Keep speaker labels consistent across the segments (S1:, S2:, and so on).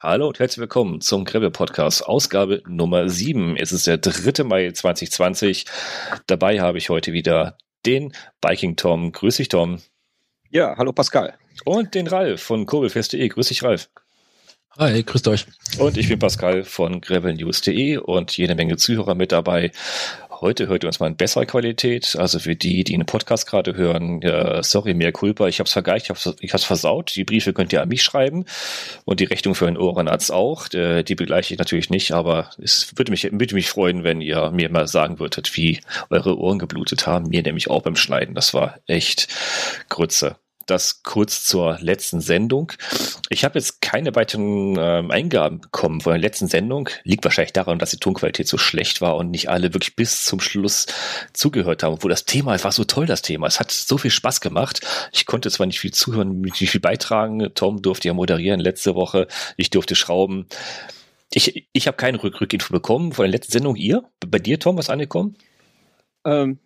S1: Hallo und herzlich willkommen zum Grebe Podcast, Ausgabe Nummer 7. Es ist der 3. Mai 2020. Dabei habe ich heute wieder den Biking Tom. Grüß dich, Tom.
S2: Ja, hallo Pascal.
S1: Und den Ralf von kurbelfest.de. Grüß dich, Ralf.
S3: Hi, grüßt euch.
S1: Und ich bin Pascal von gravelnews.de und jede Menge Zuhörer mit dabei. Heute hört ihr uns mal in besserer Qualität. Also für die, die einen Podcast gerade hören, äh, sorry, mehr Culpa. Ich habe es vergeigt, ich habe hab's versaut. Die Briefe könnt ihr an mich schreiben und die Rechnung für einen Ohrenarzt auch. Die, die begleiche ich natürlich nicht, aber es würde mich, würde mich freuen, wenn ihr mir mal sagen würdet, wie eure Ohren geblutet haben. Mir nämlich auch beim Schneiden. Das war echt Grütze das kurz zur letzten Sendung. Ich habe jetzt keine weiteren ähm, Eingaben bekommen von der letzten Sendung. Liegt wahrscheinlich daran, dass die Tonqualität so schlecht war und nicht alle wirklich bis zum Schluss zugehört haben. Obwohl das Thema, es war so toll, das Thema. Es hat so viel Spaß gemacht. Ich konnte zwar nicht viel zuhören, nicht viel beitragen. Tom durfte ja moderieren letzte Woche. Ich durfte schrauben. Ich, ich habe keine Rück Rückinfo bekommen von der letzten Sendung. Ihr? Bei dir, Tom, was angekommen?
S2: Ähm,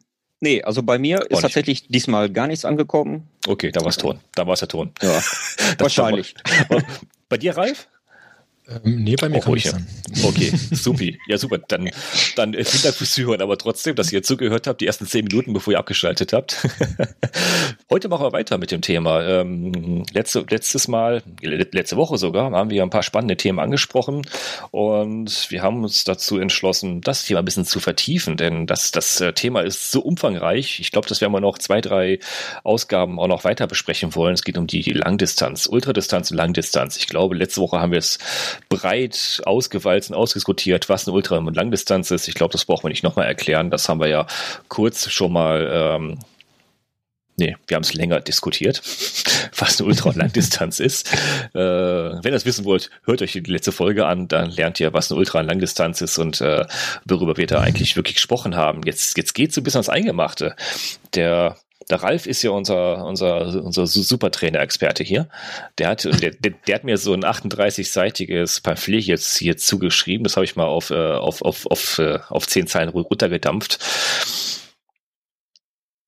S2: Nee, also bei mir ist tatsächlich diesmal gar nichts angekommen.
S1: Okay, da war es Ton. Da war es der Ton.
S2: Ja, wahrscheinlich.
S1: Bei dir, Ralf?
S3: Ähm, nee, bei mir oh, kann ich
S1: sein. Okay, supi. Ja, super. Dann, dann äh, vielen Dank fürs Zuhören, aber trotzdem, dass ihr zugehört habt, die ersten zehn Minuten, bevor ihr abgeschaltet habt. Heute machen wir weiter mit dem Thema. Ähm, letzte, letztes Mal, letzte Woche sogar, haben wir ein paar spannende Themen angesprochen und wir haben uns dazu entschlossen, das Thema ein bisschen zu vertiefen, denn das, das äh, Thema ist so umfangreich. Ich glaube, das werden wir noch zwei, drei Ausgaben auch noch weiter besprechen wollen. Es geht um die Langdistanz, Ultradistanz und Langdistanz. Ich glaube, letzte Woche haben wir es breit ausgewalzt und ausdiskutiert, was eine Ultra- und Langdistanz ist. Ich glaube, das brauchen wir nicht nochmal erklären. Das haben wir ja kurz schon mal ähm, Nee, wir haben es länger diskutiert, was eine Ultra- und Langdistanz ist. Äh, wenn ihr das wissen wollt, hört euch die letzte Folge an, dann lernt ihr, was eine Ultra- und Langdistanz ist und äh, worüber wir da eigentlich wirklich gesprochen haben. Jetzt, jetzt geht es ein bisschen ans Eingemachte. Der der Ralf ist ja unser, unser, unser Supertrainer-Experte hier. Der hat, der, der, hat mir so ein 38-seitiges Pamphlet jetzt hier zugeschrieben. Das habe ich mal auf, äh, auf, auf, auf, äh, auf zehn Zeilen runtergedampft.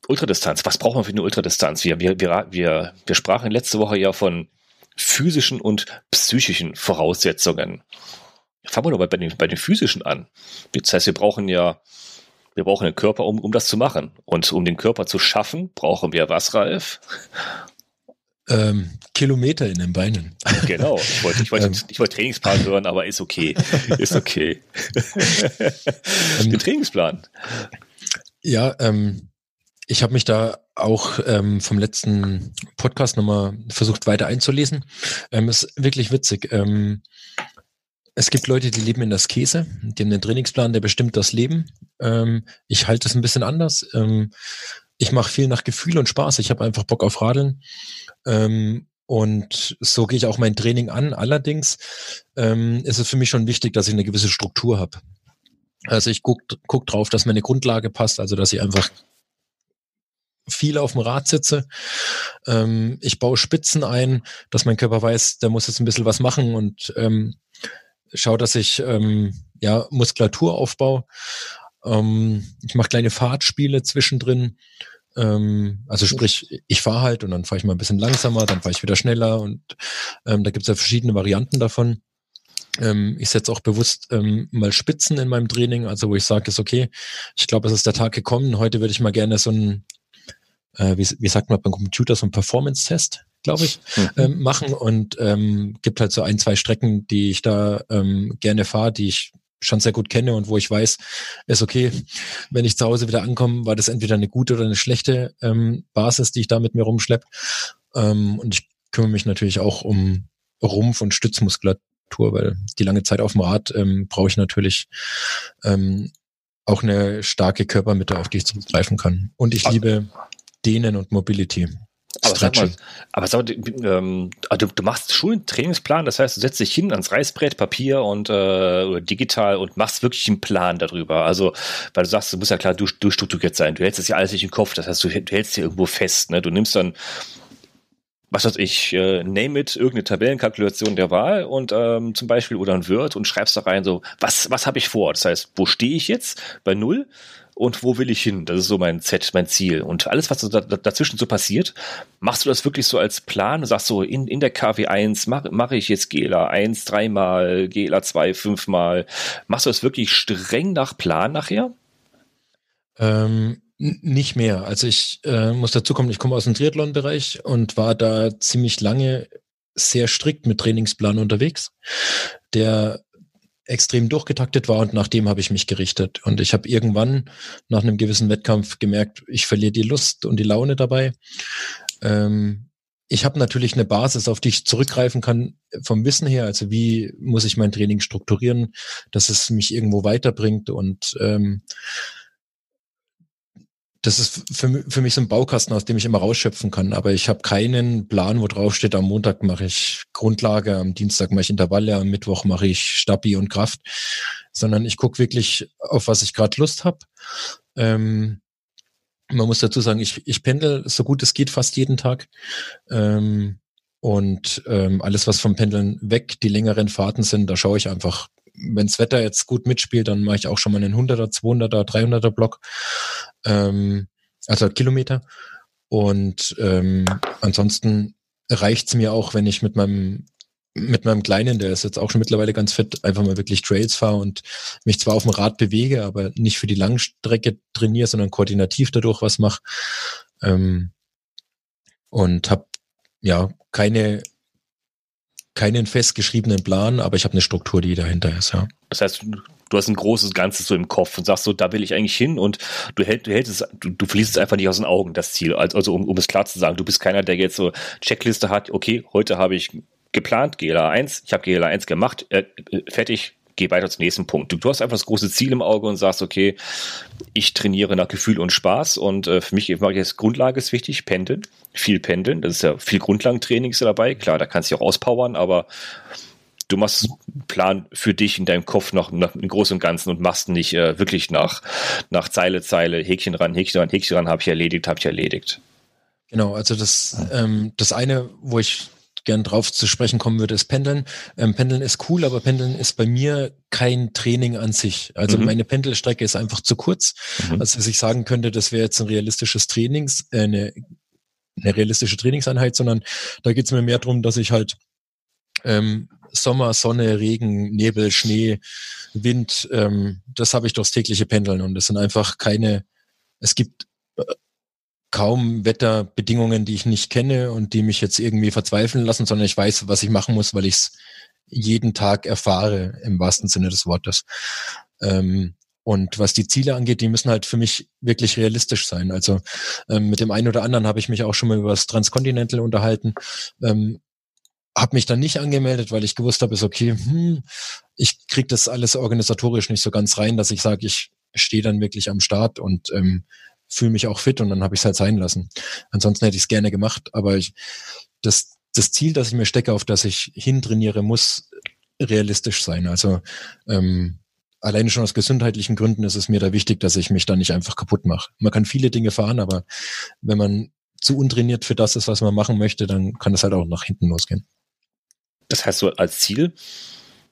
S1: Ultradistanz. Was braucht man für eine Ultradistanz? Wir, wir, wir, wir, wir sprachen letzte Woche ja von physischen und psychischen Voraussetzungen. Fangen wir doch mal bei den, bei den physischen an. Das heißt, wir brauchen ja wir brauchen einen Körper, um, um das zu machen. Und um den Körper zu schaffen, brauchen wir was, Ralf?
S3: Ähm, Kilometer in den Beinen.
S1: Genau. Ich wollte, ich wollte, ähm. ich wollte Trainingsplan hören, aber ist okay. Ist okay.
S3: Ähm.
S1: den Trainingsplan.
S3: Ja, ähm, ich habe mich da auch ähm, vom letzten Podcast nochmal versucht weiter einzulesen. Ähm, ist wirklich witzig. Ähm, es gibt Leute, die leben in der Käse, die haben einen Trainingsplan, der bestimmt das Leben. Ähm, ich halte es ein bisschen anders. Ähm, ich mache viel nach Gefühl und Spaß. Ich habe einfach Bock auf Radeln. Ähm, und so gehe ich auch mein Training an. Allerdings ähm, ist es für mich schon wichtig, dass ich eine gewisse Struktur habe. Also ich guck, guck drauf, dass meine Grundlage passt, also dass ich einfach viel auf dem Rad sitze. Ähm, ich baue Spitzen ein, dass mein Körper weiß, der muss jetzt ein bisschen was machen und ähm, schaue, dass ich ähm, ja, Muskulatur aufbaue. Ähm, ich mache kleine Fahrtspiele zwischendrin. Ähm, also sprich, ich fahre halt und dann fahre ich mal ein bisschen langsamer, dann fahre ich wieder schneller und ähm, da gibt es ja verschiedene Varianten davon. Ähm, ich setze auch bewusst ähm, mal Spitzen in meinem Training, also wo ich sage, ist okay, ich glaube, es ist der Tag gekommen. Heute würde ich mal gerne so ein, äh, wie, wie sagt man beim Computer, so ein Performance-Test glaube ich, mhm. ähm, machen und ähm, gibt halt so ein, zwei Strecken, die ich da ähm, gerne fahre, die ich schon sehr gut kenne und wo ich weiß, ist okay, wenn ich zu Hause wieder ankomme, war das entweder eine gute oder eine schlechte ähm, Basis, die ich da mit mir rumschlepp. Ähm, und ich kümmere mich natürlich auch um Rumpf- und Stützmuskulatur, weil die lange Zeit auf dem Rad ähm, brauche ich natürlich ähm, auch eine starke Körpermitte, auf die ich zurückgreifen kann. Und ich liebe Dehnen und Mobility.
S1: Aber sag mal, aber sag mal, ähm, ah, du, du machst Schultrainingsplan, das heißt, du setzt dich hin ans Reißbrett, Papier und äh, oder digital und machst wirklich einen Plan darüber. Also, weil du sagst, du musst ja klar durch, durchstrukturiert sein. Du hältst das ja alles nicht im Kopf, das heißt, du, du hältst dir irgendwo fest. Ne? Du nimmst dann was weiß ich, äh, name it, irgendeine Tabellenkalkulation der Wahl und ähm, zum Beispiel oder ein Word und schreibst da rein so, was, was habe ich vor? Das heißt, wo stehe ich jetzt bei null und wo will ich hin? Das ist so mein Z, mein Ziel. Und alles, was da, dazwischen so passiert, machst du das wirklich so als Plan? Sagst so, in, in der KW1 mache mach ich jetzt GLA 1 dreimal, GLA 2 fünfmal. Machst du das wirklich streng nach Plan nachher?
S3: Ähm, nicht mehr. Also ich äh, muss dazu kommen, ich komme aus dem Triathlon-Bereich und war da ziemlich lange sehr strikt mit Trainingsplan unterwegs, der extrem durchgetaktet war und nach dem habe ich mich gerichtet. Und ich habe irgendwann nach einem gewissen Wettkampf gemerkt, ich verliere die Lust und die Laune dabei. Ähm, ich habe natürlich eine Basis, auf die ich zurückgreifen kann vom Wissen her. Also wie muss ich mein Training strukturieren, dass es mich irgendwo weiterbringt und ähm, das ist für, für mich so ein Baukasten, aus dem ich immer rausschöpfen kann. Aber ich habe keinen Plan, wo drauf steht, am Montag mache ich Grundlage, am Dienstag mache ich Intervalle, am Mittwoch mache ich Stabi und Kraft, sondern ich gucke wirklich, auf was ich gerade Lust habe. Ähm, man muss dazu sagen, ich, ich pendel so gut es geht fast jeden Tag. Ähm, und ähm, alles, was vom Pendeln weg die längeren Fahrten sind, da schaue ich einfach, wenns Wetter jetzt gut mitspielt, dann mache ich auch schon mal einen 100er, 200er, 300er Block ähm, also Kilometer. Und ähm, ansonsten reicht's mir auch, wenn ich mit meinem mit meinem Kleinen, der ist jetzt auch schon mittlerweile ganz fit, einfach mal wirklich Trails fahre und mich zwar auf dem Rad bewege, aber nicht für die Langstrecke trainiere, sondern koordinativ dadurch was mache. Ähm, und habe ja keine keinen festgeschriebenen Plan, aber ich habe eine Struktur, die dahinter ist, ja.
S1: Das heißt, du hast ein großes Ganzes so im Kopf und sagst so, da will ich eigentlich hin und du hältst, du hältst es, du, du verlierst es einfach nicht aus den Augen, das Ziel. Also, um, um es klar zu sagen, du bist keiner, der jetzt so Checkliste hat, okay, heute habe ich geplant, GLA 1, ich habe GLA 1 gemacht, äh, fertig, geh weiter zum nächsten Punkt. Du, du, hast einfach das große Ziel im Auge und sagst, okay, ich trainiere nach Gefühl und Spaß und äh, für mich mache ich jetzt Grundlage ist wichtig, pendeln, viel pendeln, das ist ja viel Grundlagentraining ist dabei, klar, da kannst du auch auspowern, aber du machst einen Plan für dich in deinem Kopf noch, noch im Großen und Ganzen und machst nicht äh, wirklich nach, nach Zeile, Zeile, Häkchen ran, Häkchen ran, Häkchen ran, habe ich erledigt, habe ich erledigt.
S3: Genau, also das, ähm, das eine, wo ich gern drauf zu sprechen kommen würde, ist Pendeln. Ähm, Pendeln ist cool, aber Pendeln ist bei mir kein Training an sich. Also mhm. meine Pendelstrecke ist einfach zu kurz, mhm. als dass ich sagen könnte, das wäre jetzt ein realistisches Trainings, äh, eine, eine realistische Trainingseinheit, sondern da geht es mir mehr darum, dass ich halt ähm, Sommer, Sonne, Regen, Nebel, Schnee, Wind, ähm, das habe ich durchs tägliche Pendeln und es sind einfach keine, es gibt kaum Wetterbedingungen, die ich nicht kenne und die mich jetzt irgendwie verzweifeln lassen, sondern ich weiß, was ich machen muss, weil ich es jeden Tag erfahre, im wahrsten Sinne des Wortes. Ähm, und was die Ziele angeht, die müssen halt für mich wirklich realistisch sein. Also ähm, mit dem einen oder anderen habe ich mich auch schon mal über das Transcontinental unterhalten. Ähm, habe mich dann nicht angemeldet, weil ich gewusst habe, ist okay, hm, ich krieg das alles organisatorisch nicht so ganz rein, dass ich sage, ich stehe dann wirklich am Start und ähm, fühle mich auch fit und dann habe ich es halt sein lassen. Ansonsten hätte ich es gerne gemacht, aber ich, das, das Ziel, das ich mir stecke, auf das ich hintrainiere, muss realistisch sein. Also ähm, alleine schon aus gesundheitlichen Gründen ist es mir da wichtig, dass ich mich da nicht einfach kaputt mache. Man kann viele Dinge fahren, aber wenn man zu untrainiert für das ist, was man machen möchte, dann kann das halt auch nach hinten losgehen.
S1: Das heißt so als Ziel,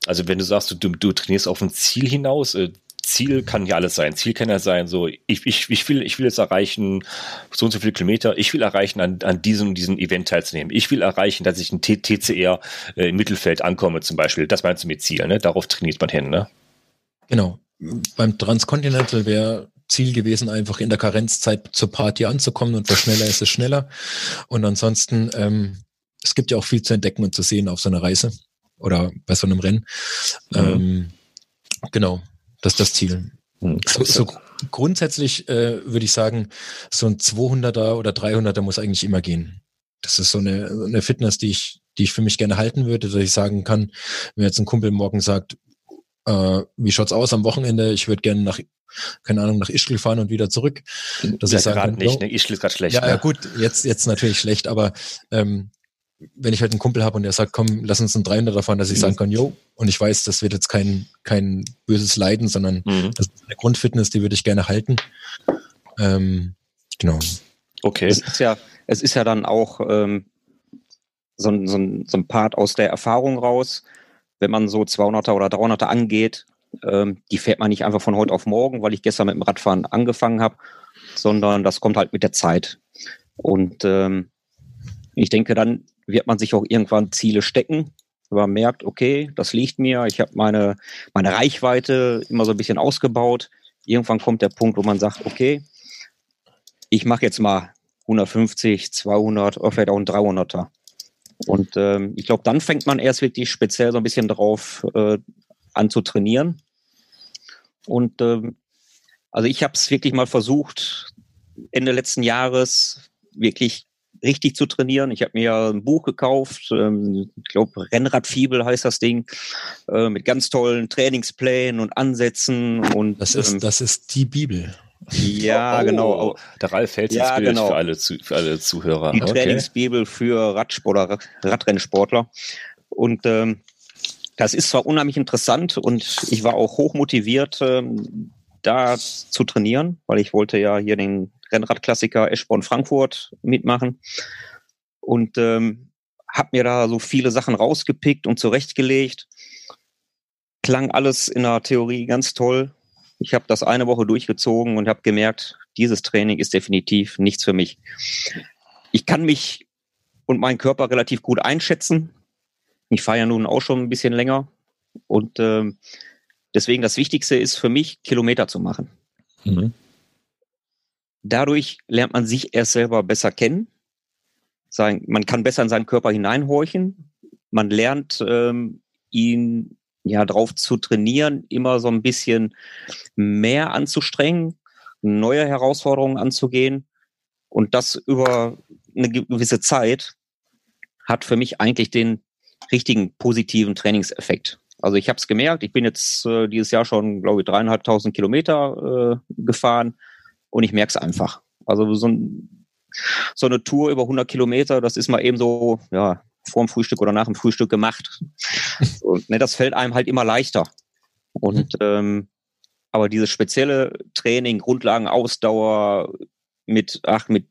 S1: also wenn du sagst, du, du trainierst auf ein Ziel hinaus, äh, Ziel kann ja alles sein. Ziel kann ja sein, so, ich, ich, ich, will, ich will jetzt erreichen, so und so viele Kilometer, ich will erreichen, an, an diesem, diesem Event teilzunehmen. Ich will erreichen, dass ich ein TCR äh, im Mittelfeld ankomme, zum Beispiel. Das meinst du mit Ziel, ne? Darauf trainiert man hin, ne?
S3: Genau. Beim Transcontinental wäre Ziel gewesen, einfach in der Karenzzeit zur Party anzukommen und was schneller ist es schneller. Und ansonsten, ähm, es gibt ja auch viel zu entdecken und zu sehen auf so einer Reise oder bei so einem Rennen. Mhm. Ähm, genau. Das ist das Ziel. Hm, so, so grundsätzlich äh, würde ich sagen, so ein 200er oder 300er muss eigentlich immer gehen. Das ist so eine, eine Fitness, die ich, die ich für mich gerne halten würde, dass ich sagen kann, wenn jetzt ein Kumpel morgen sagt, äh, wie schaut's aus am Wochenende? Ich würde gerne nach, keine Ahnung, nach Ischgl fahren und wieder zurück.
S1: Dass ja, ich sagen nicht, ne? Ischgl ist gerade schlecht.
S3: Ja, ne? ja, gut, jetzt, jetzt natürlich schlecht, aber ähm, wenn ich halt einen Kumpel habe und der sagt, komm, lass uns einen 300er fahren, dass ich mhm. sagen kann, yo, und ich weiß, das wird jetzt kein, kein böses Leiden, sondern mhm. das ist eine Grundfitness, die würde ich gerne halten. Ähm, genau.
S2: Okay. Es ist ja, es ist ja dann auch, ähm, so ein, so, ein, so ein Part aus der Erfahrung raus. Wenn man so 200er oder 300er angeht, ähm, die fährt man nicht einfach von heute auf morgen, weil ich gestern mit dem Radfahren angefangen habe, sondern das kommt halt mit der Zeit. Und ähm, ich denke, dann wird man sich auch irgendwann Ziele stecken, wenn man merkt, okay, das liegt mir, ich habe meine, meine Reichweite immer so ein bisschen ausgebaut. Irgendwann kommt der Punkt, wo man sagt, okay, ich mache jetzt mal 150, 200 oder vielleicht auch ein 300er. Und ähm, ich glaube, dann fängt man erst wirklich speziell so ein bisschen drauf äh, an zu trainieren. Und ähm, also ich habe es wirklich mal versucht, Ende letzten Jahres wirklich richtig zu trainieren. Ich habe mir ein Buch gekauft, ähm, ich glaube Rennradfibel heißt das Ding, äh, mit ganz tollen Trainingsplänen und Ansätzen und
S3: das ist ähm, das ist die Bibel.
S2: Ja, oh, genau.
S1: Der Ralf hält ja, Bild genau. für, alle, für alle Zuhörer.
S2: Die okay. Trainingsbibel für Radsportler, Radrennsportler. Und ähm, das ist zwar unheimlich interessant und ich war auch hoch motiviert, ähm, da zu trainieren, weil ich wollte ja hier den Rennradklassiker Eschborn Frankfurt mitmachen und ähm, habe mir da so viele Sachen rausgepickt und zurechtgelegt. Klang alles in der Theorie ganz toll. Ich habe das eine Woche durchgezogen und habe gemerkt, dieses Training ist definitiv nichts für mich. Ich kann mich und meinen Körper relativ gut einschätzen. Ich fahre ja nun auch schon ein bisschen länger und ähm, deswegen das Wichtigste ist für mich, Kilometer zu machen. Mhm. Dadurch lernt man sich erst selber besser kennen. Sein, man kann besser in seinen Körper hineinhorchen. Man lernt ähm, ihn ja drauf zu trainieren, immer so ein bisschen mehr anzustrengen, neue Herausforderungen anzugehen. Und das über eine gewisse Zeit hat für mich eigentlich den richtigen positiven Trainingseffekt. Also ich habe es gemerkt, ich bin jetzt äh, dieses Jahr schon, glaube ich, dreieinhalbtausend Kilometer äh, gefahren und ich merke es einfach. Also so, ein, so eine Tour über 100 Kilometer, das ist mal eben so, ja, vor dem Frühstück oder nach dem Frühstück gemacht. und, ne, das fällt einem halt immer leichter. Und mhm. ähm, aber dieses spezielle Training, Grundlagen, Ausdauer mit, ach, mit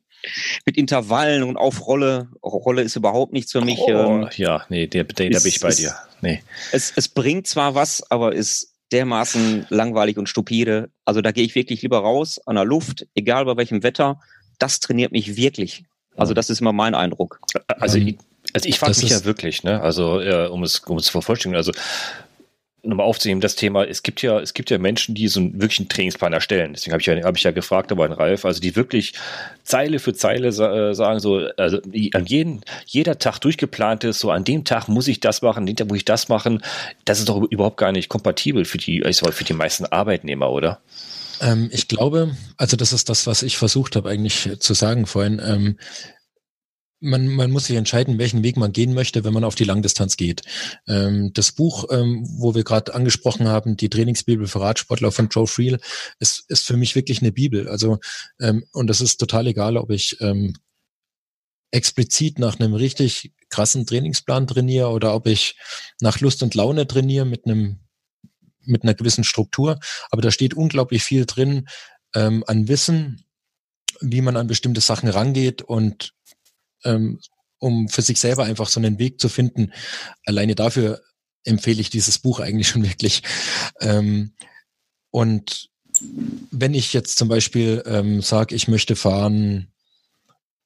S2: mit Intervallen und auf Rolle. Rolle ist überhaupt nichts für mich. Oh,
S1: ähm, ja, nee, da bin ich bei dir. Nee.
S2: Es, es bringt zwar was, aber ist dermaßen langweilig und stupide. Also da gehe ich wirklich lieber raus an der Luft, egal bei welchem Wetter. Das trainiert mich wirklich. Also das ist immer mein Eindruck.
S1: Also, ich, also ich frage mich ja wirklich, ne? Also äh, um es um es zu vervollständigen, also nochmal aufzunehmen, das Thema, es gibt ja, es gibt ja Menschen, die so einen wirklichen Trainingsplan erstellen. Deswegen habe ich ja, habe ich ja gefragt, aber an Ralf, also die wirklich Zeile für Zeile äh, sagen, so, also an jeden, jeder Tag durchgeplant ist, so an dem Tag muss ich das machen, an dem Tag muss ich das machen. Das ist doch überhaupt gar nicht kompatibel für die, ich sag für die meisten Arbeitnehmer, oder?
S3: Ähm, ich glaube, also das ist das, was ich versucht habe eigentlich zu sagen vorhin. Ähm, man, man muss sich entscheiden, welchen Weg man gehen möchte, wenn man auf die Langdistanz geht. Ähm, das Buch, ähm, wo wir gerade angesprochen haben, die Trainingsbibel für Radsportler von Joe Friel, ist, ist für mich wirklich eine Bibel. Also ähm, und es ist total egal, ob ich ähm, explizit nach einem richtig krassen Trainingsplan trainiere oder ob ich nach Lust und Laune trainiere mit einem mit einer gewissen Struktur. Aber da steht unglaublich viel drin ähm, an Wissen, wie man an bestimmte Sachen rangeht und ähm, um für sich selber einfach so einen Weg zu finden. Alleine dafür empfehle ich dieses Buch eigentlich schon wirklich. Ähm, und wenn ich jetzt zum Beispiel ähm, sage, ich möchte fahren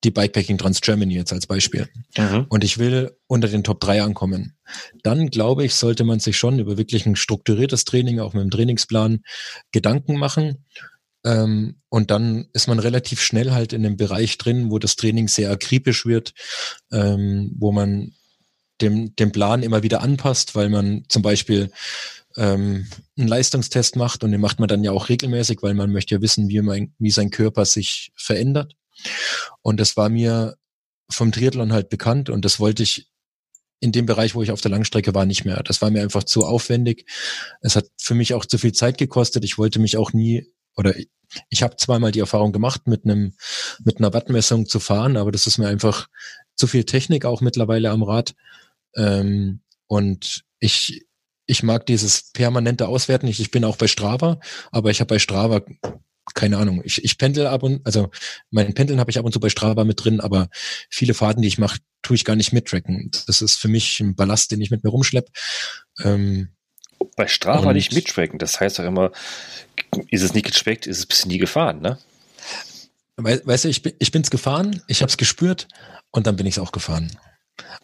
S3: die Bikepacking Trans Germany jetzt als Beispiel mhm. und ich will unter den Top 3 ankommen, dann glaube ich, sollte man sich schon über wirklich ein strukturiertes Training, auch mit dem Trainingsplan, Gedanken machen ähm, und dann ist man relativ schnell halt in einem Bereich drin, wo das Training sehr akribisch wird, ähm, wo man dem, dem Plan immer wieder anpasst, weil man zum Beispiel ähm, einen Leistungstest macht und den macht man dann ja auch regelmäßig, weil man möchte ja wissen, wie, mein, wie sein Körper sich verändert. Und das war mir vom Triathlon halt bekannt und das wollte ich in dem Bereich, wo ich auf der Langstrecke war, nicht mehr. Das war mir einfach zu aufwendig. Es hat für mich auch zu viel Zeit gekostet. Ich wollte mich auch nie oder ich habe zweimal die Erfahrung gemacht, mit einem mit einer Wattmessung zu fahren, aber das ist mir einfach zu viel Technik auch mittlerweile am Rad. Ähm, und ich ich mag dieses permanente Auswerten nicht. Ich bin auch bei Strava, aber ich habe bei Strava keine Ahnung. Ich, ich pendel ab und, also mein Pendeln habe ich ab und zu bei Strava mit drin, aber viele Fahrten, die ich mache, tue ich gar nicht mittracken. Das ist für mich ein Ballast, den ich mit mir rumschlepp. Ähm,
S1: bei Strava nicht mittracken, das heißt doch immer, ist es nicht getrackt, ist es bis nie gefahren, ne?
S3: Weißt du, ich, bin, ich bin's gefahren, ich habe es gespürt und dann bin ich es auch gefahren.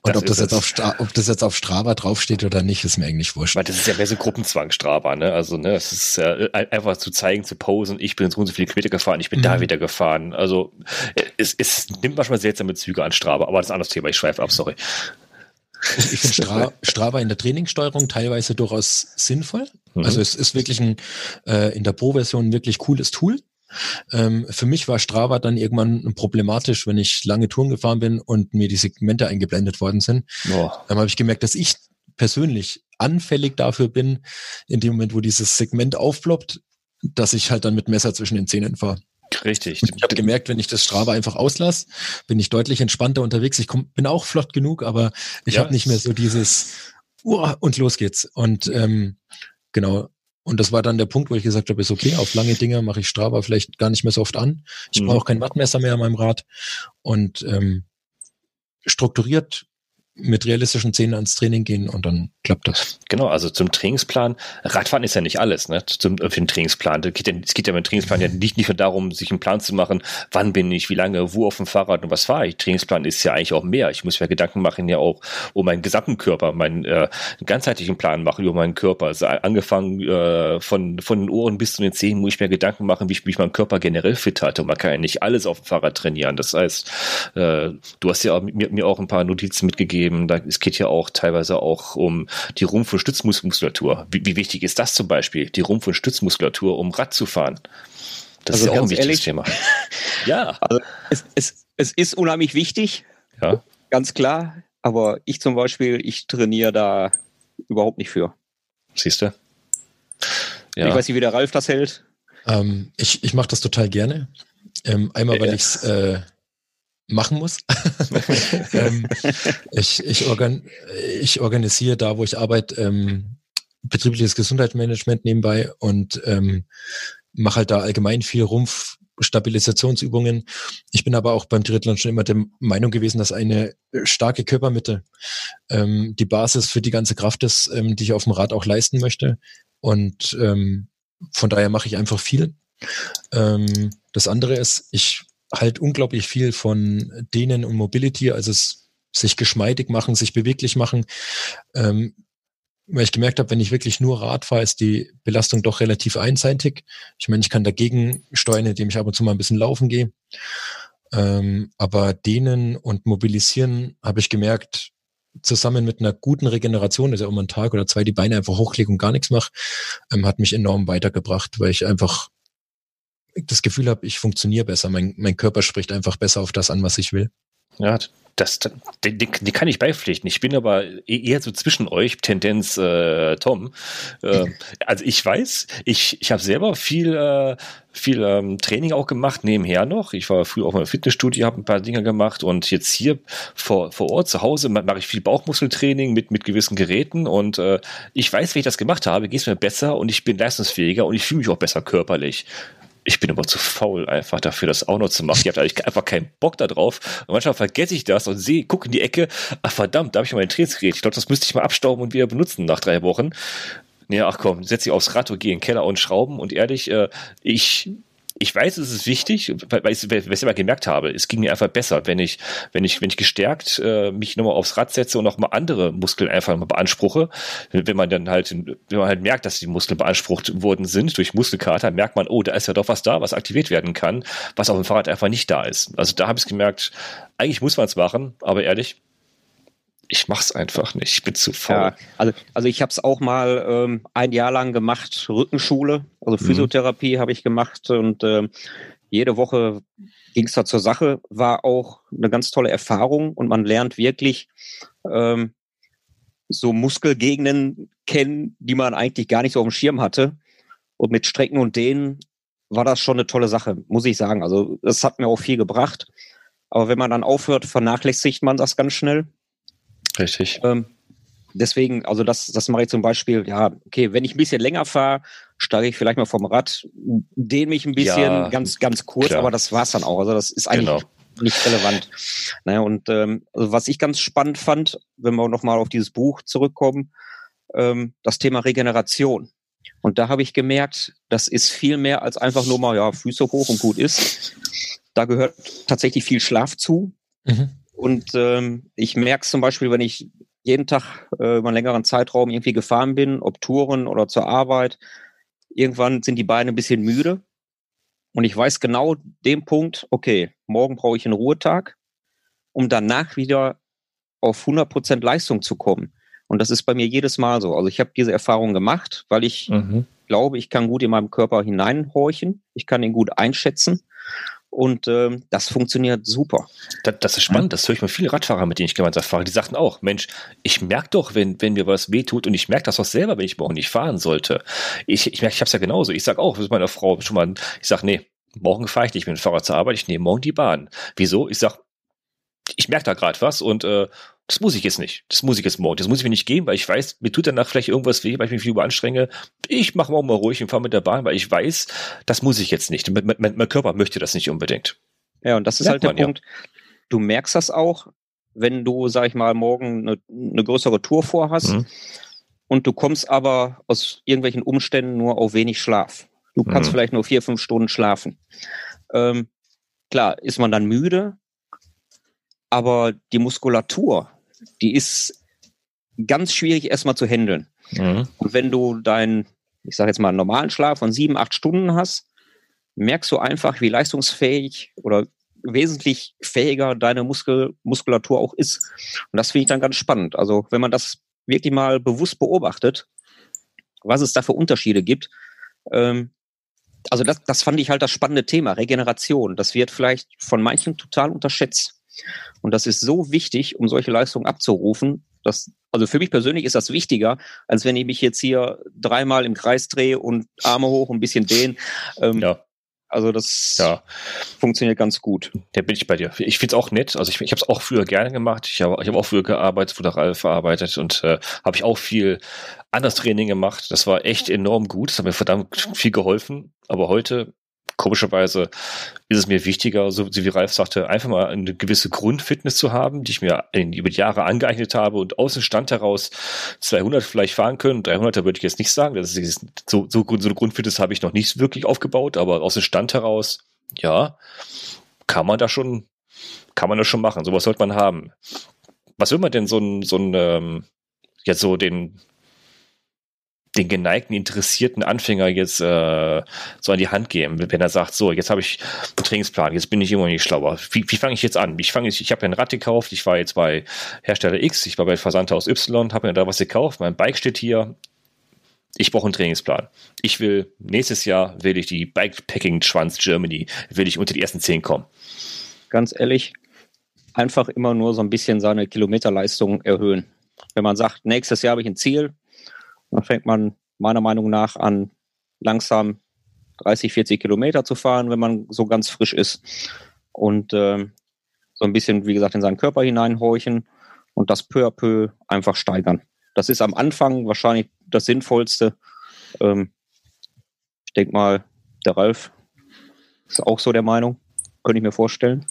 S3: Und das ob das, jetzt auf Stra ob das jetzt auf Strava draufsteht oder nicht, ist mir eigentlich wurscht.
S1: Weil das ist ja mehr so Gruppenzwang Strava, ne? Also, ne, es ist ja einfach zu zeigen, zu posen, ich bin so und so viele Kilometer gefahren, ich bin mhm. da wieder gefahren. Also, es, es nimmt manchmal seltsame Züge an Strava, aber das ist ein anderes Thema, ich schweife ab, sorry.
S3: Ich finde Stra Strava in der Trainingssteuerung teilweise durchaus sinnvoll. Mhm. Also es ist wirklich ein äh, in der Pro-Version ein wirklich cooles Tool. Ähm, für mich war Strava dann irgendwann problematisch, wenn ich lange Touren gefahren bin und mir die Segmente eingeblendet worden sind. Oh. Dann habe ich gemerkt, dass ich persönlich anfällig dafür bin, in dem Moment, wo dieses Segment aufploppt, dass ich halt dann mit Messer zwischen den Zähnen fahre.
S1: Richtig.
S3: ich habe gemerkt, wenn ich das Strava einfach auslasse, bin ich deutlich entspannter unterwegs. Ich komm, bin auch flott genug, aber ich ja. habe nicht mehr so dieses uh, und los geht's. Und ähm, genau, und das war dann der Punkt, wo ich gesagt habe, ist okay, auf lange Dinge mache ich Strava vielleicht gar nicht mehr so oft an. Ich mhm. brauche auch kein Wattmesser mehr an meinem Rad. Und ähm, strukturiert mit realistischen Zähnen ans Training gehen und dann klappt das.
S1: Genau, also zum Trainingsplan. Radfahren ist ja nicht alles, ne? Zum, für den Trainingsplan. Es geht, ja, es geht ja beim Trainingsplan ja nicht, nicht nur darum, sich einen Plan zu machen, wann bin ich, wie lange, wo auf dem Fahrrad und was fahre ich. Trainingsplan ist ja eigentlich auch mehr. Ich muss mir Gedanken machen, ja auch um meinen gesamten Körper, meinen äh, ganzheitlichen Plan machen über meinen Körper. Also angefangen äh, von, von den Ohren bis zu den Zehen muss ich mir Gedanken machen, wie ich mich meinen Körper generell fit halte. Und man kann ja nicht alles auf dem Fahrrad trainieren. Das heißt, äh, du hast ja mir, mir auch ein paar Notizen mitgegeben. Da, es geht ja auch teilweise auch um die Rumpf- und Stützmuskulatur. Wie, wie, wichtig ist das zum Beispiel, die Rumpf- und Stützmuskulatur, um Rad zu fahren?
S2: Das also ist ja auch ein wichtiges ehrlich, Thema. ja. Also es, es, es ist unheimlich wichtig. Ja. Ganz klar. Aber ich zum Beispiel, ich trainiere da überhaupt nicht für.
S1: Siehst du?
S2: Ja. Ich weiß nicht, wie der Ralf das hält.
S3: Ähm, ich ich mache das total gerne. Ähm, einmal, weil ich es äh, machen muss. ähm, ich, ich, organ, ich organisiere da, wo ich arbeite, ähm, betriebliches Gesundheitsmanagement nebenbei und ähm, mache halt da allgemein viel Rumpfstabilisationsübungen. Ich bin aber auch beim Triathlon schon immer der Meinung gewesen, dass eine starke Körpermitte ähm, die Basis für die ganze Kraft ist, ähm, die ich auf dem Rad auch leisten möchte. Und ähm, von daher mache ich einfach viel. Ähm, das andere ist, ich halt unglaublich viel von denen und Mobility, also es, sich geschmeidig machen, sich beweglich machen. Ähm, weil ich gemerkt habe, wenn ich wirklich nur Rad fahre, ist die Belastung doch relativ einseitig. Ich meine, ich kann dagegen steuern, indem ich ab und zu mal ein bisschen laufen gehe. Ähm, aber denen und mobilisieren habe ich gemerkt, zusammen mit einer guten Regeneration, auch mal einen Tag oder zwei die Beine einfach hochlege und gar nichts mache, ähm, hat mich enorm weitergebracht, weil ich einfach das Gefühl habe, ich funktioniere besser. Mein, mein Körper spricht einfach besser auf das an, was ich will.
S1: Ja, das, die, die, die kann ich beipflichten. Ich bin aber e-, eher so zwischen euch, Tendenz äh, Tom. Äh, also ich weiß, ich, ich habe selber viel, äh, viel ähm, Training auch gemacht, nebenher noch. Ich war früher auch im Fitnessstudio, habe ein paar Dinge gemacht und jetzt hier vor, vor Ort zu Hause mache ich viel Bauchmuskeltraining mit, mit gewissen Geräten und äh, ich weiß, wenn ich das gemacht habe, geht es mir besser und ich bin leistungsfähiger und ich fühle mich auch besser körperlich. Ich bin aber zu faul, einfach dafür das auch noch zu machen. Ich habe eigentlich einfach keinen Bock da drauf. Und manchmal vergesse ich das und sehe, gucke in die Ecke, ach verdammt, da habe ich mal ein Trainingsgerät. Ich glaube, das müsste ich mal abstauben und wieder benutzen nach drei Wochen. Ja, ach komm, setz dich aufs Rad und geh in den Keller und schrauben. Und ehrlich, äh, ich ich weiß, es ist wichtig, weil ich es immer gemerkt habe, es ging mir einfach besser, wenn ich, wenn ich, wenn ich gestärkt äh, mich nochmal aufs Rad setze und nochmal andere Muskeln einfach mal beanspruche. Wenn man dann halt, wenn man halt merkt, dass die Muskeln beansprucht worden sind durch Muskelkater, merkt man, oh, da ist ja doch was da, was aktiviert werden kann, was auf dem Fahrrad einfach nicht da ist. Also da habe ich gemerkt, eigentlich muss man es machen, aber ehrlich, ich mach's einfach nicht. Ich bin zu faul. Ja,
S2: also, also ich habe es auch mal ähm, ein Jahr lang gemacht, Rückenschule, also mhm. Physiotherapie mhm. habe ich gemacht und ähm, jede Woche ging es da zur Sache. War auch eine ganz tolle Erfahrung und man lernt wirklich ähm, so Muskelgegenden kennen, die man eigentlich gar nicht so auf dem Schirm hatte. Und mit Strecken und Dehnen war das schon eine tolle Sache, muss ich sagen. Also das hat mir auch viel gebracht. Aber wenn man dann aufhört, vernachlässigt man das ganz schnell.
S1: Richtig.
S2: Ähm, deswegen, also das, das mache ich zum Beispiel, ja, okay, wenn ich ein bisschen länger fahre, steige ich vielleicht mal vom Rad, dehne mich ein bisschen, ja, ganz, ganz kurz, klar. aber das war's dann auch. Also das ist eigentlich genau. nicht relevant. Naja, und ähm, also was ich ganz spannend fand, wenn wir nochmal auf dieses Buch zurückkommen, ähm, das Thema Regeneration. Und da habe ich gemerkt, das ist viel mehr als einfach nur mal, ja, Füße hoch und gut ist. Da gehört tatsächlich viel Schlaf zu. Mhm. Und ähm, ich merke es zum Beispiel, wenn ich jeden Tag äh, über einen längeren Zeitraum irgendwie gefahren bin, ob Touren oder zur Arbeit, irgendwann sind die Beine ein bisschen müde. Und ich weiß genau den Punkt, okay, morgen brauche ich einen Ruhetag, um danach wieder auf 100% Leistung zu kommen. Und das ist bei mir jedes Mal so. Also ich habe diese Erfahrung gemacht, weil ich mhm. glaube, ich kann gut in meinem Körper hineinhorchen, ich kann ihn gut einschätzen und ähm, das funktioniert super.
S1: Das, das ist spannend, das höre ich mal viele Radfahrer, mit denen ich gemeinsam fahre. Die sagten auch, Mensch, ich merke doch, wenn, wenn mir was wehtut und ich merke das auch selber, wenn ich morgen nicht fahren sollte. Ich, ich merke, ich habe es ja genauso. Ich sage auch, mit meiner Frau schon mal, ich sage, nee, morgen fahre ich nicht mit dem Fahrrad zur Arbeit, ich nehme morgen die Bahn. Wieso? Ich sage, ich merke da gerade was und äh, das muss ich jetzt nicht. Das muss ich jetzt morgen. Das muss ich mir nicht geben, weil ich weiß, mir tut danach vielleicht irgendwas weh, weil ich mich viel überanstrenge. Ich mache morgen mal ruhig und fahre mit der Bahn, weil ich weiß, das muss ich jetzt nicht. Mein, mein, mein Körper möchte das nicht unbedingt.
S2: Ja, und das ist Merkt halt der man, Punkt. Ja. Du merkst das auch, wenn du, sag ich mal, morgen eine, eine größere Tour vorhast mhm. und du kommst aber aus irgendwelchen Umständen nur auf wenig Schlaf. Du kannst mhm. vielleicht nur vier, fünf Stunden schlafen. Ähm, klar, ist man dann müde, aber die Muskulatur, die ist ganz schwierig erstmal zu handeln. Mhm. Und wenn du deinen, ich sage jetzt mal, normalen Schlaf von sieben, acht Stunden hast, merkst du einfach, wie leistungsfähig oder wesentlich fähiger deine Muskel, Muskulatur auch ist. Und das finde ich dann ganz spannend. Also wenn man das wirklich mal bewusst beobachtet, was es da für Unterschiede gibt, ähm, also das, das fand ich halt das spannende Thema, Regeneration. Das wird vielleicht von manchen total unterschätzt. Und das ist so wichtig, um solche Leistungen abzurufen. Dass, also für mich persönlich ist das wichtiger, als wenn ich mich jetzt hier dreimal im Kreis drehe und Arme hoch und ein bisschen dehnen. Ähm, ja. Also das ja. funktioniert ganz gut.
S1: Da bin ich bei dir. Ich finde es auch nett. Also ich, ich habe es auch früher gerne gemacht. Ich habe ich hab auch früher gearbeitet, Fuderal verarbeitet und äh, habe ich auch viel anderes Training gemacht. Das war echt enorm gut. Das hat mir verdammt viel geholfen. Aber heute komischerweise ist es mir wichtiger, so, wie Ralf sagte, einfach mal eine gewisse Grundfitness zu haben, die ich mir in, über die Jahre angeeignet habe und aus dem Stand heraus 200 vielleicht fahren können. 300er würde ich jetzt nicht sagen. Das ist, so, so, so eine Grundfitness habe ich noch nicht wirklich aufgebaut, aber aus dem Stand heraus, ja, kann man da schon, kann man das schon machen. Sowas sollte man haben. Was will man denn so ein, so ein, ähm, jetzt so den, den geneigten, interessierten Anfänger jetzt äh, so an die Hand geben, wenn er sagt, so, jetzt habe ich einen Trainingsplan, jetzt bin ich immer nicht schlauer. Wie, wie fange ich jetzt an? Ich ich, ich habe ja ein Rad gekauft, ich war jetzt bei Hersteller X, ich war bei Versandhaus Y, habe mir da was gekauft, mein Bike steht hier, ich brauche einen Trainingsplan. Ich will, nächstes Jahr will ich die Bikepacking Schwanz Germany, will ich unter die ersten zehn kommen.
S2: Ganz ehrlich, einfach immer nur so ein bisschen seine Kilometerleistung erhöhen. Wenn man sagt, nächstes Jahr habe ich ein Ziel, dann fängt man meiner Meinung nach an, langsam 30, 40 Kilometer zu fahren, wenn man so ganz frisch ist. Und äh, so ein bisschen, wie gesagt, in seinen Körper hineinhorchen und das peu à peu einfach steigern. Das ist am Anfang wahrscheinlich das Sinnvollste. Ähm, ich denke mal, der Ralf ist auch so der Meinung. Könnte ich mir vorstellen.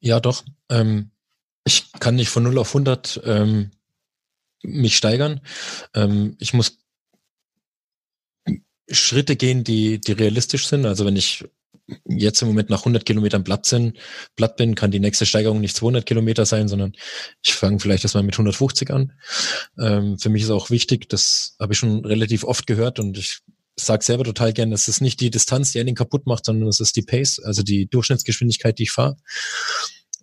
S3: Ja, doch. Ähm, ich kann nicht von 0 auf 100 ähm, mich steigern. Ähm, ich muss Schritte gehen, die, die realistisch sind. Also wenn ich jetzt im Moment nach 100 Kilometern Blatt, sind, Blatt bin, kann die nächste Steigerung nicht 200 Kilometer sein, sondern ich fange vielleicht erstmal mit 150 an. Ähm, für mich ist auch wichtig, das habe ich schon relativ oft gehört und ich sage selber total gern, es ist nicht die Distanz, die einen kaputt macht, sondern es ist die Pace, also die Durchschnittsgeschwindigkeit, die ich fahre.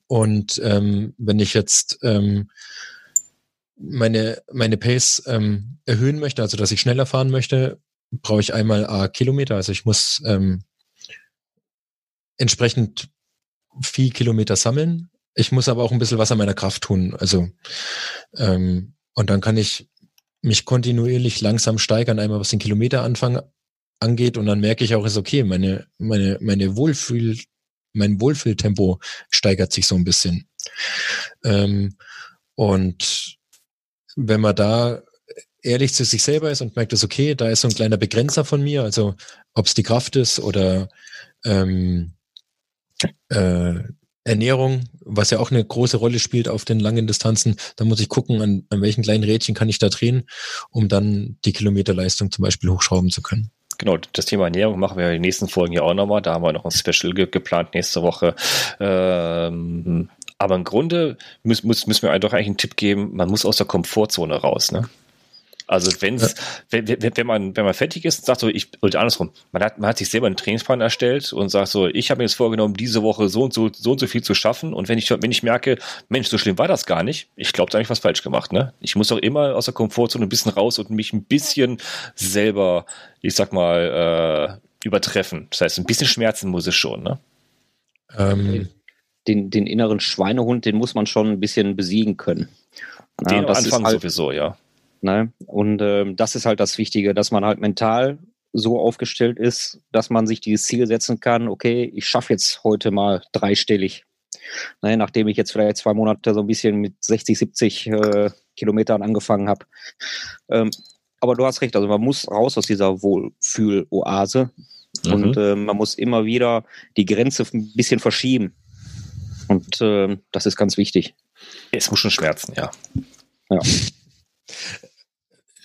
S3: Und ähm, wenn ich jetzt ähm, meine, meine Pace ähm, erhöhen möchte, also dass ich schneller fahren möchte, brauche ich einmal A Kilometer. Also ich muss ähm, entsprechend viel Kilometer sammeln. Ich muss aber auch ein bisschen was an meiner Kraft tun. Also ähm, und dann kann ich mich kontinuierlich langsam steigern, einmal was den Kilometeranfang angeht und dann merke ich auch, ist okay, meine meine meine Wohlfühl mein Wohlfühltempo steigert sich so ein bisschen. Ähm, und wenn man da ehrlich zu sich selber ist und merkt, dass okay, da ist so ein kleiner Begrenzer von mir, also ob es die Kraft ist oder ähm, äh, Ernährung, was ja auch eine große Rolle spielt auf den langen Distanzen, da muss ich gucken, an, an welchen kleinen Rädchen kann ich da drehen, um dann die Kilometerleistung zum Beispiel hochschrauben zu können.
S1: Genau, das Thema Ernährung machen wir in den nächsten Folgen ja auch nochmal. Da haben wir noch ein Special ge geplant nächste Woche. Ähm, aber im Grunde müssen, müssen wir einfach eigentlich einen Tipp geben, man muss aus der Komfortzone raus. Ne? Also wenn's, ja. wenn, wenn, man, wenn man fertig ist, sagt so, ich, oder andersrum, man hat, man hat sich selber einen Trainingsplan erstellt und sagt so, ich habe mir jetzt vorgenommen, diese Woche so und so, so und so viel zu schaffen. Und wenn ich, wenn ich merke, Mensch, so schlimm war das gar nicht, ich glaube, da habe ich was falsch gemacht. Ne? Ich muss auch immer aus der Komfortzone ein bisschen raus und mich ein bisschen selber, ich sag mal, äh, übertreffen. Das heißt, ein bisschen Schmerzen muss es schon, ne?
S2: Ähm. Den, den inneren Schweinehund, den muss man schon ein bisschen besiegen können.
S1: Den ja, am Anfang halt, sowieso, ja.
S2: Ne? Und ähm, das ist halt das Wichtige, dass man halt mental so aufgestellt ist, dass man sich dieses Ziel setzen kann, okay, ich schaffe jetzt heute mal dreistellig. Ne, nachdem ich jetzt vielleicht zwei Monate so ein bisschen mit 60, 70 äh, Kilometern angefangen habe. Ähm, aber du hast recht, also man muss raus aus dieser Wohlfühl-Oase mhm. und äh, man muss immer wieder die Grenze ein bisschen verschieben. Und äh, das ist ganz wichtig.
S1: Es muss schon schmerzen, ja.
S3: Ja.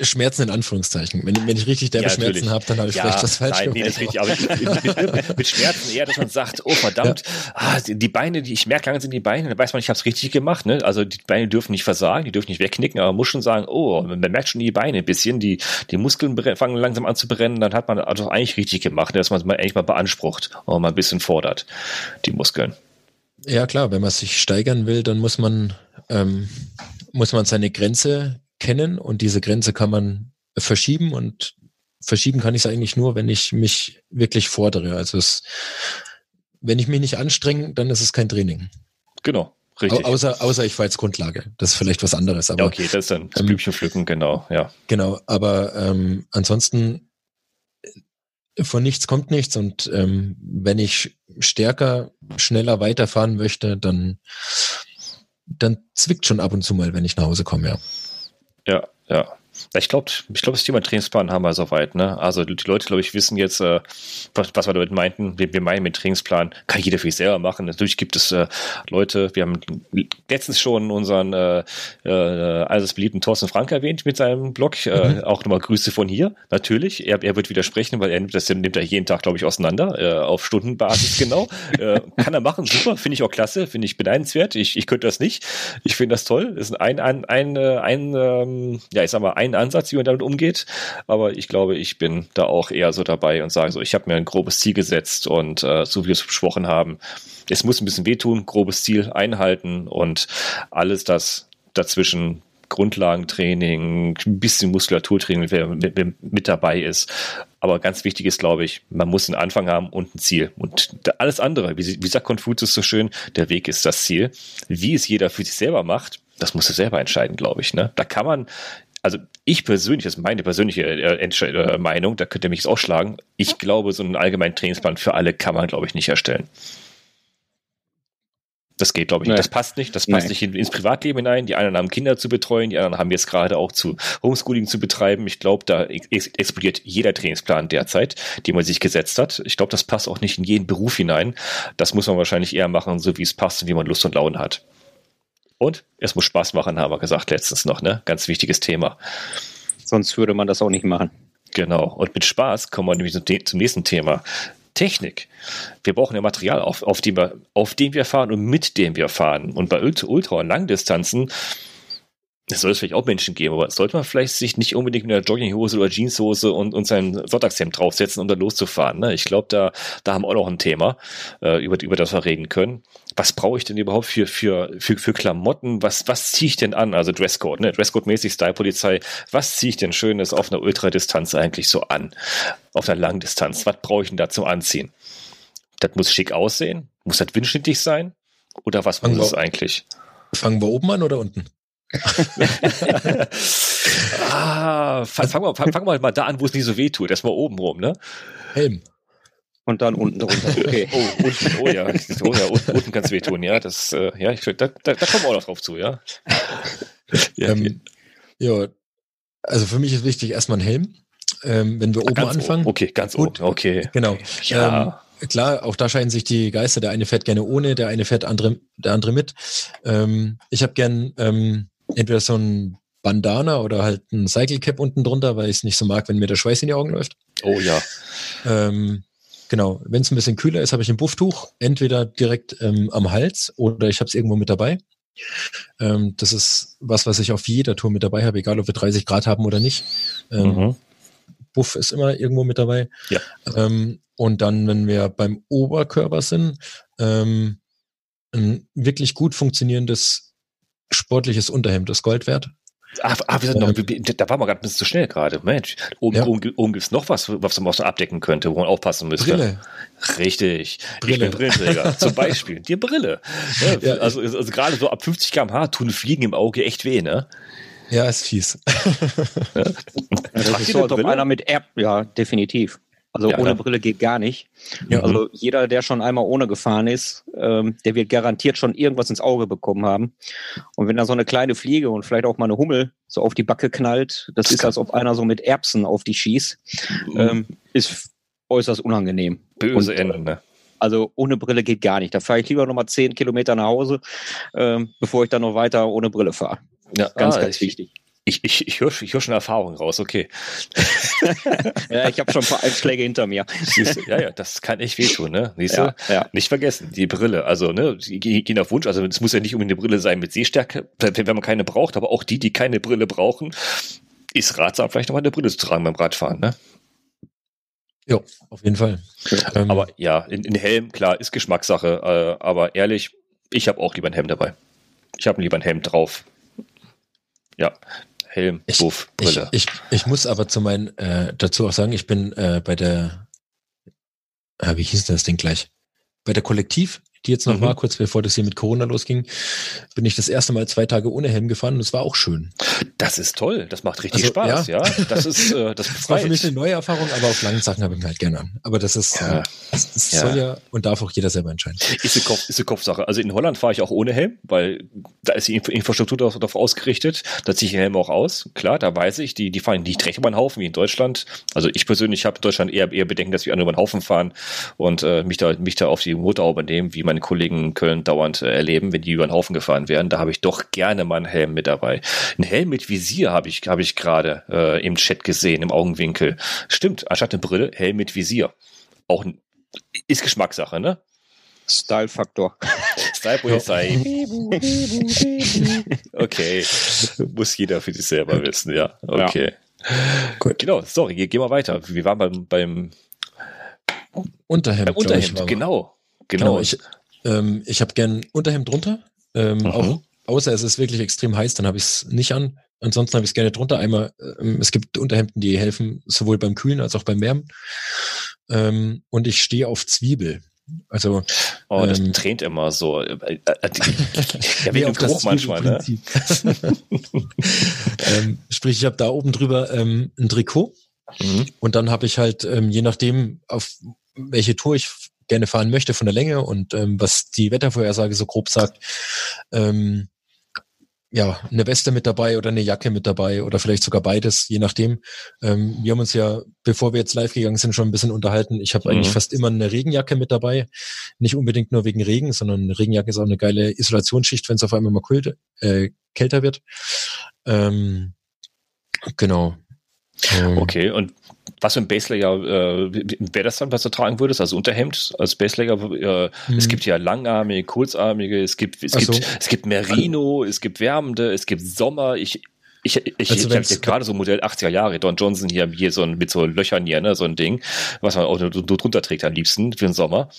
S3: Schmerzen in Anführungszeichen. Wenn, wenn ich richtig derbe ja, Schmerzen habe, dann habe ich ja, vielleicht was falsch nein, gemacht. Nee, das
S1: richtig, aber mit, mit, Schmerzen eher, dass man sagt, oh verdammt, ja. ah, die Beine, die ich merke, lang sind die Beine, dann weiß man, ich habe es richtig gemacht. Ne? Also die Beine dürfen nicht versagen, die dürfen nicht wegknicken, aber man muss schon sagen, oh, man merkt schon die Beine ein bisschen, die, die Muskeln fangen langsam an zu brennen, dann hat man also eigentlich richtig gemacht, dass man es mal eigentlich mal beansprucht und mal ein bisschen fordert, die Muskeln.
S3: Ja klar, wenn man sich steigern will, dann muss man, ähm, muss man seine Grenze kennen und diese Grenze kann man verschieben und verschieben kann ich es eigentlich nur, wenn ich mich wirklich fordere. Also es, wenn ich mich nicht anstrenge, dann ist es kein Training.
S1: Genau. Richtig.
S3: Au außer, außer ich fahre jetzt Grundlage. Das ist vielleicht was anderes. Aber,
S1: ja, okay, das ist dann das ähm, Blümchen pflücken, genau, ja.
S3: Genau, aber ähm, ansonsten von nichts kommt nichts und ähm, wenn ich stärker, schneller weiterfahren möchte, dann, dann zwickt schon ab und zu mal, wenn ich nach Hause komme, ja.
S1: Ja, ja. Ich glaube, ich glaube, das Thema Trainingsplan haben wir soweit. Ne? Also die Leute, glaube ich, wissen jetzt, äh, was, was wir damit meinten. Wir, wir meinen mit Trainingsplan, kann jeder für sich selber machen. Natürlich gibt es äh, Leute, wir haben letztens schon unseren äh, äh, alles beliebten Thorsten Frank erwähnt mit seinem Blog. Äh, mhm. Auch nochmal Grüße von hier. Natürlich, er, er wird widersprechen, weil er nimmt das nimmt er jeden Tag, glaube ich, auseinander, äh, auf Stundenbasis genau. äh, kann er machen, super, finde ich auch klasse, finde ich beneidenswert. Ich, ich könnte das nicht. Ich finde das toll. Das ist ein, ein, ein, ein, ein ähm, ja, ich sag mal, ein Ansatz, wie man damit umgeht. Aber ich glaube, ich bin da auch eher so dabei und sage so, ich habe mir ein grobes Ziel gesetzt und äh, so wie wir es besprochen haben, es muss ein bisschen wehtun, grobes Ziel einhalten und alles das dazwischen Grundlagentraining, ein bisschen Muskulaturtraining, wer mit dabei ist. Aber ganz wichtig ist, glaube ich, man muss einen Anfang haben und ein Ziel. Und alles andere, wie, wie sagt Konfuzius so schön, der Weg ist das Ziel. Wie es jeder für sich selber macht, das muss er selber entscheiden, glaube ich. Ne? Da kann man also ich persönlich, das ist meine persönliche äh, äh, Meinung, da könnt ihr mich jetzt ausschlagen. Ich glaube, so einen allgemeinen Trainingsplan für alle kann man, glaube ich, nicht erstellen. Das geht, glaube ich, nicht. Das passt nicht. Das passt Nein. nicht ins Privatleben hinein. Die einen haben Kinder zu betreuen, die anderen haben jetzt gerade auch zu Homeschooling zu betreiben. Ich glaube, da explodiert jeder Trainingsplan derzeit, den man sich gesetzt hat. Ich glaube, das passt auch nicht in jeden Beruf hinein. Das muss man wahrscheinlich eher machen, so wie es passt und wie man Lust und Laune hat. Und es muss Spaß machen, haben wir gesagt letztens noch, ne? Ganz wichtiges Thema.
S2: Sonst würde man das auch nicht machen.
S1: Genau. Und mit Spaß kommen wir nämlich zum nächsten Thema. Technik. Wir brauchen ja Material, auf, auf, dem wir, auf dem wir fahren und mit dem wir fahren. Und bei Ultra-, Ultra und Langdistanzen es soll es vielleicht auch Menschen geben, aber sollte man vielleicht sich nicht unbedingt mit einer Jogginghose oder Jeanshose und, und sein Sonntagshemd draufsetzen, um dann loszufahren. Ne? Ich glaube, da, da haben wir auch noch ein Thema, äh, über, über das wir reden können. Was brauche ich denn überhaupt für, für, für, für Klamotten? Was, was ziehe ich denn an? Also Dresscode, ne? Dresscode-mäßig, Style-Polizei. Was ziehe ich denn Schönes auf einer Ultradistanz eigentlich so an? Auf einer Langdistanz? Was brauche ich denn da zum Anziehen? Das muss schick aussehen? Muss das windschnittig sein? Oder was muss es eigentlich?
S3: Fangen wir oben an oder unten?
S1: Ah, fangen wir, fang, fang wir mal da an, wo es nicht so weh tut. Erstmal oben rum, ne?
S2: Helm. Und dann unten drunter. Okay.
S1: oh, unten, oh ja. Oh ja, unten, unten kann es wehtun, ja. Das, äh, ja, ich, da, da, da kommen wir auch noch drauf zu, ja.
S3: ja ähm, Ja, also für mich ist wichtig erstmal ein Helm. Ähm, wenn wir oben
S1: ganz
S3: anfangen.
S1: Oben. Okay, ganz Gut. oben. Okay.
S3: Genau.
S1: Ja.
S3: Ähm, klar, auch da scheiden sich die Geister. Der eine fährt gerne ohne, der eine fährt andere, der andere mit. Ähm, ich habe gern ähm, entweder so ein Bandana oder halt ein Cycle Cap unten drunter, weil ich es nicht so mag, wenn mir der Schweiß in die Augen läuft.
S1: Oh ja.
S3: Ähm, genau. Wenn es ein bisschen kühler ist, habe ich ein Bufftuch, entweder direkt ähm, am Hals oder ich habe es irgendwo mit dabei. Ähm, das ist was, was ich auf jeder Tour mit dabei habe, egal ob wir 30 Grad haben oder nicht. Ähm, mhm. Buff ist immer irgendwo mit dabei.
S1: Ja.
S3: Ähm, und dann, wenn wir beim Oberkörper sind, ähm, ein wirklich gut funktionierendes sportliches Unterhemd ist Gold wert.
S1: Ach, ach wir sind noch, ähm. da waren wir gerade ein bisschen zu schnell gerade. Mensch, oben, ja. oben, oben gibt es noch was, was man auch so abdecken könnte, wo man aufpassen müsste.
S3: Brille.
S1: Richtig. Brille. Ich bin Brillenträger. Zum Beispiel. Die Brille. Ja, ja, also, also gerade so ab 50 km/h tun Fliegen im Auge echt weh, ne?
S3: Ja, ist fies.
S2: ja, das ist so, als ob einer mit Erb, ja, definitiv. Also ja, ohne Brille geht gar nicht. Ja. Also jeder, der schon einmal ohne gefahren ist, ähm, der wird garantiert schon irgendwas ins Auge bekommen haben. Und wenn da so eine kleine Fliege und vielleicht auch mal eine Hummel so auf die Backe knallt, das, ist, als ob einer so mit Erbsen auf dich schießt, mhm. ähm, ist äußerst unangenehm.
S1: Böse und, Ende, ne?
S2: Also ohne Brille geht gar nicht. Da fahre ich lieber nochmal zehn Kilometer nach Hause, ähm, bevor ich dann noch weiter ohne Brille fahre.
S1: Ja, ganz, ah, ganz ich, wichtig. Ich, ich, ich höre ich hör schon Erfahrung raus, okay.
S2: ja, ich habe schon ein paar Einschläge hinter mir.
S1: Siehst ja, ja, das kann echt wehtun, ne? Siehst ja, du? Ja. Nicht vergessen, die Brille, also, ne, die gehen auf Wunsch, also es muss ja nicht unbedingt eine Brille sein mit Sehstärke, wenn man keine braucht, aber auch die, die keine Brille brauchen, ist ratsam, vielleicht nochmal eine Brille zu tragen beim Radfahren, ne?
S3: Ja, auf jeden Fall.
S1: Ähm, aber ja, in, in Helm, klar, ist Geschmackssache, äh, aber ehrlich, ich habe auch lieber ein Helm dabei. Ich habe lieber ein Helm drauf. Ja, Helm,
S3: ich, Buff, Brille. Ich, ich, ich, muss aber zu meinen, äh, dazu auch sagen, ich bin äh, bei der, äh, wie hieß das Ding gleich? Bei der Kollektiv die jetzt noch mhm. war, kurz bevor das hier mit Corona losging, bin ich das erste Mal zwei Tage ohne Helm gefahren und es war auch schön.
S1: Das ist toll, das macht richtig also, Spaß, ja. ja. Das ist, äh, das,
S3: das war für mich eine neue Erfahrung, aber auf langen Sachen habe ich mir halt gerne an. Aber das ist, ja. äh, das, das ja. soll ja und darf auch jeder selber entscheiden.
S1: Ist eine, Kopf, ist eine Kopfsache. Also in Holland fahre ich auch ohne Helm, weil da ist die Infrastruktur darauf ausgerichtet, da ziehe ich den Helm auch aus. Klar, da weiß ich, die, die fahren nicht recht über den Haufen wie in Deutschland. Also ich persönlich habe in Deutschland eher, eher Bedenken, dass wir andere über den Haufen fahren und äh, mich da, mich da auf die Motorhaube nehmen, wie meine Kollegen können Köln dauernd äh, erleben, wenn die über den Haufen gefahren werden. Da habe ich doch gerne mal einen Helm mit dabei. Ein Helm mit Visier habe ich, habe ich gerade äh, im Chat gesehen, im Augenwinkel. Stimmt, anstatt eine Brille, Helm mit Visier. Auch ist Geschmackssache, ne?
S2: Style-Faktor.
S1: Style-Polizei. okay. Muss jeder für sich selber wissen, ja. Okay. Ja. Gut. Genau, sorry, gehen wir weiter. Wir waren beim, beim
S3: Unterhemd. Beim
S1: Unterhemd, genau. Genau.
S3: genau ich, ähm, ich habe gern Unterhemd drunter. Ähm, auch, außer es ist wirklich extrem heiß, dann habe ich es nicht an. Ansonsten habe ich es gerne drunter. Einmal, ähm, es gibt Unterhemden, die helfen sowohl beim Kühlen als auch beim Wärmen. Ähm, und ich stehe auf Zwiebel. Also,
S1: oh, das ähm, tränt immer so. Äh, äh, äh ja, wegen Geruch manchmal, ne?
S3: ähm, sprich, ich habe da oben drüber ähm, ein Trikot mhm. und dann habe ich halt, ähm, je nachdem, auf welche Tour ich gerne fahren möchte von der Länge und ähm, was die Wettervorhersage so grob sagt, ähm, ja, eine Weste mit dabei oder eine Jacke mit dabei oder vielleicht sogar beides, je nachdem. Ähm, wir haben uns ja, bevor wir jetzt live gegangen sind, schon ein bisschen unterhalten. Ich habe mhm. eigentlich fast immer eine Regenjacke mit dabei. Nicht unbedingt nur wegen Regen, sondern eine Regenjacke ist auch eine geile Isolationsschicht, wenn es auf einmal mal kühlt, äh, kälter wird. Ähm, genau.
S1: Okay, und was für ein Baselayer äh, wäre das dann, was du tragen würdest? Also Unterhemd als Baselayer? Äh, mhm. Es gibt ja langarmige, kurzarmige, es gibt, es gibt, so. es gibt Merino, es gibt wärmende, es gibt Sommer. Ich, ich, ich, also ich habe gerade so Modell 80er Jahre, Don Johnson hier, hier so ein, mit so Löchern hier, ne, so ein Ding, was man auch nur drunter trägt am liebsten für den Sommer.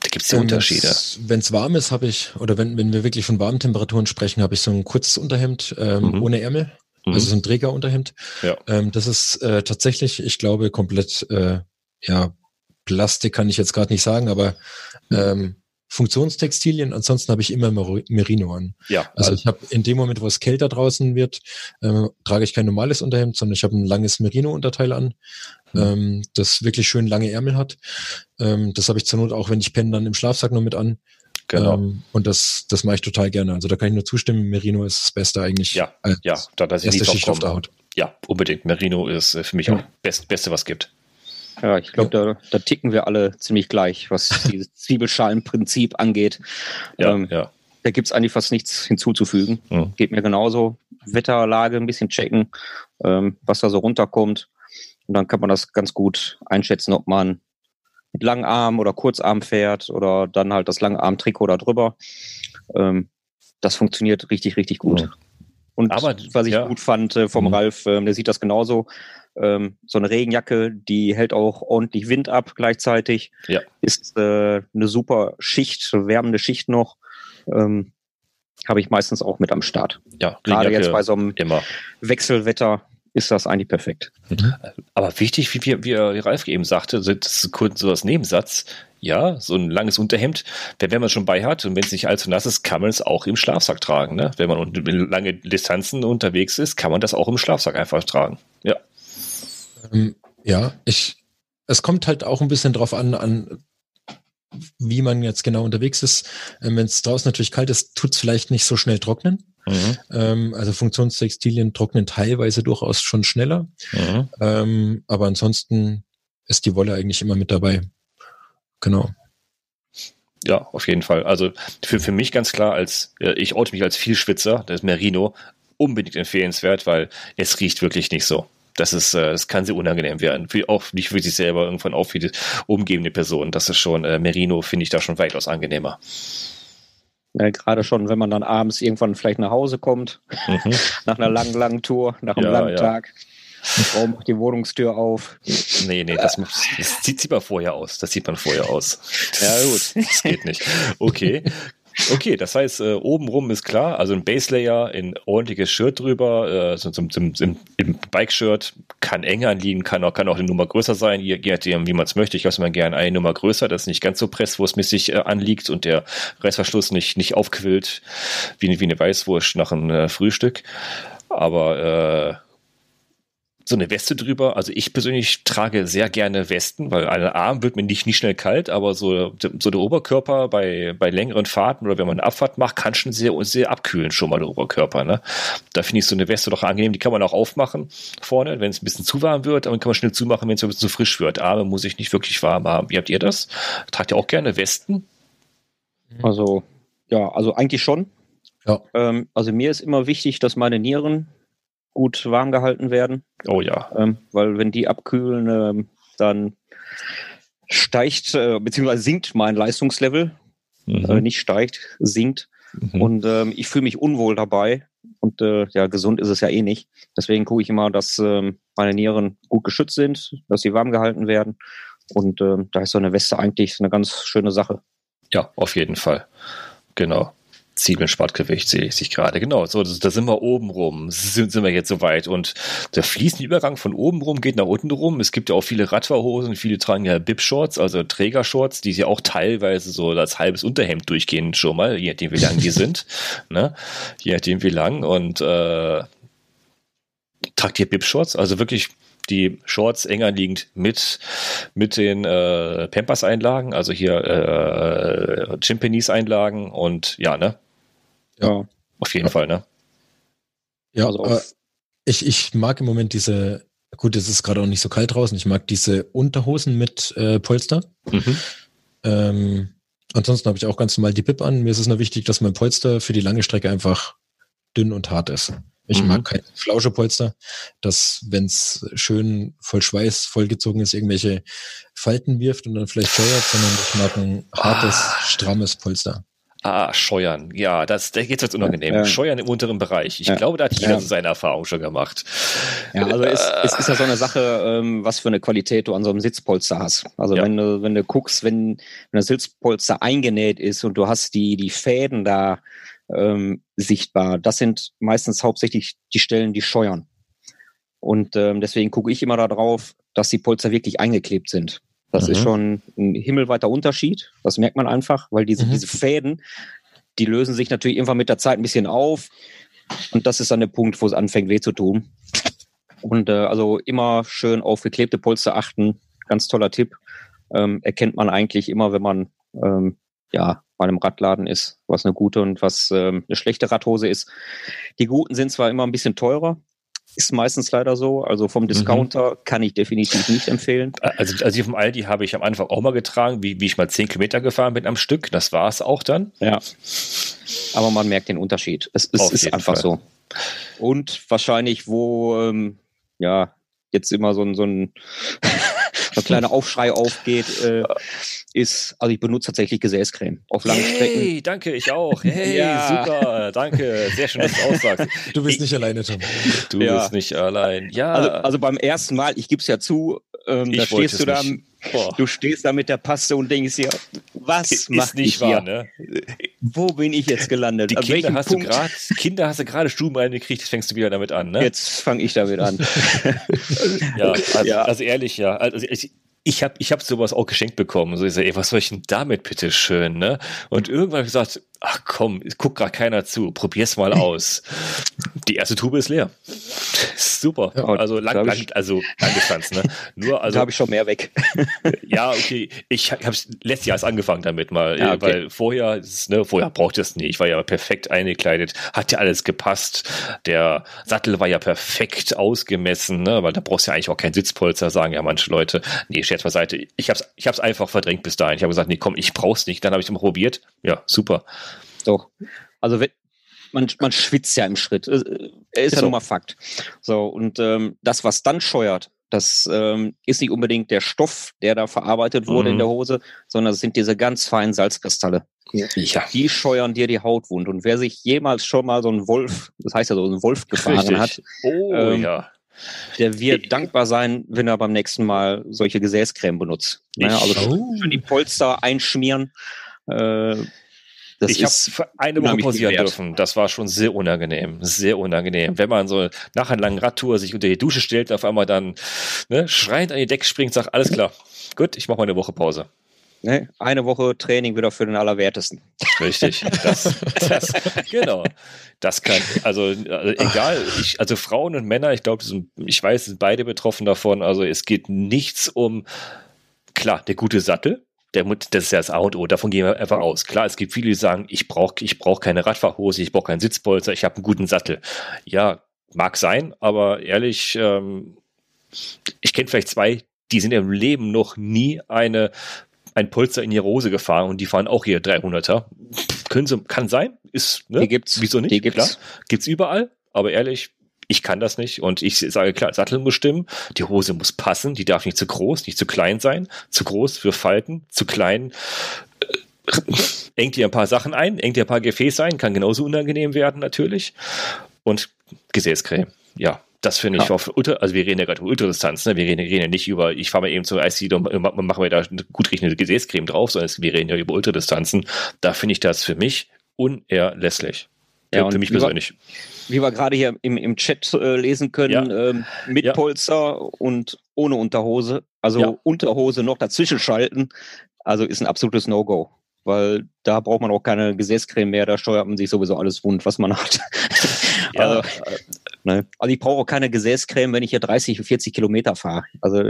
S1: Da gibt es ja Unterschiede.
S3: Wenn es warm ist, habe ich, oder wenn, wenn wir wirklich von warmen Temperaturen sprechen, habe ich so ein kurzes Unterhemd ähm, mhm. ohne Ärmel. Mhm. Also so ein Trägerunterhemd. Ja. Ähm, das ist äh, tatsächlich, ich glaube, komplett, äh, ja, Plastik kann ich jetzt gerade nicht sagen, aber mhm. ähm, Funktionstextilien. Ansonsten habe ich immer Merino an.
S1: Ja.
S3: Also ich habe in dem Moment, wo es kälter draußen wird, ähm, trage ich kein normales Unterhemd, sondern ich habe ein langes Merino-Unterteil an, mhm. ähm, das wirklich schön lange Ärmel hat. Ähm, das habe ich zur Not auch, wenn ich penne, dann im Schlafsack noch mit an. Genau. Ähm, und das, das mache ich total gerne. Also da kann ich nur zustimmen. Merino ist das Beste eigentlich.
S1: Ja, ja, da das
S3: erste Schicht auf der Haut.
S1: Ja, unbedingt. Merino ist äh, für mich ja. auch das Beste, was es gibt.
S2: Ja, ich glaube, ja. da, da ticken wir alle ziemlich gleich, was dieses Zwiebelschalenprinzip angeht.
S1: Ja, ähm, ja.
S2: Da gibt es eigentlich fast nichts hinzuzufügen. Mhm. Geht mir genauso. Wetterlage ein bisschen checken, ähm, was da so runterkommt. Und dann kann man das ganz gut einschätzen, ob man mit Langarm oder Kurzarm fährt oder dann halt das Langarm-Trikot da drüber. Ähm, das funktioniert richtig, richtig gut. Mhm. Und Aber, was ich ja. gut fand äh, vom mhm. Ralf, äh, der sieht das genauso. Ähm, so eine Regenjacke, die hält auch ordentlich Wind ab gleichzeitig.
S1: Ja.
S2: Ist äh, eine super Schicht, wärmende Schicht noch. Ähm, Habe ich meistens auch mit am Start.
S1: Ja,
S2: gerade jetzt bei so einem immer. Wechselwetter ist das eigentlich perfekt.
S1: Mhm. Aber wichtig, wie, wie, wie Ralf eben sagte, das ist kurz so das Nebensatz, ja, so ein langes Unterhemd, wenn man es schon bei hat und wenn es nicht allzu nass ist, kann man es auch im Schlafsack tragen. Ne? Wenn man lange Distanzen unterwegs ist, kann man das auch im Schlafsack einfach tragen. Ja.
S3: Ähm, ja, ich, es kommt halt auch ein bisschen drauf an, an wie man jetzt genau unterwegs ist. Ähm, wenn es draußen natürlich kalt ist, tut es vielleicht nicht so schnell trocknen. Mhm. Ähm, also Funktionstextilien trocknen teilweise durchaus schon schneller. Mhm. Ähm, aber ansonsten ist die Wolle eigentlich immer mit dabei. Genau.
S1: Ja, auf jeden Fall. Also für, für mich ganz klar, als äh, ich oute mich als Vielschwitzer, das ist Merino, unbedingt empfehlenswert, weil es riecht wirklich nicht so. Das ist, äh, das kann sehr unangenehm werden. Für, auch nicht für sich selber, irgendwann auch für die umgebende Person. Das ist schon, äh, Merino finde ich da schon weitaus angenehmer.
S2: Ja, gerade schon, wenn man dann abends irgendwann vielleicht nach Hause kommt, mhm. nach einer langen, langen Tour, nach einem ja, langen ja. Tag. Die Frau macht die Wohnungstür auf.
S1: Nee, nee, das, das sieht, sieht man vorher aus. Das sieht man vorher aus.
S2: Ja, gut.
S1: Das geht nicht. Okay, Okay, das heißt, äh, obenrum ist klar, also ein Baselayer, ein ordentliches Shirt drüber, äh, so, so, so, im, Bike-Shirt, kann enger liegen, kann auch, kann auch eine Nummer größer sein, je, je nachdem, wie man es möchte. Ich lasse mal gerne eine Nummer größer, das nicht ganz so presswurstmäßig äh, anliegt und der Reißverschluss nicht, nicht aufquillt wie, wie eine Weißwurst nach einem äh, Frühstück. Aber äh, so eine Weste drüber. Also ich persönlich trage sehr gerne Westen, weil an Arm wird mir nicht, nicht schnell kalt, aber so, so der Oberkörper bei, bei längeren Fahrten oder wenn man eine Abfahrt macht, kann schon sehr, sehr abkühlen schon mal der Oberkörper. Ne? Da finde ich so eine Weste doch angenehm. Die kann man auch aufmachen vorne, wenn es ein bisschen zu warm wird, aber kann man schnell zumachen, wenn es ein bisschen zu frisch wird. Arme muss ich nicht wirklich warm haben. Wie habt ihr das? Tragt ihr auch gerne Westen?
S2: Also, ja, also eigentlich schon. Ja. Ähm, also mir ist immer wichtig, dass meine Nieren gut warm gehalten werden.
S1: Oh ja.
S2: Ähm, weil wenn die abkühlen, ähm, dann steigt äh, bzw. sinkt mein Leistungslevel. Mhm. Äh, nicht steigt, sinkt. Mhm. Und ähm, ich fühle mich unwohl dabei. Und äh, ja, gesund ist es ja eh nicht. Deswegen gucke ich immer, dass ähm, meine Nieren gut geschützt sind, dass sie warm gehalten werden. Und ähm, da ist so eine Weste eigentlich eine ganz schöne Sache.
S1: Ja, auf jeden Fall. Genau. Zwiebeln-Sportgewicht sehe ich sich gerade. Genau, so, da sind wir oben rum. Sind, sind wir jetzt soweit. Und der fließende Übergang von oben rum geht nach unten rum. Es gibt ja auch viele Radfahrhosen, viele tragen ja Bib-Shorts, also Trägershorts, die ja auch teilweise so als halbes Unterhemd durchgehen schon mal, je nachdem wie lang die sind. Ne? Je nachdem wie lang. Und äh, tragt ihr Bib-Shorts, also wirklich die Shorts enger liegend mit, mit den äh, Pampers-Einlagen, also hier äh, Chimpanese-Einlagen und ja, ne? Ja. Auf jeden. Fall, ne?
S3: Ja, also äh, ich, ich mag im Moment diese, gut, es ist gerade auch nicht so kalt draußen, ich mag diese Unterhosen mit äh, Polster. Mhm. Ähm, ansonsten habe ich auch ganz normal die Pip an. Mir ist es nur wichtig, dass mein Polster für die lange Strecke einfach dünn und hart ist. Ich mhm. mag kein Flauschepolster, das, wenn es schön voll Schweiß vollgezogen ist, irgendwelche Falten wirft und dann vielleicht scheuert, sondern ich mag ein hartes, ah. strammes Polster.
S1: Ah, Scheuern. Ja, das, da geht's jetzt unangenehm. Ja. Scheuern im unteren Bereich. Ich ja. glaube, da hat jeder ja. seine Erfahrung schon gemacht.
S2: Ja, also es, äh. es ist ja so eine Sache, ähm, was für eine Qualität du an so einem Sitzpolster hast. Also wenn du, wenn du guckst, wenn, wenn das Sitzpolster eingenäht ist und du hast die, die Fäden da ähm, sichtbar. Das sind meistens hauptsächlich die Stellen, die scheuern. Und ähm, deswegen gucke ich immer darauf, dass die Polster wirklich eingeklebt sind. Das mhm. ist schon ein himmelweiter Unterschied. Das merkt man einfach, weil diese, mhm. diese Fäden, die lösen sich natürlich irgendwann mit der Zeit ein bisschen auf. Und das ist dann der Punkt, wo es anfängt weh zu tun. Und äh, also immer schön auf geklebte Polster achten. Ganz toller Tipp. Ähm, erkennt man eigentlich immer, wenn man ähm, ja bei einem Radladen ist, was eine gute und was ähm, eine schlechte Radhose ist. Die guten sind zwar immer ein bisschen teurer, ist meistens leider so. Also vom Discounter mhm. kann ich definitiv nicht empfehlen.
S1: Also, also vom Aldi habe ich am Anfang auch mal getragen, wie, wie ich mal zehn Kilometer gefahren bin am Stück. Das war es auch dann.
S2: Ja. Aber man merkt den Unterschied. Es, es ist einfach Fall. so. Und wahrscheinlich, wo ähm, ja jetzt immer so ein, so ein ein kleiner Aufschrei aufgeht, äh, ist, also ich benutze tatsächlich Gesäßcreme auf langen hey, Strecken.
S1: Hey, danke, ich auch. Hey, ja. super, danke. Sehr schön, dass du aussagst.
S3: Du bist ich, nicht alleine, Tom.
S1: Du ja. bist nicht allein. Ja.
S2: Also, also beim ersten Mal, ich gebe es ja zu, ähm, da stehst du da, du stehst da mit der Paste und denkst dir, was macht nicht wahr, ne? Wo bin ich jetzt gelandet?
S1: Die Kinder hast, Punkt? Du grad, Kinder hast du gerade Stuben reingekriegt, jetzt fängst du wieder damit an, ne?
S2: Jetzt fange ich damit an.
S1: ja, also, ja, also, ehrlich, ja. Also ich, ich habe ich hab sowas auch geschenkt bekommen. So ich sage, ey, was soll ich denn damit bitte schön, ne? Und irgendwann habe ich gesagt, ach komm, guckt gerade keiner zu, probier's mal aus. Die erste Tube ist leer. Super. Ja, also lang, lang, also angestanzt, ne?
S2: Nur also. Da habe ich schon mehr weg.
S1: ja, okay. Ich habe letztes Jahr angefangen damit mal, ja, okay. weil vorher, ne, vorher brauchte es nie. Ich war ja perfekt eingekleidet, hat ja alles gepasst. Der Sattel war ja perfekt ausgemessen, ne? Weil da brauchst du ja eigentlich auch kein Sitzpolster, sagen ja manche Leute. Nee, Scherz beiseite. Ich habe es ich hab's einfach verdrängt bis dahin. Ich habe gesagt, nee, komm, ich brauch's nicht. Dann habe ich es mal probiert. Ja, super.
S2: Doch. Also man, man schwitzt ja im Schritt. Ist, ist ja so. nun mal Fakt. So, und ähm, das, was dann scheuert, das ähm, ist nicht unbedingt der Stoff, der da verarbeitet wurde mhm. in der Hose, sondern es sind diese ganz feinen Salzkristalle. Ja. Die scheuern dir die Haut wund. Und wer sich jemals schon mal so ein Wolf, das heißt ja so ein Wolf gefahren Richtig. hat, oh, ähm, ja. der wird ich, dankbar sein, wenn er beim nächsten Mal solche Gesäßcreme benutzt. Naja, also oh. schön die Polster einschmieren. Äh,
S1: das ich habe eine Woche pausieren dürfen. Das war schon sehr unangenehm. Sehr unangenehm. Wenn man so nach einer langen Radtour sich unter die Dusche stellt, auf einmal dann ne, schreiend an die Decke springt, sagt, alles klar, gut, ich mache mal eine Woche Pause.
S2: Ne? Eine Woche Training wieder für den Allerwertesten.
S1: Richtig. Das, das, genau. Das kann, also, also egal, ich, also Frauen und Männer, ich glaube, ich weiß, sind beide betroffen davon. Also es geht nichts um, klar, der gute Sattel, der, das ist ja das A und O, davon gehen wir einfach aus. Klar, es gibt viele, die sagen, ich brauche ich brauch keine Radfachhose, ich brauche keinen Sitzpolster, ich habe einen guten Sattel. Ja, mag sein, aber ehrlich, ähm, ich kenne vielleicht zwei, die sind im Leben noch nie eine ein Polster in ihre Hose gefahren und die fahren auch hier 300er. Können sie, kann sein, ist,
S2: ne? Die gibt's.
S1: Wieso nicht?
S2: Die gibt's. Klar,
S1: gibt's überall, aber ehrlich, ich kann das nicht und ich sage klar, Sattel muss stimmen, die Hose muss passen, die darf nicht zu groß, nicht zu klein sein, zu groß für Falten, zu klein äh, engt dir ein paar Sachen ein, engt dir ein paar Gefäße ein, kann genauso unangenehm werden natürlich und Gesäßcreme, ja. Das finde ich ja. auf Ultra, also wir reden ja gerade über Ultradistanz, ne? Wir reden, reden ja nicht über, ich fahre mal eben zur IC und machen wir da eine gut riechende Gesäßcreme drauf, sondern wir reden ja über Ultradistanzen. Da finde ich das für mich unerlässlich.
S2: Ja, für mich persönlich wie wir gerade hier im, im Chat äh, lesen können, ja. ähm, mit ja. Polster und ohne Unterhose. Also ja. Unterhose noch dazwischen schalten. Also ist ein absolutes No-Go. Weil da braucht man auch keine Gesäßcreme mehr, da steuert man sich sowieso alles wund, was man hat. also, äh, ne? also ich brauche auch keine Gesäßcreme, wenn ich hier 30, 40 Kilometer fahre. Also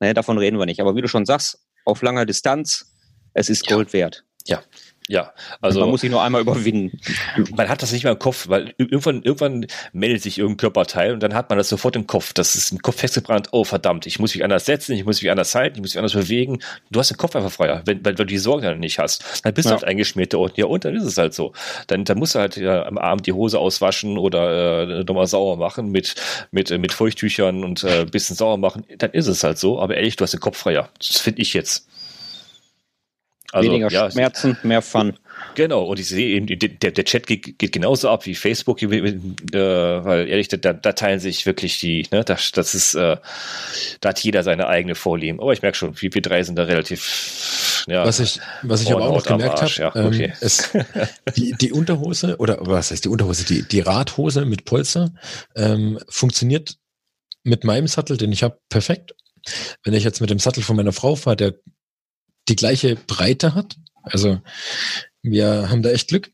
S2: ne, davon reden wir nicht. Aber wie du schon sagst, auf langer Distanz, es ist Gold wert.
S1: Ja, ja, also.
S2: Man muss sich nur einmal überwinden.
S1: Man hat das nicht mehr im Kopf, weil irgendwann, irgendwann meldet sich irgendein Körperteil und dann hat man das sofort im Kopf. Das ist im Kopf festgebrannt. Oh, verdammt, ich muss mich anders setzen, ich muss mich anders halten, ich muss mich anders bewegen. Du hast den Kopf einfach freier, wenn, weil, weil du die Sorgen dann nicht hast. Dann bist ja. du halt eingeschmiert Ja, und dann ist es halt so. Dann, dann musst du halt ja, am Abend die Hose auswaschen oder äh, nochmal sauer machen mit, mit, mit Feuchttüchern und äh, bisschen sauer machen. Dann ist es halt so. Aber ehrlich, du hast den Kopf freier. Das finde ich jetzt.
S2: Also, Weniger ja, Schmerzen, mehr Fun.
S1: Genau, und ich sehe eben, der, der Chat geht, geht genauso ab wie Facebook, äh, weil ehrlich, da, da teilen sich wirklich die, ne, das, das ist, äh, da hat jeder seine eigene Vorlieben. Aber ich merke schon, wir, wir drei sind da relativ,
S3: ja. Was ich, was ich aber auch noch gemerkt habe, ja, okay. ähm, die, die Unterhose, oder was heißt die Unterhose, die, die Radhose mit Polster, ähm, funktioniert mit meinem Sattel, den ich habe, perfekt. Wenn ich jetzt mit dem Sattel von meiner Frau fahre, der die gleiche Breite hat. Also wir haben da echt Glück.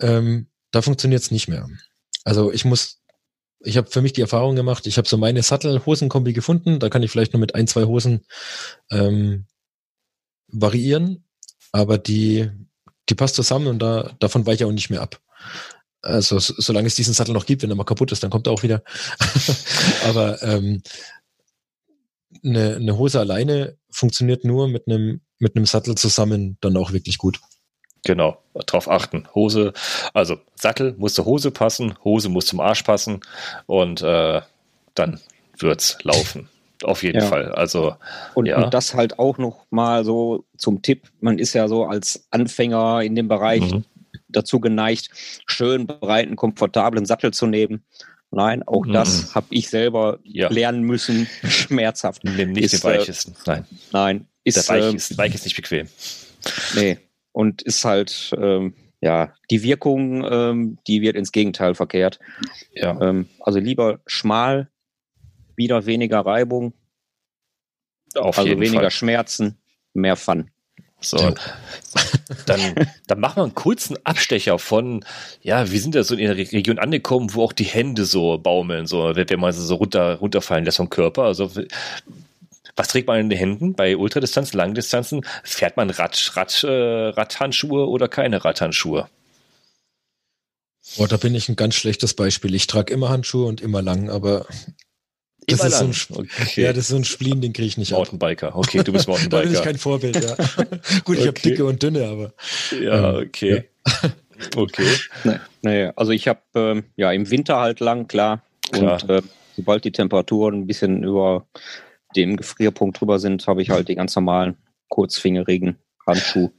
S3: Ähm, da funktioniert es nicht mehr. Also ich muss, ich habe für mich die Erfahrung gemacht, ich habe so meine Sattel-Hosenkombi gefunden, da kann ich vielleicht nur mit ein, zwei Hosen ähm, variieren, aber die, die passt zusammen und da, davon weiche ich auch nicht mehr ab. Also solange es diesen Sattel noch gibt, wenn er mal kaputt ist, dann kommt er auch wieder. Aber ähm, eine, eine Hose alleine funktioniert nur mit einem mit einem Sattel zusammen dann auch wirklich gut.
S1: Genau, drauf achten. Hose, also Sattel muss zur Hose passen, Hose muss zum Arsch passen und äh, dann wird's laufen. Auf jeden ja. Fall. Also
S2: und, ja. und das halt auch noch mal so zum Tipp. Man ist ja so als Anfänger in dem Bereich mhm. Dazu geneigt, schön breiten, komfortablen Sattel zu nehmen. Nein, auch mhm. das habe ich selber ja. lernen müssen. Schmerzhaft.
S1: Nimm nicht ist, den weichesten. Nein.
S2: Nein.
S1: Ist, Der weich, äh, ist, weich ist nicht bequem.
S2: Nee. Und ist halt, ähm, ja, die Wirkung, ähm, die wird ins Gegenteil verkehrt. Ja. Ähm, also lieber schmal, wieder weniger Reibung. Auf also weniger Fall. Schmerzen, mehr Fun.
S1: So, ja. dann, dann machen wir einen kurzen Abstecher von, ja, wir sind ja so in der Region angekommen, wo auch die Hände so baumeln, so, wenn man so runter, runterfallen lässt vom Körper. Also, was trägt man in den Händen bei Ultradistanzen, Langdistanzen? Fährt man Rad, Rad, äh, Radhandschuhe oder keine Radhandschuhe?
S3: Boah, da bin ich ein ganz schlechtes Beispiel. Ich trage immer Handschuhe und immer lang, aber das ist so ein, okay. Ja, das ist so ein Spleen, den kriege ich nicht
S1: Mountainbiker. Okay, du bist Mountainbiker. da bin
S3: ich kein Vorbild, ja. Gut, ich okay. habe dicke und dünne, aber.
S1: Ja, ähm, okay. Ja. okay.
S2: Nee, also ich habe ähm, ja im Winter halt lang, klar. klar. Und äh, sobald die Temperaturen ein bisschen über dem Gefrierpunkt drüber sind, habe ich halt die ganz normalen kurzfingerigen Handschuhe.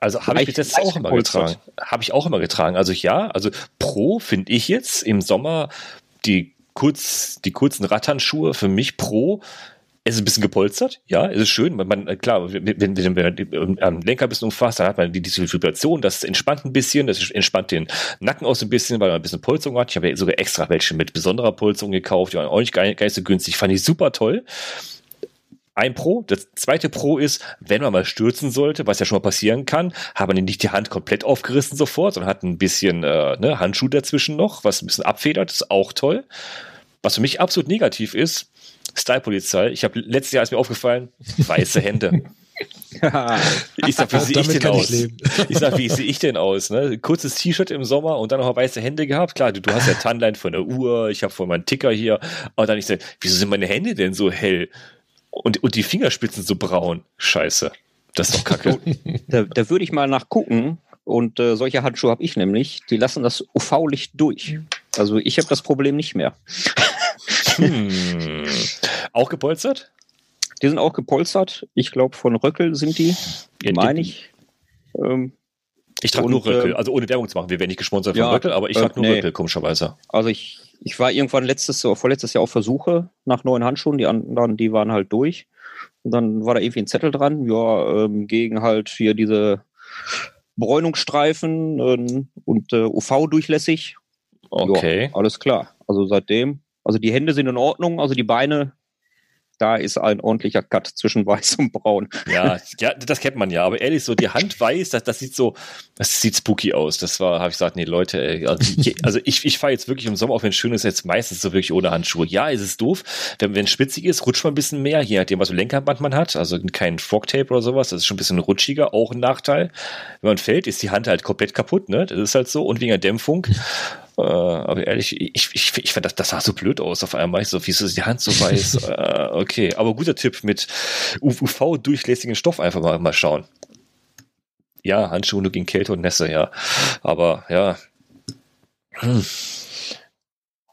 S1: Also habe ich das auch immer getragen. Habe ich auch immer getragen. Also ja, also Pro finde ich jetzt im Sommer die kurz, die kurzen Radhandschuhe für mich pro. Es ist ein bisschen gepolstert, ja, es ist schön. Man, man klar, wenn, wenn, man am Lenker ein bisschen umfasst, dann hat man die, diese Vibration, das entspannt ein bisschen, das entspannt den Nacken aus ein bisschen, weil man ein bisschen Polsterung hat. Ich habe ja sogar extra welche mit besonderer Polsterung gekauft, die waren auch nicht gar, gar so günstig, fand ich super toll ein Pro. Das zweite Pro ist, wenn man mal stürzen sollte, was ja schon mal passieren kann, hat man nicht die Hand komplett aufgerissen sofort, sondern hat ein bisschen äh, ne, Handschuh dazwischen noch, was ein bisschen abfedert, ist auch toll. Was für mich absolut negativ ist, Style-Polizei. Ich habe letztes Jahr ist mir aufgefallen, weiße Hände. ich sag, wie sehe ich denn aus? Ich, ich sag, wie sehe ich denn aus? Ne? Kurzes T-Shirt im Sommer und dann noch weiße Hände gehabt. Klar, du, du hast ja Tanline von der Uhr, ich habe von meinem Ticker hier. Und dann ich sage, wieso sind meine Hände denn so hell? Und, und die Fingerspitzen so braun. Scheiße. Das ist doch kacke.
S2: da, da würde ich mal nachgucken. Und äh, solche Handschuhe habe ich nämlich. Die lassen das UV-Licht durch. Also ich habe das Problem nicht mehr.
S1: hm. Auch gepolstert?
S2: Die sind auch gepolstert. Ich glaube, von Röckel sind die, ja, meine ich.
S1: Ähm, ich trage nur Röckel, ähm, also ohne Werbung zu machen. Wir werden nicht gesponsert von ja, Röckel, aber ich trage äh, nur nee. Röckel, komischerweise.
S2: Also ich ich war irgendwann letztes oder vorletztes Jahr auf Versuche nach neuen Handschuhen, die anderen, die waren halt durch. Und dann war da irgendwie ein Zettel dran, ja, ähm, gegen halt hier diese Bräunungsstreifen ähm, und äh, UV-durchlässig.
S1: Okay.
S2: Ja, alles klar. Also seitdem, also die Hände sind in Ordnung, also die Beine da ist ein ordentlicher Cut zwischen weiß und braun.
S1: Ja, ja, das kennt man ja. Aber ehrlich, so die Hand weiß, das, das sieht so, das sieht spooky aus. Das war, habe ich gesagt, nee, Leute, ey, also, also ich, ich fahre jetzt wirklich im Sommer, auch wenn es schön ist, jetzt meistens so wirklich ohne Handschuhe. Ja, ist es doof. Wenn wenn es spitzig ist, rutscht man ein bisschen mehr, je nachdem, was für Lenkerband man hat. Also kein Frogtape oder sowas. Das ist schon ein bisschen rutschiger, auch ein Nachteil. Wenn man fällt, ist die Hand halt komplett kaputt, ne? Das ist halt so. Und wegen der Dämpfung. Äh, aber ehrlich, ich, ich, ich fand, das, das sah so blöd aus auf einmal. Ich so, wieso ist die Hand so weiß? äh, okay, aber guter Tipp mit UV-durchlässigen Stoff einfach mal, mal schauen. Ja, Handschuhe nur gegen Kälte und Nässe, ja. Aber ja.
S3: Hm.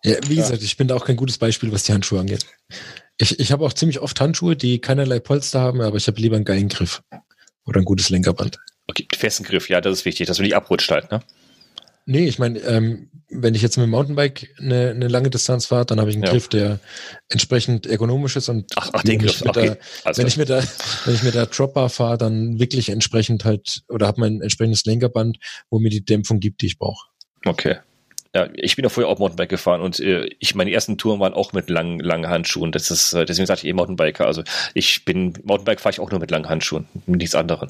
S3: Ja, wie ja. gesagt, ich bin da auch kein gutes Beispiel, was die Handschuhe angeht. Ich, ich habe auch ziemlich oft Handschuhe, die keinerlei Polster haben, aber ich habe lieber einen geilen Griff. Oder ein gutes Lenkerband.
S1: Okay, festen Griff, ja, das ist wichtig, dass du nicht abrutscht halt, ne?
S3: Nee, ich meine, ähm, wenn ich jetzt mit dem Mountainbike eine, eine lange Distanz fahre, dann habe ich einen ja. Griff, der entsprechend ergonomisch ist und
S1: ach, ach den Griff,
S3: okay. da, wenn ich mit der wenn ich mit der Dropper fahre, dann wirklich entsprechend halt oder habe mein entsprechendes Lenkerband, wo mir die Dämpfung gibt, die ich brauche.
S1: Okay. Ja, ich bin ja vorher auch Mountainbike gefahren und äh, ich meine ersten Touren waren auch mit langen langen Handschuhen. Das ist äh, deswegen sage ich eh Mountainbiker. Also ich bin Mountainbike fahre ich auch nur mit langen Handschuhen, mit nichts anderem.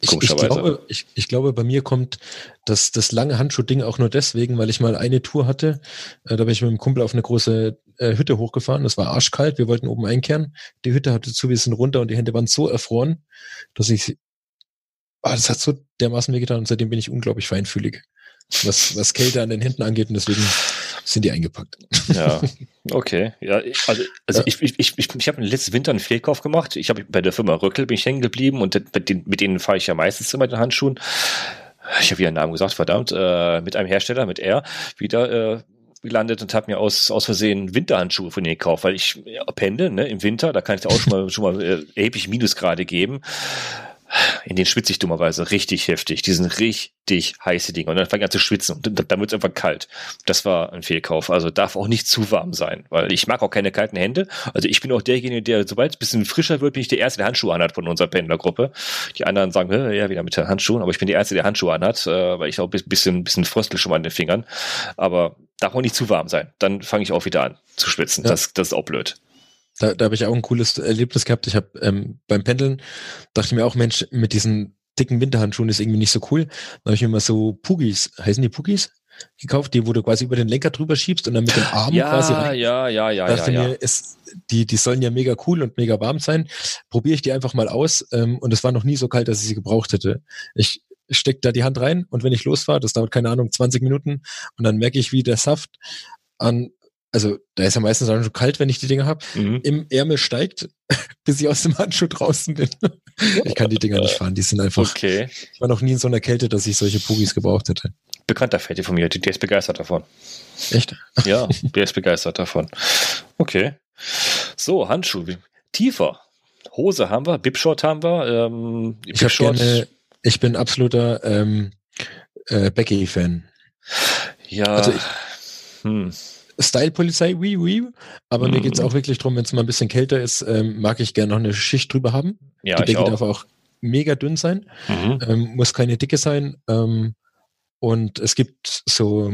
S3: Ich, ich, glaube, ich, ich, glaube, bei mir kommt das, das lange Handschuh-Ding auch nur deswegen, weil ich mal eine Tour hatte. Äh, da bin ich mit dem Kumpel auf eine große äh, Hütte hochgefahren. Das war arschkalt. Wir wollten oben einkehren. Die Hütte hatte zu, wir sind runter und die Hände waren so erfroren, dass ich oh, das hat so dermaßen wehgetan und seitdem bin ich unglaublich feinfühlig, was, was Kälte an den Händen angeht und deswegen sind die eingepackt.
S1: Ja, okay. Ja, also, also ja. ich, ich, ich, ich, habe letzten Winter einen Fehlkauf gemacht. Ich habe bei der Firma Röckel bin ich hängen geblieben und mit, den, mit denen fahre ich ja meistens immer den Handschuhen. Ich habe wieder einen Namen gesagt, verdammt, äh, mit einem Hersteller, mit R, wieder äh, gelandet und habe mir aus, aus Versehen Winterhandschuhe von denen gekauft, weil ich ja, pende ne, im Winter, da kann ich auch schon mal, schon mal äh, erheblich Minusgrade geben in den schwitze ich dummerweise richtig heftig. Die sind richtig heiße Dinge. Und dann fange ich an zu schwitzen. Und dann, dann wird es einfach kalt. Das war ein Fehlkauf. Also darf auch nicht zu warm sein, weil ich mag auch keine kalten Hände. Also ich bin auch derjenige, der, sobald es ein bisschen frischer wird, bin ich der Erste, der Handschuhe anhat von unserer Pendlergruppe. Die anderen sagen, ja, wieder mit den Handschuhen. Aber ich bin der Erste, der Handschuhe anhat, äh, weil ich auch ein bisschen, bisschen fröstel schon mal an den Fingern. Aber darf auch nicht zu warm sein. Dann fange ich auch wieder an zu schwitzen. Ja. Das, das ist auch blöd.
S3: Da, da habe ich auch ein cooles Erlebnis gehabt. Ich habe ähm, beim Pendeln dachte ich mir auch, Mensch, mit diesen dicken Winterhandschuhen ist irgendwie nicht so cool. Dann habe ich mir mal so Pugis, heißen die Pugis? gekauft, die wo du quasi über den Lenker drüber schiebst und dann mit dem Arm
S1: ja,
S3: quasi
S1: rein. Ja, ja, ja,
S3: dachte
S1: ja,
S3: mir, ist, die, die sollen ja mega cool und mega warm sein. Probiere ich die einfach mal aus ähm, und es war noch nie so kalt, dass ich sie gebraucht hätte. Ich stecke da die Hand rein und wenn ich losfahre, das dauert keine Ahnung 20 Minuten und dann merke ich, wie der Saft an also da ist ja meistens auch schon kalt, wenn ich die Dinger habe, mhm. im Ärmel steigt, bis ich aus dem Handschuh draußen bin. ich kann die Dinger nicht fahren, die sind einfach.
S1: Okay.
S3: Ich war noch nie in so einer Kälte, dass ich solche Pugis gebraucht hätte.
S1: Bekannter Fette von mir, der ist begeistert davon.
S3: Echt?
S1: Ja, der ist begeistert davon. Okay. So, Handschuh. Tiefer. Hose haben wir, Bipshort haben wir. Ähm,
S3: ich, hab gerne, ich bin absoluter ähm, äh, Becky-Fan.
S1: Ja. Also ich, hm.
S3: Style-Polizei, oui, oui. Aber mm. mir geht's mhm. auch wirklich drum, wenn es mal ein bisschen kälter ist, ähm, mag ich gerne noch eine Schicht drüber haben.
S1: Ja,
S3: Die Decke darf auch mega dünn sein, mhm. ähm, muss keine dicke sein. Ähm, und es gibt so,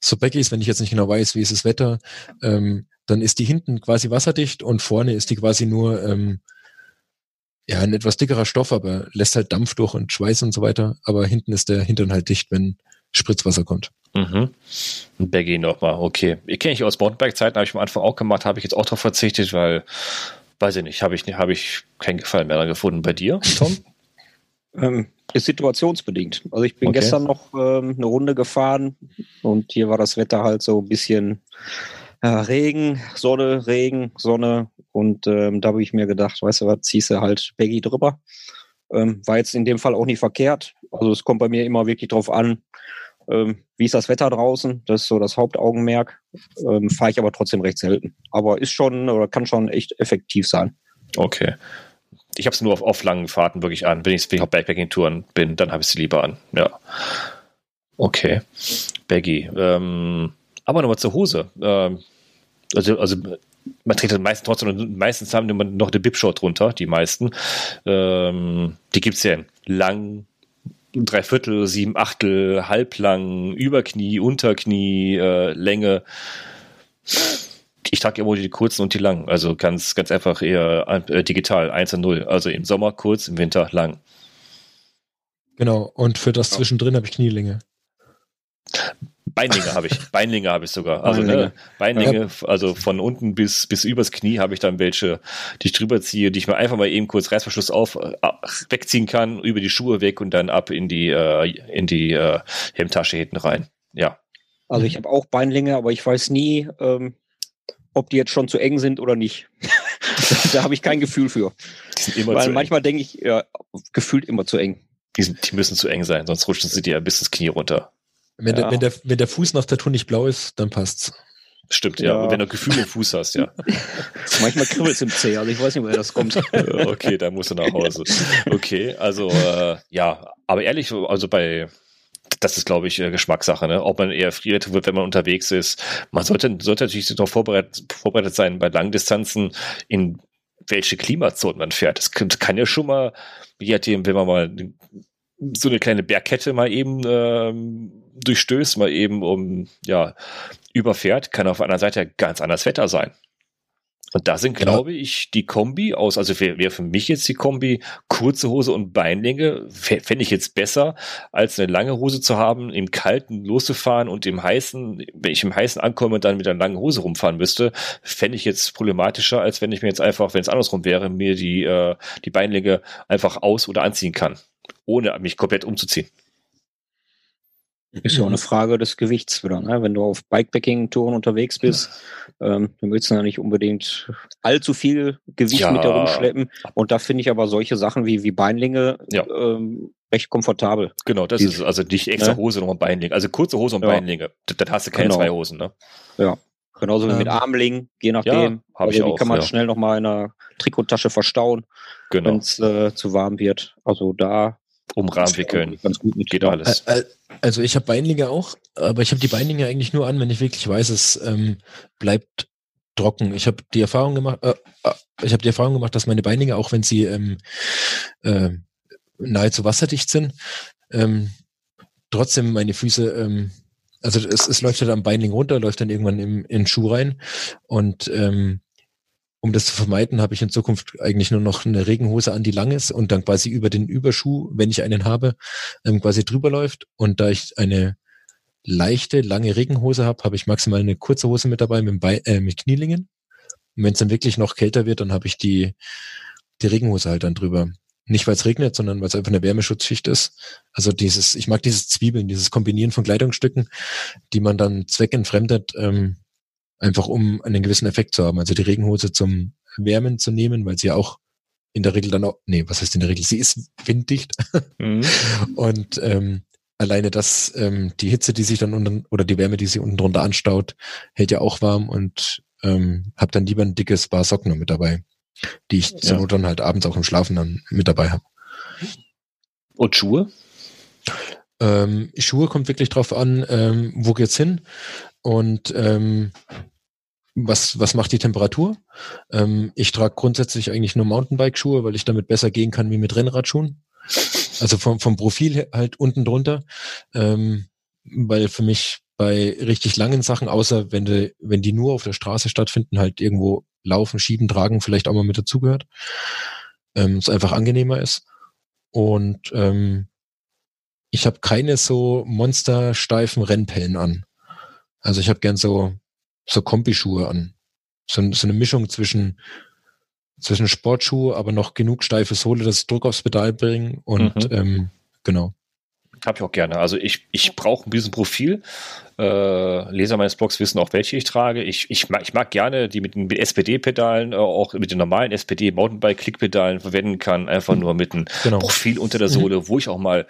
S3: so Baggies, wenn ich jetzt nicht genau weiß, wie ist das Wetter, ähm, dann ist die hinten quasi wasserdicht und vorne ist die quasi nur ähm, ja, ein etwas dickerer Stoff, aber lässt halt Dampf durch und Schweiß und so weiter. Aber hinten ist der Hintern halt dicht, wenn Spritzwasser kommt.
S1: Mhm. Ein Baggy nochmal, okay. Ich kenne ich aus Mountainbike-Zeiten, habe ich am Anfang auch gemacht, habe ich jetzt auch darauf verzichtet, weil, weiß ich nicht, habe ich, hab ich keinen Gefallen mehr gefunden. Bei dir, Tom?
S2: ähm, ist situationsbedingt. Also ich bin okay. gestern noch ähm, eine Runde gefahren und hier war das Wetter halt so ein bisschen äh, Regen, Sonne, Regen, Sonne und ähm, da habe ich mir gedacht, weißt du was, ziehst du halt Baggy drüber. Ähm, war jetzt in dem Fall auch nicht verkehrt. Also es kommt bei mir immer wirklich drauf an, ähm, wie ist das Wetter draußen? Das ist so das Hauptaugenmerk. Ähm, Fahre ich aber trotzdem recht selten. Aber ist schon oder kann schon echt effektiv sein.
S1: Okay. Ich habe es nur auf, auf langen Fahrten wirklich an. Wenn ich auf Backpacking-Touren bin, dann habe ich sie lieber an. Ja. Okay. Baggy. Ähm, aber nochmal zur Hose. Ähm, also, also man trägt meistens trotzdem, meistens haben die noch eine Bipshot drunter, die meisten. Ähm, die gibt es ja in lang, Dreiviertel, sieben Achtel, halblang, Überknie, Unterknie, äh, Länge. Ich trage immer die kurzen und die langen. Also ganz, ganz einfach eher äh, digital, 1 und 0. Also im Sommer kurz, im Winter lang.
S3: Genau. Und für das zwischendrin habe ich Knielänge.
S1: Beinlinge habe ich. Beinlinge habe ich sogar. Also Beinlinge, ne, Beinlinge ja. also von unten bis, bis übers Knie habe ich dann welche, die ich drüber ziehe, die ich mir einfach mal eben kurz Reißverschluss auf, äh, wegziehen kann, über die Schuhe weg und dann ab in die, äh, in die äh, Hemdtasche hinten rein. Ja.
S2: Also ich habe auch Beinlinge, aber ich weiß nie, ähm, ob die jetzt schon zu eng sind oder nicht. da habe ich kein Gefühl für. Die sind immer Weil manchmal denke ich, ja, gefühlt immer zu eng.
S1: Die, sind, die müssen zu eng sein, sonst rutschen sie dir bis ins Knie runter.
S3: Wenn, ja. der, wenn, der, wenn der Fuß nach Tattoo nicht blau ist, dann passt's.
S1: Stimmt, ja. ja. Wenn du Gefühl im Fuß hast, ja.
S2: Manchmal kribbelt es im Zeh, also ich weiß nicht, woher das kommt.
S1: okay, dann musst du nach Hause. Okay, also äh, ja, aber ehrlich, also bei das ist, glaube ich, äh, Geschmackssache, ne? Ob man eher friert wird, wenn man unterwegs ist. Man sollte, sollte natürlich noch vorbereitet, vorbereitet sein bei Langdistanzen, in welche Klimazone man fährt. Das kann, kann ja schon mal, je nachdem, wenn man mal so eine kleine Bergkette mal eben ähm, durchstößt, mal eben um, ja, überfährt, kann auf einer Seite ganz anders Wetter sein. Und da sind, glaube ich, die Kombi aus, also wäre wär für mich jetzt die Kombi kurze Hose und Beinlänge, fände ich jetzt besser, als eine lange Hose zu haben, im Kalten loszufahren und im Heißen, wenn ich im Heißen ankomme und dann mit einer langen Hose rumfahren müsste, fände ich jetzt problematischer, als wenn ich mir jetzt einfach, wenn es andersrum wäre, mir die, äh, die Beinlänge einfach aus- oder anziehen kann ohne mich komplett umzuziehen.
S2: Ist ja auch eine Frage des Gewichts wieder. Ne? Wenn du auf Bikepacking-Touren unterwegs bist, ähm, dann willst du ja nicht unbedingt allzu viel Gewicht
S1: Ja.
S2: mit dir rumschleppen. Und da finde ich aber solche Sachen wie, wie Beinlinge
S1: Ja.
S2: ähm, recht komfortabel.
S1: Genau, das
S2: Die-
S1: ist also nicht extra
S2: Ne?
S1: Hose, noch ein Beinlinge. Also kurze Hose und
S2: Ja.
S1: Beinlinge. Dann hast du keine
S2: Genau.
S1: zwei Hosen, ne?
S2: Genauso wie
S3: Ähm,
S2: mit Armlingen, je nachdem.
S1: Ja,
S2: also die
S1: auch,
S2: kann man
S1: ja.
S2: schnell nochmal in einer Trikottasche verstauen,
S1: Genau.
S2: wenn es äh, zu warm wird. Also da
S1: Um Rahmen wickeln.
S2: ganz gut mit.
S1: Geht alles.
S3: Also ich habe Beinlinge auch, aber ich habe die Beinlinge eigentlich nur an, wenn ich wirklich weiß, es ähm, bleibt trocken. Ich habe die Erfahrung gemacht, äh, äh, ich habe die Erfahrung gemacht, dass meine Beinlinge, auch wenn sie ähm, äh, nahezu wasserdicht sind, ähm, trotzdem meine Füße, ähm, also es, es läuft halt am Beinling runter, läuft dann irgendwann im, in den Schuh rein und ähm, um das zu vermeiden, habe ich in Zukunft eigentlich nur noch eine Regenhose an, die lang ist und dann quasi über den Überschuh, wenn ich einen habe, ähm, quasi drüber läuft. Und da ich eine leichte, lange Regenhose habe, habe ich maximal eine kurze Hose mit dabei mit, Bein, äh, mit Knielingen. Und wenn es dann wirklich noch kälter wird, dann habe ich die, die Regenhose halt dann drüber. Nicht weil es regnet, sondern weil es einfach eine Wärmeschutzschicht ist. Also dieses, ich mag dieses Zwiebeln, dieses Kombinieren von Kleidungsstücken, die man dann zweckentfremdet, ähm, einfach um einen gewissen Effekt zu haben. Also die Regenhose zum Wärmen zu nehmen, weil sie ja auch in der Regel dann auch, nee, was heißt in der Regel? Sie ist winddicht
S1: Mhm.
S3: und ähm, alleine das, ähm, die Hitze, die sich dann unten oder die Wärme, die sich unten drunter anstaut, hält ja auch warm und ähm, habe dann lieber ein dickes Paar Socken noch mit dabei, die ich zur
S1: Ja.
S3: Not dann halt abends auch im Schlafen dann mit dabei habe.
S1: Und Schuhe?
S3: Ähm, Schuhe kommt wirklich drauf an, ähm, wo geht's hin und ähm, was, was macht die Temperatur? Ähm, ich trage grundsätzlich eigentlich nur Mountainbike-Schuhe, weil ich damit besser gehen kann wie mit Rennradschuhen. Also vom, vom Profil halt unten drunter. Ähm, weil für mich bei richtig langen Sachen, außer wenn, die, wenn die nur auf der Straße stattfinden, halt irgendwo laufen, schieben, tragen, vielleicht auch mal mit dazugehört, ähm, es einfach angenehmer ist. Und ähm, ich habe keine so monstersteifen Rennpellen an. Also ich habe gern so so Kombi-Schuhe an. So, so eine Mischung zwischen zwischen Sportschuhe, aber noch genug steife Sohle, dass ich Druck aufs Pedal bringen und
S1: Mhm.
S3: ähm, genau.
S1: Hab ich auch gerne. Also ich, ich brauche ein bisschen Profil. Äh, Leser meines Blogs wissen auch, welche ich trage. Ich, ich, mag, ich mag gerne die mit den mit SPD-Pedalen, äh, auch mit den normalen SPD-Mountainbike-Klickpedalen verwenden kann. Einfach nur mit einem
S3: Genau.
S1: Profil unter der Sohle, wo ich auch mal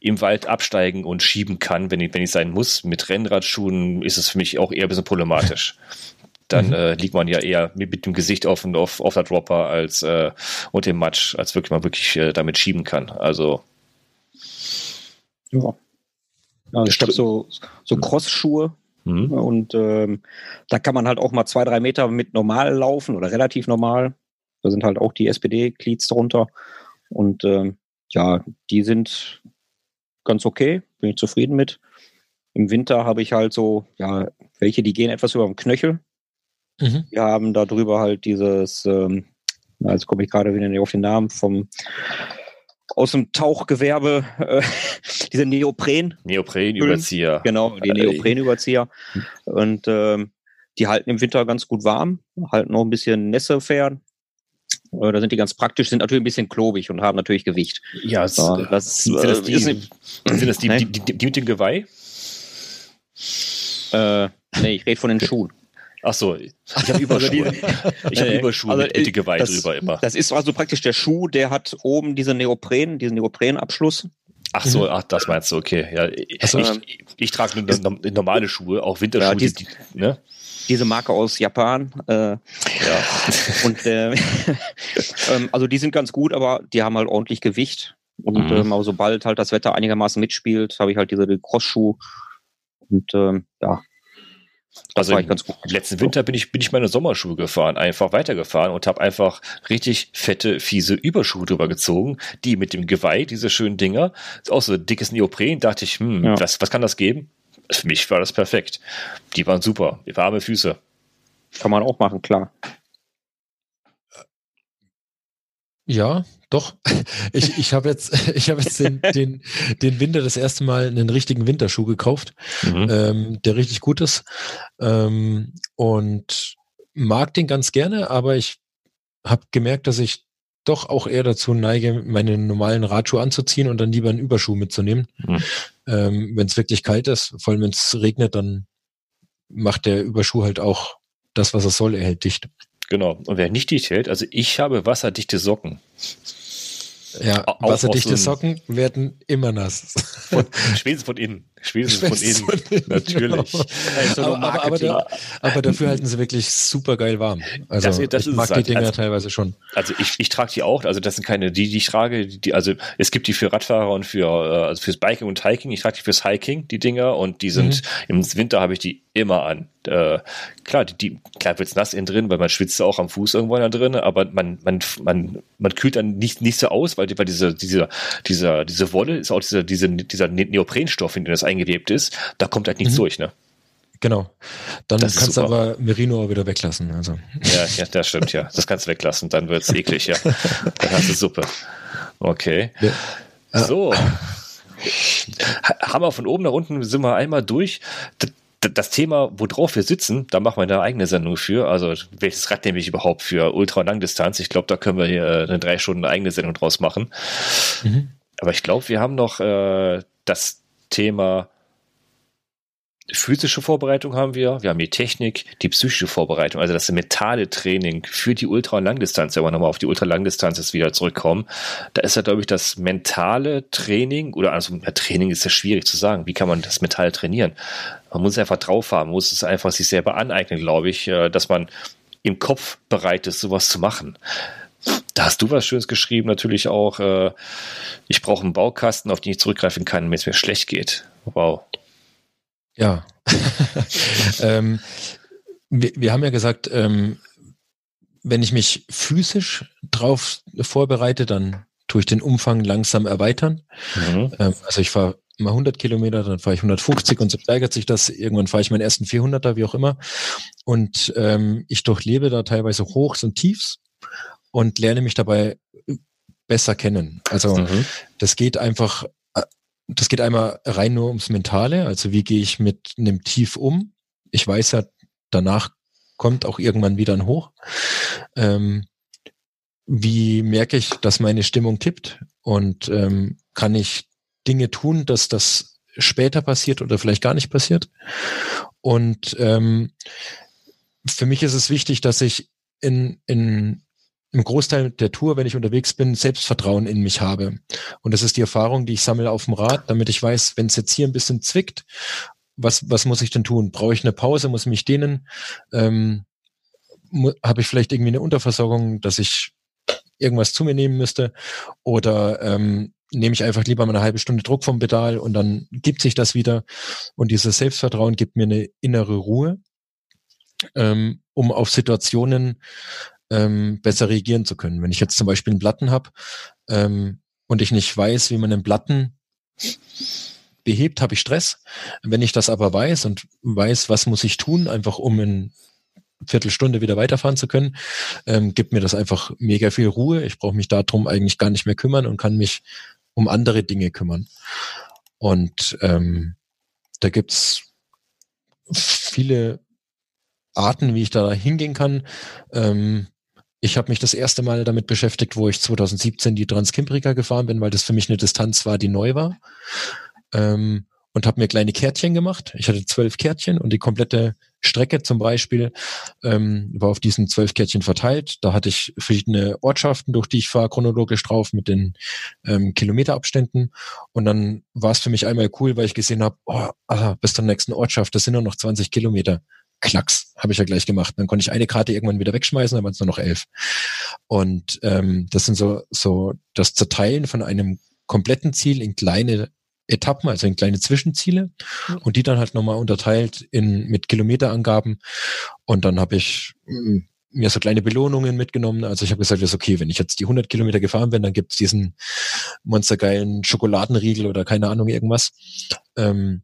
S1: im Wald absteigen und schieben kann, wenn ich, wenn ich sein muss. Mit Rennradschuhen ist es für mich auch eher ein bisschen problematisch. Dann
S3: Mhm.
S1: äh, liegt man ja eher mit, mit dem Gesicht auf, auf, auf der Dropper als äh, und dem Matsch, als wirklich man wirklich äh, damit schieben kann. Also
S2: Ja. Ja, ich habe so, so Cross-Schuhe
S1: hm.
S2: und ähm, da kann man halt auch mal zwei, drei Meter mit normal laufen oder relativ normal. Da sind halt auch die SPD-Cleats drunter. Und ähm, ja, die sind ganz okay, bin ich zufrieden mit. Im Winter habe ich halt so, ja, welche, die gehen etwas über dem Knöchel.
S3: Mhm.
S2: Wir haben da drüber halt dieses, ähm, na, jetzt komme ich gerade wieder nicht auf den Namen, vom aus dem Tauchgewerbe, äh, diese Neopren,
S1: Neoprenüberzieher.
S2: genau, die
S1: Äh,
S2: Neoprenüberzieher. Und ähm, die halten im Winter ganz gut warm, halten noch ein bisschen Nässe fern. Äh, Da sind die ganz praktisch, sind natürlich ein bisschen klobig und haben natürlich Gewicht.
S1: Ja, es,
S2: Ja, das
S1: sind, das
S2: äh,
S1: die,
S2: ist nicht,
S1: sind das die, die, die, die mit dem Geweih?
S2: äh, nee, ich rede von den Schuhen.
S1: Ach so, ich habe Überschuhe. Ich habe Überschuhe
S2: also,
S1: mit, Geweih
S2: das-
S1: drüber immer.
S2: Das ist also praktisch der Schuh, der hat oben diese Neopren, diesen Neoprenabschluss.
S1: Ach so, ach, das meinst du, okay. Ja, ich,
S3: Ach so.
S1: ich, ich trage nur no- normale Schuhe, auch Winterschuhe.
S2: Ja, die-
S1: die, ne?
S2: Diese Marke aus Japan. Äh,
S1: ja.
S2: Und äh, ähm, also die sind ganz gut, aber die haben halt ordentlich Gewicht. Und
S1: Mhm.
S2: ähm, aber sobald halt das Wetter einigermaßen mitspielt, habe ich halt diese Crossschuh. Und ähm, ja, das
S1: Also
S2: war ich ganz gut.
S1: Letzten Winter bin ich, bin ich meine Sommerschuhe gefahren, einfach weitergefahren und habe einfach richtig fette, fiese Überschuhe drüber gezogen, die mit dem Geweih, diese schönen Dinger, ist auch so dickes Neopren, dachte ich, hm,
S2: Ja.
S1: was, was kann das geben? Für mich war das perfekt. Die waren super, warme Füße.
S2: Kann man auch machen, klar.
S3: Ja, doch. Ich, ich habe jetzt, ich habe jetzt den, den, den Winter das erste Mal einen richtigen Winterschuh gekauft,
S1: Mhm.
S3: ähm, der richtig gut ist. Ähm, und mag den ganz gerne, aber ich habe gemerkt, dass ich doch auch eher dazu neige, meine normalen Radschuhe anzuziehen und dann lieber einen Überschuh mitzunehmen. Mhm. Ähm, wenn es wirklich kalt ist, vor allem wenn es regnet, dann macht der Überschuh halt auch das, was er soll, er hält dicht.
S1: Genau. Und wer nicht dicht hält, also ich habe wasserdichte Socken.
S3: Ja, wasserdichte so Socken werden immer nass.
S1: Von, spätestens von innen. Spätestens von, innen. von, innen. Natürlich.
S3: Genau. aber, aber, aber, da, aber, dafür halten sie wirklich super geil warm. Also das, das ich mag die halt. Dinger also, teilweise schon.
S1: Also ich, ich trage die auch. Also das sind keine, die, die ich trage, die, also es gibt die für Radfahrer und für äh, also fürs Biking und Hiking. Ich trage die fürs Hiking, die Dinger, und die sind mhm. im Winter habe ich die immer an. Äh, klar, die, die klar wird's nass innen drin, weil man schwitzt auch am Fuß irgendwann da drin, aber man, man, man, man kühlt dann nicht, nicht so aus, weil, weil diese, diese, dieser, diese Wolle ist auch dieser, diese, dieser Neoprenstoff, in den das eingewebt ist, da kommt halt nichts mhm. durch, ne?
S3: Genau. Dann das kannst du aber Merino wieder weglassen. Also.
S1: Ja, ja, das stimmt, ja. Das kannst du weglassen, dann wird's eklig, ja. Dann hast du Suppe. Okay. Ja. So. Haben wir von oben nach unten, sind wir einmal durch das Thema, worauf wir sitzen, da machen wir eine eigene Sendung für. Also welches Rad nehme ich überhaupt für Ultra- und Langdistanz? Ich glaube, da können wir hier äh, eine drei Stunden eigene Sendung draus machen. Mhm. Aber ich glaube, wir haben noch äh, das Thema physische Vorbereitung haben wir, wir haben die Technik, die psychische Vorbereitung, also das mentale Training für die Ultra- und Langdistanz, wenn wir nochmal auf die Ultra-Langdistanz jetzt wieder zurückkommen, da ist ja, glaube ich, das mentale Training, oder also Training ist ja schwierig zu sagen, wie kann man das mental trainieren? Man muss einfach drauf haben, muss es einfach sich selber aneignen, glaube ich, äh, dass man im Kopf bereit ist, sowas zu machen. Da hast du was Schönes geschrieben, natürlich auch. Äh, ich brauche einen Baukasten, auf den ich zurückgreifen kann, wenn es mir schlecht geht. Wow.
S3: Ja. ähm, wir, wir, haben ja gesagt, ähm, wenn ich mich physisch drauf vorbereite, dann tue ich den Umfang langsam erweitern. Mhm. Ähm, also ich fahre mal 100 Kilometer, dann fahre ich 150 und so steigert sich das. Irgendwann fahre ich meinen ersten 400er, wie auch immer. Und ähm, ich durchlebe da teilweise Hochs und Tiefs und lerne mich dabei besser kennen. Also mhm. das geht einfach das geht einmal rein nur ums Mentale, also wie gehe ich mit einem Tief um. Ich weiß ja, danach kommt auch irgendwann wieder ein Hoch. Ähm, wie merke ich, dass meine Stimmung tippt und ähm, kann ich Dinge tun, dass das später passiert oder vielleicht gar nicht passiert. Und ähm, für mich ist es wichtig, dass ich in, in im Großteil der Tour, wenn ich unterwegs bin, Selbstvertrauen in mich habe. Und das ist die Erfahrung, die ich sammle auf dem Rad, damit ich weiß, wenn es jetzt hier ein bisschen zwickt, was, was muss ich denn tun? Brauche ich eine Pause? Muss ich mich dehnen? Ähm, Habe ich vielleicht irgendwie eine Unterversorgung, dass ich irgendwas zu mir nehmen müsste? Oder ähm, nehme ich einfach lieber mal eine halbe Stunde Druck vom Pedal und dann gibt sich das wieder. Und dieses Selbstvertrauen gibt mir eine innere Ruhe, ähm, um auf Situationen ähm, besser reagieren zu können. Wenn ich jetzt zum Beispiel einen Platten habe ähm, und ich nicht weiß, wie man einen Platten behebt, habe ich Stress. Wenn ich das aber weiß und weiß, was muss ich tun, einfach um in Viertelstunde wieder weiterfahren zu können, ähm, gibt mir das einfach mega viel Ruhe. Ich brauche mich darum eigentlich gar nicht mehr kümmern und kann mich um andere Dinge kümmern. Und ähm, da gibt's viele Arten, wie ich da hingehen kann. Ähm, ich habe mich das erste Mal damit beschäftigt, wo ich 2017 die Transkimbrika gefahren bin, weil das für mich eine Distanz war, die neu war. Ähm, und habe mir kleine Kärtchen gemacht. Ich hatte zwölf Kärtchen und die komplette Strecke zum Beispiel ähm, war auf diesen zwölf Kärtchen verteilt. Da hatte ich verschiedene Ortschaften, durch die ich fahre, chronologisch drauf mit den ähm, Kilometerabständen. Und dann war es für mich einmal cool, weil ich gesehen habe, oh, bis zur nächsten Ortschaft, das sind nur noch 20 Kilometer. Klacks, habe ich ja gleich gemacht. Dann konnte ich eine Karte irgendwann wieder wegschmeißen, dann waren es nur noch elf. Und ähm, das sind so, so das Zerteilen von einem kompletten Ziel in kleine Etappen, also in kleine Zwischenziele mhm. und die dann halt nochmal unterteilt in mit Kilometerangaben. Und dann habe ich mm, mir so kleine Belohnungen mitgenommen. Also ich habe gesagt, ist okay, wenn ich jetzt die 100 Kilometer gefahren bin, dann gibt's diesen monstergeilen Schokoladenriegel oder keine Ahnung irgendwas. Ähm,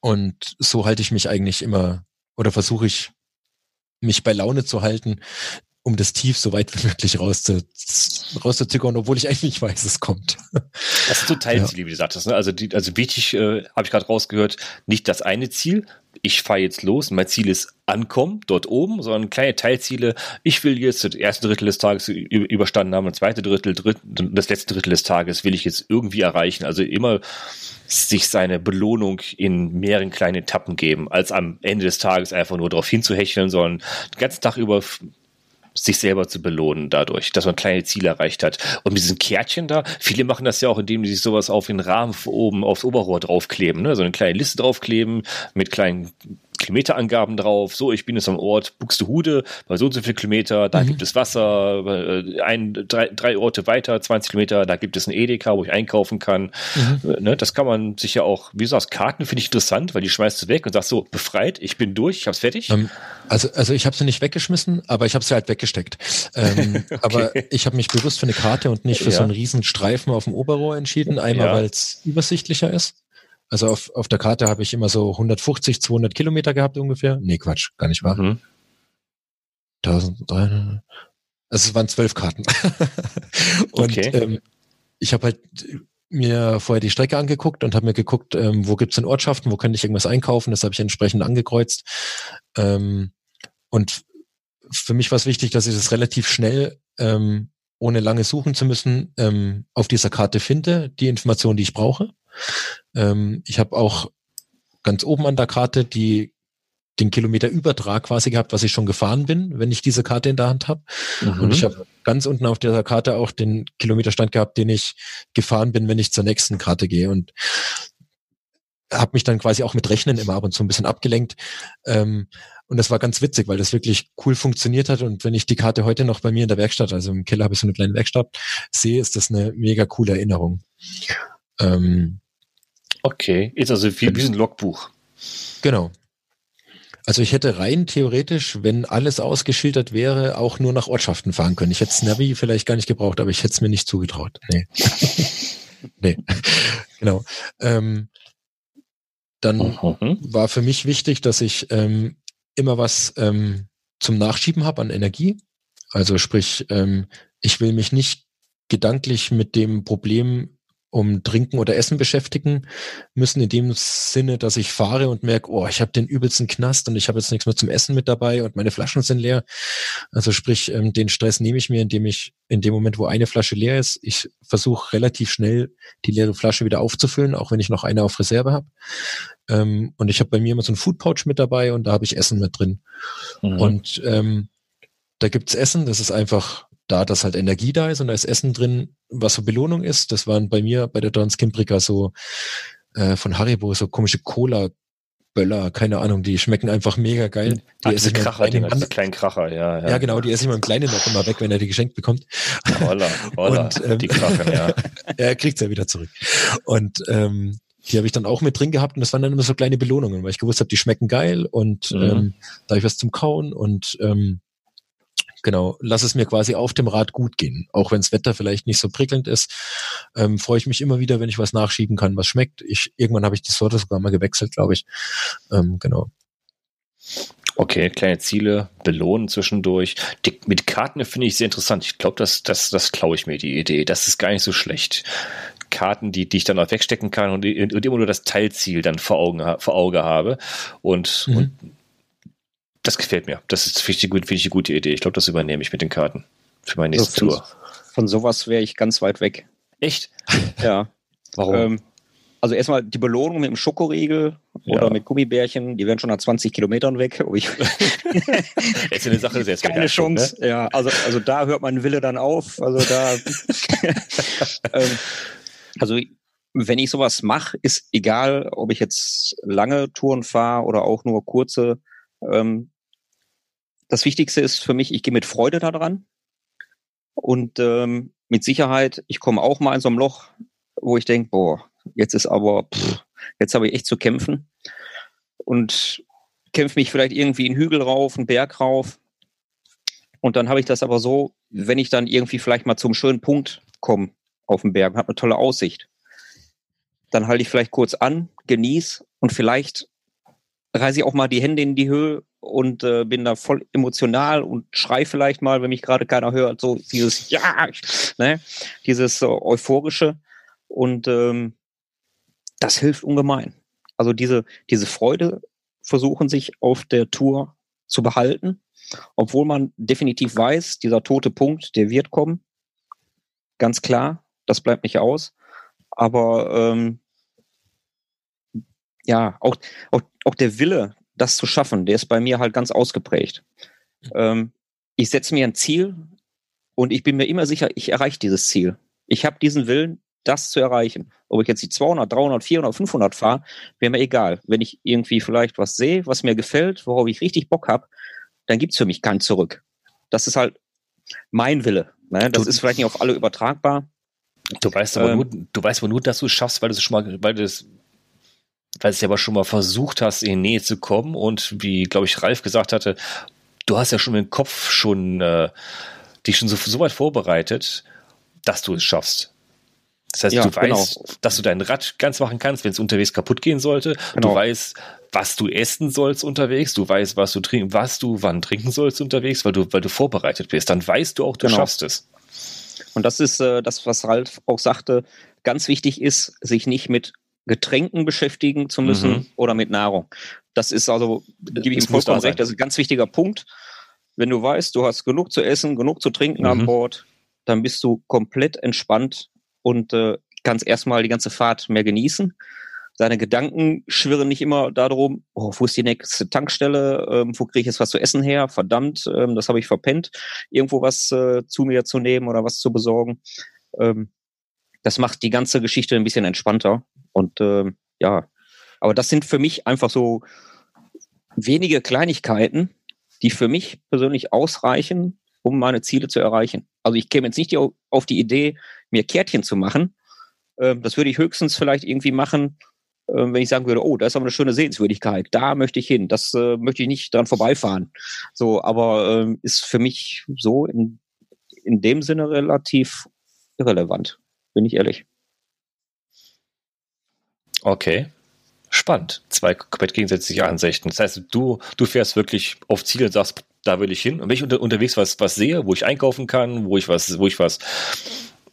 S3: und so halte ich mich eigentlich immer oder versuche ich mich bei Laune zu halten, um das Tief so weit wie möglich rauszu, rauszuzögern, obwohl ich eigentlich weiß, es kommt.
S1: Das sind so Teilziele, ja. wie du sagtest. Ne? Also, die, also wichtig, äh, habe ich gerade rausgehört, nicht das eine Ziel, ich fahre jetzt los, mein Ziel ist ankommen, dort oben, sondern kleine Teilziele. Ich will jetzt das erste Drittel des Tages überstanden haben, das zweite Drittel, Dritt, das letzte Drittel des Tages will ich jetzt irgendwie erreichen. Also immer sich seine Belohnung in mehreren kleinen Etappen geben, als am Ende des Tages einfach nur darauf hinzuhecheln, sondern den ganzen Tag über sich selber zu belohnen dadurch, dass man kleine Ziele erreicht hat. Und mit diesen Kärtchen da, viele machen das ja auch, indem sie sich sowas auf den Rahmen oben aufs Oberrohr draufkleben, ne? so eine kleine Liste draufkleben mit kleinen Kilometerangaben drauf. So, ich bin jetzt am Ort Buxtehude, bei so und so viel Kilometer, da mhm. gibt es Wasser, äh, ein, drei, drei Orte weiter, 20 Kilometer, da gibt es ein Edeka, wo ich einkaufen kann. Mhm. Äh, ne, das kann man sich ja auch, wie du sagst, Karten finde ich interessant, weil die schmeißt du weg und sagst so, befreit, ich bin durch, ich hab's fertig. Ähm,
S3: also, also ich habe sie nicht weggeschmissen, aber ich habe sie halt weggesteckt. Ähm, okay. Aber ich habe mich bewusst für eine Karte und nicht für ja. so einen riesen Streifen auf dem Oberrohr entschieden. Einmal, ja. weil es übersichtlicher ist. Also auf, auf der Karte habe ich immer so 150, 200 Kilometer gehabt ungefähr. Nee, Quatsch, gar nicht wahr. Mhm. 1300. Also es waren zwölf Karten. und okay. ähm, ich habe halt mir vorher die Strecke angeguckt und habe mir geguckt, ähm, wo gibt's denn Ortschaften, wo könnte ich irgendwas einkaufen. Das habe ich entsprechend angekreuzt. Ähm, und für mich war es wichtig, dass ich das relativ schnell ähm, ohne lange suchen zu müssen, ähm, auf dieser Karte finde, die Information, die ich brauche. Ähm, ich habe auch ganz oben an der Karte die den Kilometerübertrag quasi gehabt, was ich schon gefahren bin, wenn ich diese Karte in der Hand habe. Mhm. Und ich habe ganz unten auf dieser Karte auch den Kilometerstand gehabt, den ich gefahren bin, wenn ich zur nächsten Karte gehe. Und habe mich dann quasi auch mit Rechnen immer ab und zu ein bisschen abgelenkt. Ähm, und das war ganz witzig, weil das wirklich cool funktioniert hat. Und wenn ich die Karte heute noch bei mir in der Werkstatt, also im Keller habe ich so eine kleine Werkstatt, sehe, ist das eine mega coole Erinnerung.
S1: Ähm, Okay, ist also wie, wie ein Logbuch.
S3: Genau. Also ich hätte rein theoretisch, wenn alles ausgeschildert wäre, auch nur nach Ortschaften fahren können. Ich hätte das Navi vielleicht gar nicht gebraucht, aber ich hätte es mir nicht zugetraut. Nee. nee. genau. Ähm, dann mhm. war für mich wichtig, dass ich ähm, immer was ähm, zum Nachschieben habe an Energie. Also sprich, ähm, ich will mich nicht gedanklich mit dem Problem um Trinken oder Essen beschäftigen müssen, in dem Sinne, dass ich fahre und merke, oh, ich habe den übelsten Knast und ich habe jetzt nichts mehr zum Essen mit dabei und meine Flaschen sind leer. Also sprich, ähm, den Stress nehme ich mir, indem ich in dem Moment, wo eine Flasche leer ist, ich versuche relativ schnell die leere Flasche wieder aufzufüllen, auch wenn ich noch eine auf Reserve habe. Ähm, und ich habe bei mir immer so ein Food Pouch mit dabei und da habe ich Essen mit drin. Mhm. Und ähm, da gibt's Essen, das ist einfach da, dass halt Energie da ist und da ist Essen drin, was so Belohnung ist. Das waren bei mir bei der Dons Kimbrika so äh, von Haribo so komische Cola Böller, keine Ahnung, die schmecken einfach mega geil.
S1: Die esse ich Kracher, die kleinen Kracher, ja,
S3: ja. Ja, genau, die esse ich meinem Kleinen noch immer weg, wenn er die geschenkt bekommt.
S1: Holla, holla, und, ähm, die Kracher, ja.
S3: er kriegt's ja wieder zurück. Und ähm, die habe ich dann auch mit drin gehabt und das waren dann immer so kleine Belohnungen, weil ich gewusst habe, die schmecken geil und mhm. ähm, da habe ich was zum Kauen und ähm, genau, lass es mir quasi auf dem Rad gut gehen. Auch wenn das Wetter vielleicht nicht so prickelnd ist, ähm, freue ich mich immer wieder, wenn ich was nachschieben kann, was schmeckt. Ich, irgendwann habe ich die Sorte sogar mal gewechselt, glaube ich. Ähm, genau.
S1: Okay, kleine Ziele, belohnen zwischendurch. Die, mit Karten finde ich sehr interessant. Ich glaube, das, das, das klaue ich mir die Idee. Das ist gar nicht so schlecht. Karten, die, die ich dann auch wegstecken kann und, und immer nur das Teilziel dann vor Augen, vor Auge habe. Und, mhm. und das gefällt mir. Das ist, finde ich, find ich eine gute Idee. Ich glaube, das übernehme ich mit den Karten für meine nächste
S2: also
S1: Tour.
S2: Von sowas wäre ich ganz weit weg.
S1: Echt?
S2: Ja. Warum? Ähm, also erstmal die Belohnung mit dem Schokoriegel ja. oder mit Gummibärchen, die werden schon nach 20 Kilometern weg. Oh, ich
S1: jetzt eine Sache
S2: ist keine Chance. Ne? Ja, also, also da hört mein Wille dann auf. Also da, ähm, also wenn ich sowas mache, ist egal, ob ich jetzt lange Touren fahre oder auch nur kurze. Ähm, das Wichtigste ist für mich, ich gehe mit Freude daran. Und ähm, mit Sicherheit, ich komme auch mal in so ein Loch, wo ich denke, boah, jetzt ist aber, pff, jetzt habe ich echt zu kämpfen. Und kämpfe mich vielleicht irgendwie einen Hügel rauf, einen Berg rauf. Und dann habe ich das aber so, wenn ich dann irgendwie vielleicht mal zum schönen Punkt komme auf dem Berg habe eine tolle Aussicht, dann halte ich vielleicht kurz an, genieße und vielleicht reiße ich auch mal die Hände in die Höhe und äh, bin da voll emotional und schrei vielleicht mal, wenn mich gerade keiner hört, so dieses Ja, ne, dieses äh, euphorische Und ähm, das hilft ungemein. Also diese, diese Freude versuchen sich auf der Tour zu behalten, obwohl man definitiv weiß, dieser tote Punkt, der wird kommen. Ganz klar, das bleibt nicht aus. Aber ähm, ja, auch, auch, auch der Wille, das zu schaffen, der ist bei mir halt ganz ausgeprägt. Ähm, ich setze mir ein Ziel und ich bin mir immer sicher, ich erreiche dieses Ziel. Ich habe diesen Willen, das zu erreichen. Ob ich jetzt die 200, 300, 400, 500 fahre, wäre mir egal. Wenn ich irgendwie vielleicht was sehe, was mir gefällt, worauf ich richtig Bock habe, dann gibt's für mich kein Zurück. Das ist halt mein Wille. Ne? Das du, ist vielleicht nicht auf alle übertragbar.
S1: Du weißt aber ähm, nur, du weißt aber nur, dass du es schaffst, weil du es schon mal, weil du es weil du es aber schon mal versucht hast, in die Nähe zu kommen und wie, glaube ich, Ralf gesagt hatte, du hast ja schon im Kopf schon äh, dich schon so, so weit vorbereitet, dass du es schaffst. Das heißt, ja, du weißt, genau. dass du dein Rad ganz machen kannst, wenn es unterwegs kaputt gehen sollte. Genau. Du weißt, was du essen sollst unterwegs. Du weißt, was du trinken, was du wann trinken sollst unterwegs, weil du, weil du vorbereitet bist. Dann weißt du auch, du genau. schaffst es.
S2: Und das ist äh, das, was Ralf auch sagte. Ganz wichtig ist, sich nicht mit Getränken beschäftigen zu müssen mhm. oder mit Nahrung. Das ist also, gebe ich ihm vollkommen recht, das ist ein ganz wichtiger Punkt. Wenn du weißt, du hast genug zu essen, genug zu trinken mhm. an Bord, dann bist du komplett entspannt und äh, kannst erstmal die ganze Fahrt mehr genießen. Seine Gedanken schwirren nicht immer darum, oh, wo ist die nächste Tankstelle, ähm, wo kriege ich jetzt was zu essen her, verdammt, ähm, das habe ich verpennt, irgendwo was äh, zu mir zu nehmen oder was zu besorgen. Ähm, das macht die ganze Geschichte ein bisschen entspannter. Und äh, ja, aber das sind für mich einfach so wenige Kleinigkeiten, die für mich persönlich ausreichen, um meine Ziele zu erreichen. Also ich käme jetzt nicht auf die Idee, mir Kärtchen zu machen. Ähm, das würde ich höchstens vielleicht irgendwie machen, ähm, wenn ich sagen würde, oh, da ist aber eine schöne Sehenswürdigkeit, da möchte ich hin, das äh, möchte ich nicht dran vorbeifahren. So, aber ähm, ist für mich so in, in dem Sinne relativ irrelevant, bin ich ehrlich.
S1: Okay. Spannend. Zwei komplett gegensätzliche Ansichten. Das heißt, du, du fährst wirklich auf Ziel und sagst, da will ich hin. Und wenn ich unter, unterwegs was, was sehe, wo ich einkaufen kann, wo ich was, wo ich was,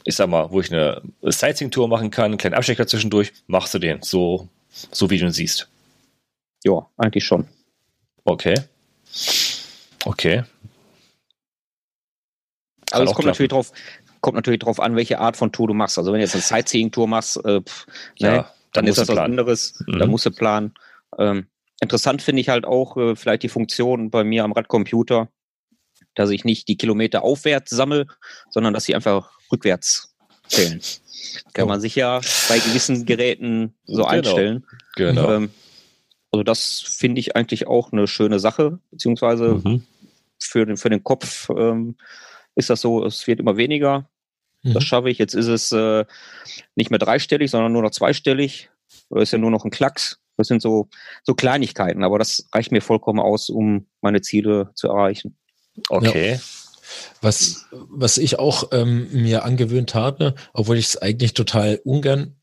S1: ich sag mal, wo ich eine Sightseeing-Tour machen kann, einen kleinen Abstecher zwischendurch, machst du den. So, so wie du ihn siehst.
S2: Ja, eigentlich schon.
S1: Okay. Okay.
S2: Also es kommt natürlich drauf, kommt natürlich drauf an, welche Art von Tour du machst. Also wenn du jetzt eine Sightseeing-Tour machst, äh, pff, ja. Ne, dann, ist das was anderes. Mhm. Da musst du planen. Ähm, interessant finde ich halt auch äh, vielleicht die Funktion bei mir am Radcomputer, dass ich nicht die Kilometer aufwärts sammle, sondern dass sie einfach rückwärts zählen. Kann oh. man sich ja bei gewissen Geräten so genau. einstellen. Genau. Ähm, also das finde ich eigentlich auch eine schöne Sache, beziehungsweise mhm. für, den, für den Kopf ähm, ist das so, es wird immer weniger. Mhm. Das schaffe ich. Jetzt ist es äh, nicht mehr dreistellig, sondern nur noch zweistellig. Das ist ja nur noch ein Klacks. Das sind so, so Kleinigkeiten, aber das reicht mir vollkommen aus, um meine Ziele zu erreichen.
S3: Okay. Ja. Was, was ich auch ähm, mir angewöhnt habe, obwohl ich es eigentlich total ungern,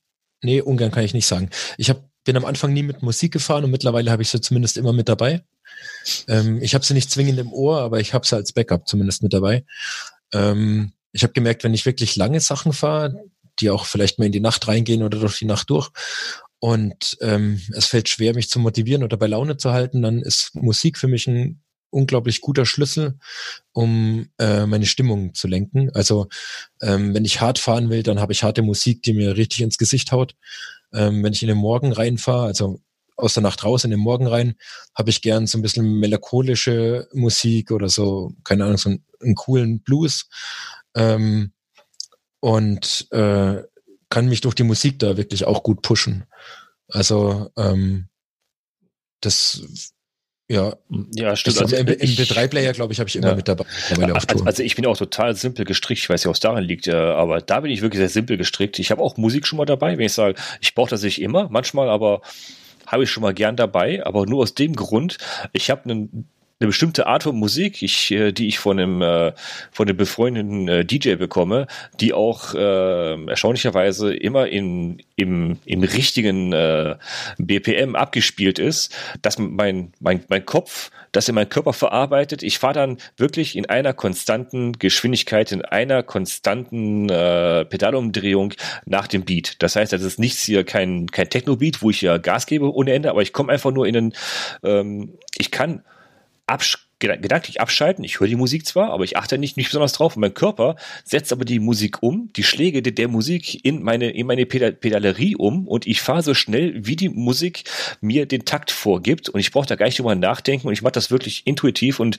S3: nee, ungern kann ich nicht sagen. Ich hab, bin am Anfang nie mit Musik gefahren und mittlerweile habe ich sie zumindest immer mit dabei. Ähm, ich habe sie nicht zwingend im Ohr, aber ich habe sie als Backup zumindest mit dabei. Ähm, ich habe gemerkt, wenn ich wirklich lange Sachen fahre, die auch vielleicht mal in die Nacht reingehen oder durch die Nacht durch und ähm, es fällt schwer, mich zu motivieren oder bei Laune zu halten, dann ist Musik für mich ein unglaublich guter Schlüssel, um äh, meine Stimmung zu lenken. Also ähm, wenn ich hart fahren will, dann habe ich harte Musik, die mir richtig ins Gesicht haut. Ähm, wenn ich in den Morgen reinfahre, also aus der Nacht raus in den Morgen rein, habe ich gern so ein bisschen melancholische Musik oder so, keine Ahnung, so einen, einen coolen Blues. Ähm, und äh, kann mich durch die Musik da wirklich auch gut pushen. Also ähm, das ja,
S1: ja stimmt.
S3: Also im, im B3-Player, glaube ich, habe ich immer ja. mit dabei.
S1: Also, also, ich bin auch total simpel gestrickt. Ich weiß nicht, was daran liegt, äh, aber da bin ich wirklich sehr simpel gestrickt. Ich habe auch Musik schon mal dabei, wenn ich sage, ich brauche das nicht immer, manchmal aber habe ich schon mal gern dabei, aber nur aus dem Grund, ich habe einen eine bestimmte Art von Musik, ich, äh, die ich von einem, äh, von einem befreundeten äh, DJ bekomme, die auch äh, erstaunlicherweise immer in, im, im richtigen äh, BPM abgespielt ist, dass mein, mein, mein Kopf das in meinen Körper verarbeitet. Ich fahre dann wirklich in einer konstanten Geschwindigkeit, in einer konstanten äh, Pedalumdrehung nach dem Beat. Das heißt, das ist nichts hier, kein, kein Techno-Beat, wo ich ja Gas gebe ohne Ende, aber ich komme einfach nur in einen, ähm, ich kann absch gedanklich abschalten. Ich höre die Musik zwar, aber ich achte nicht, nicht besonders drauf. Und mein Körper setzt aber die Musik um, die Schläge der, Musik in meine, in meine Pedal Pedalerie um und ich fahre so schnell, wie die Musik mir den Takt vorgibt. Und ich brauche da gar nicht drüber nachdenken und ich mache das wirklich intuitiv und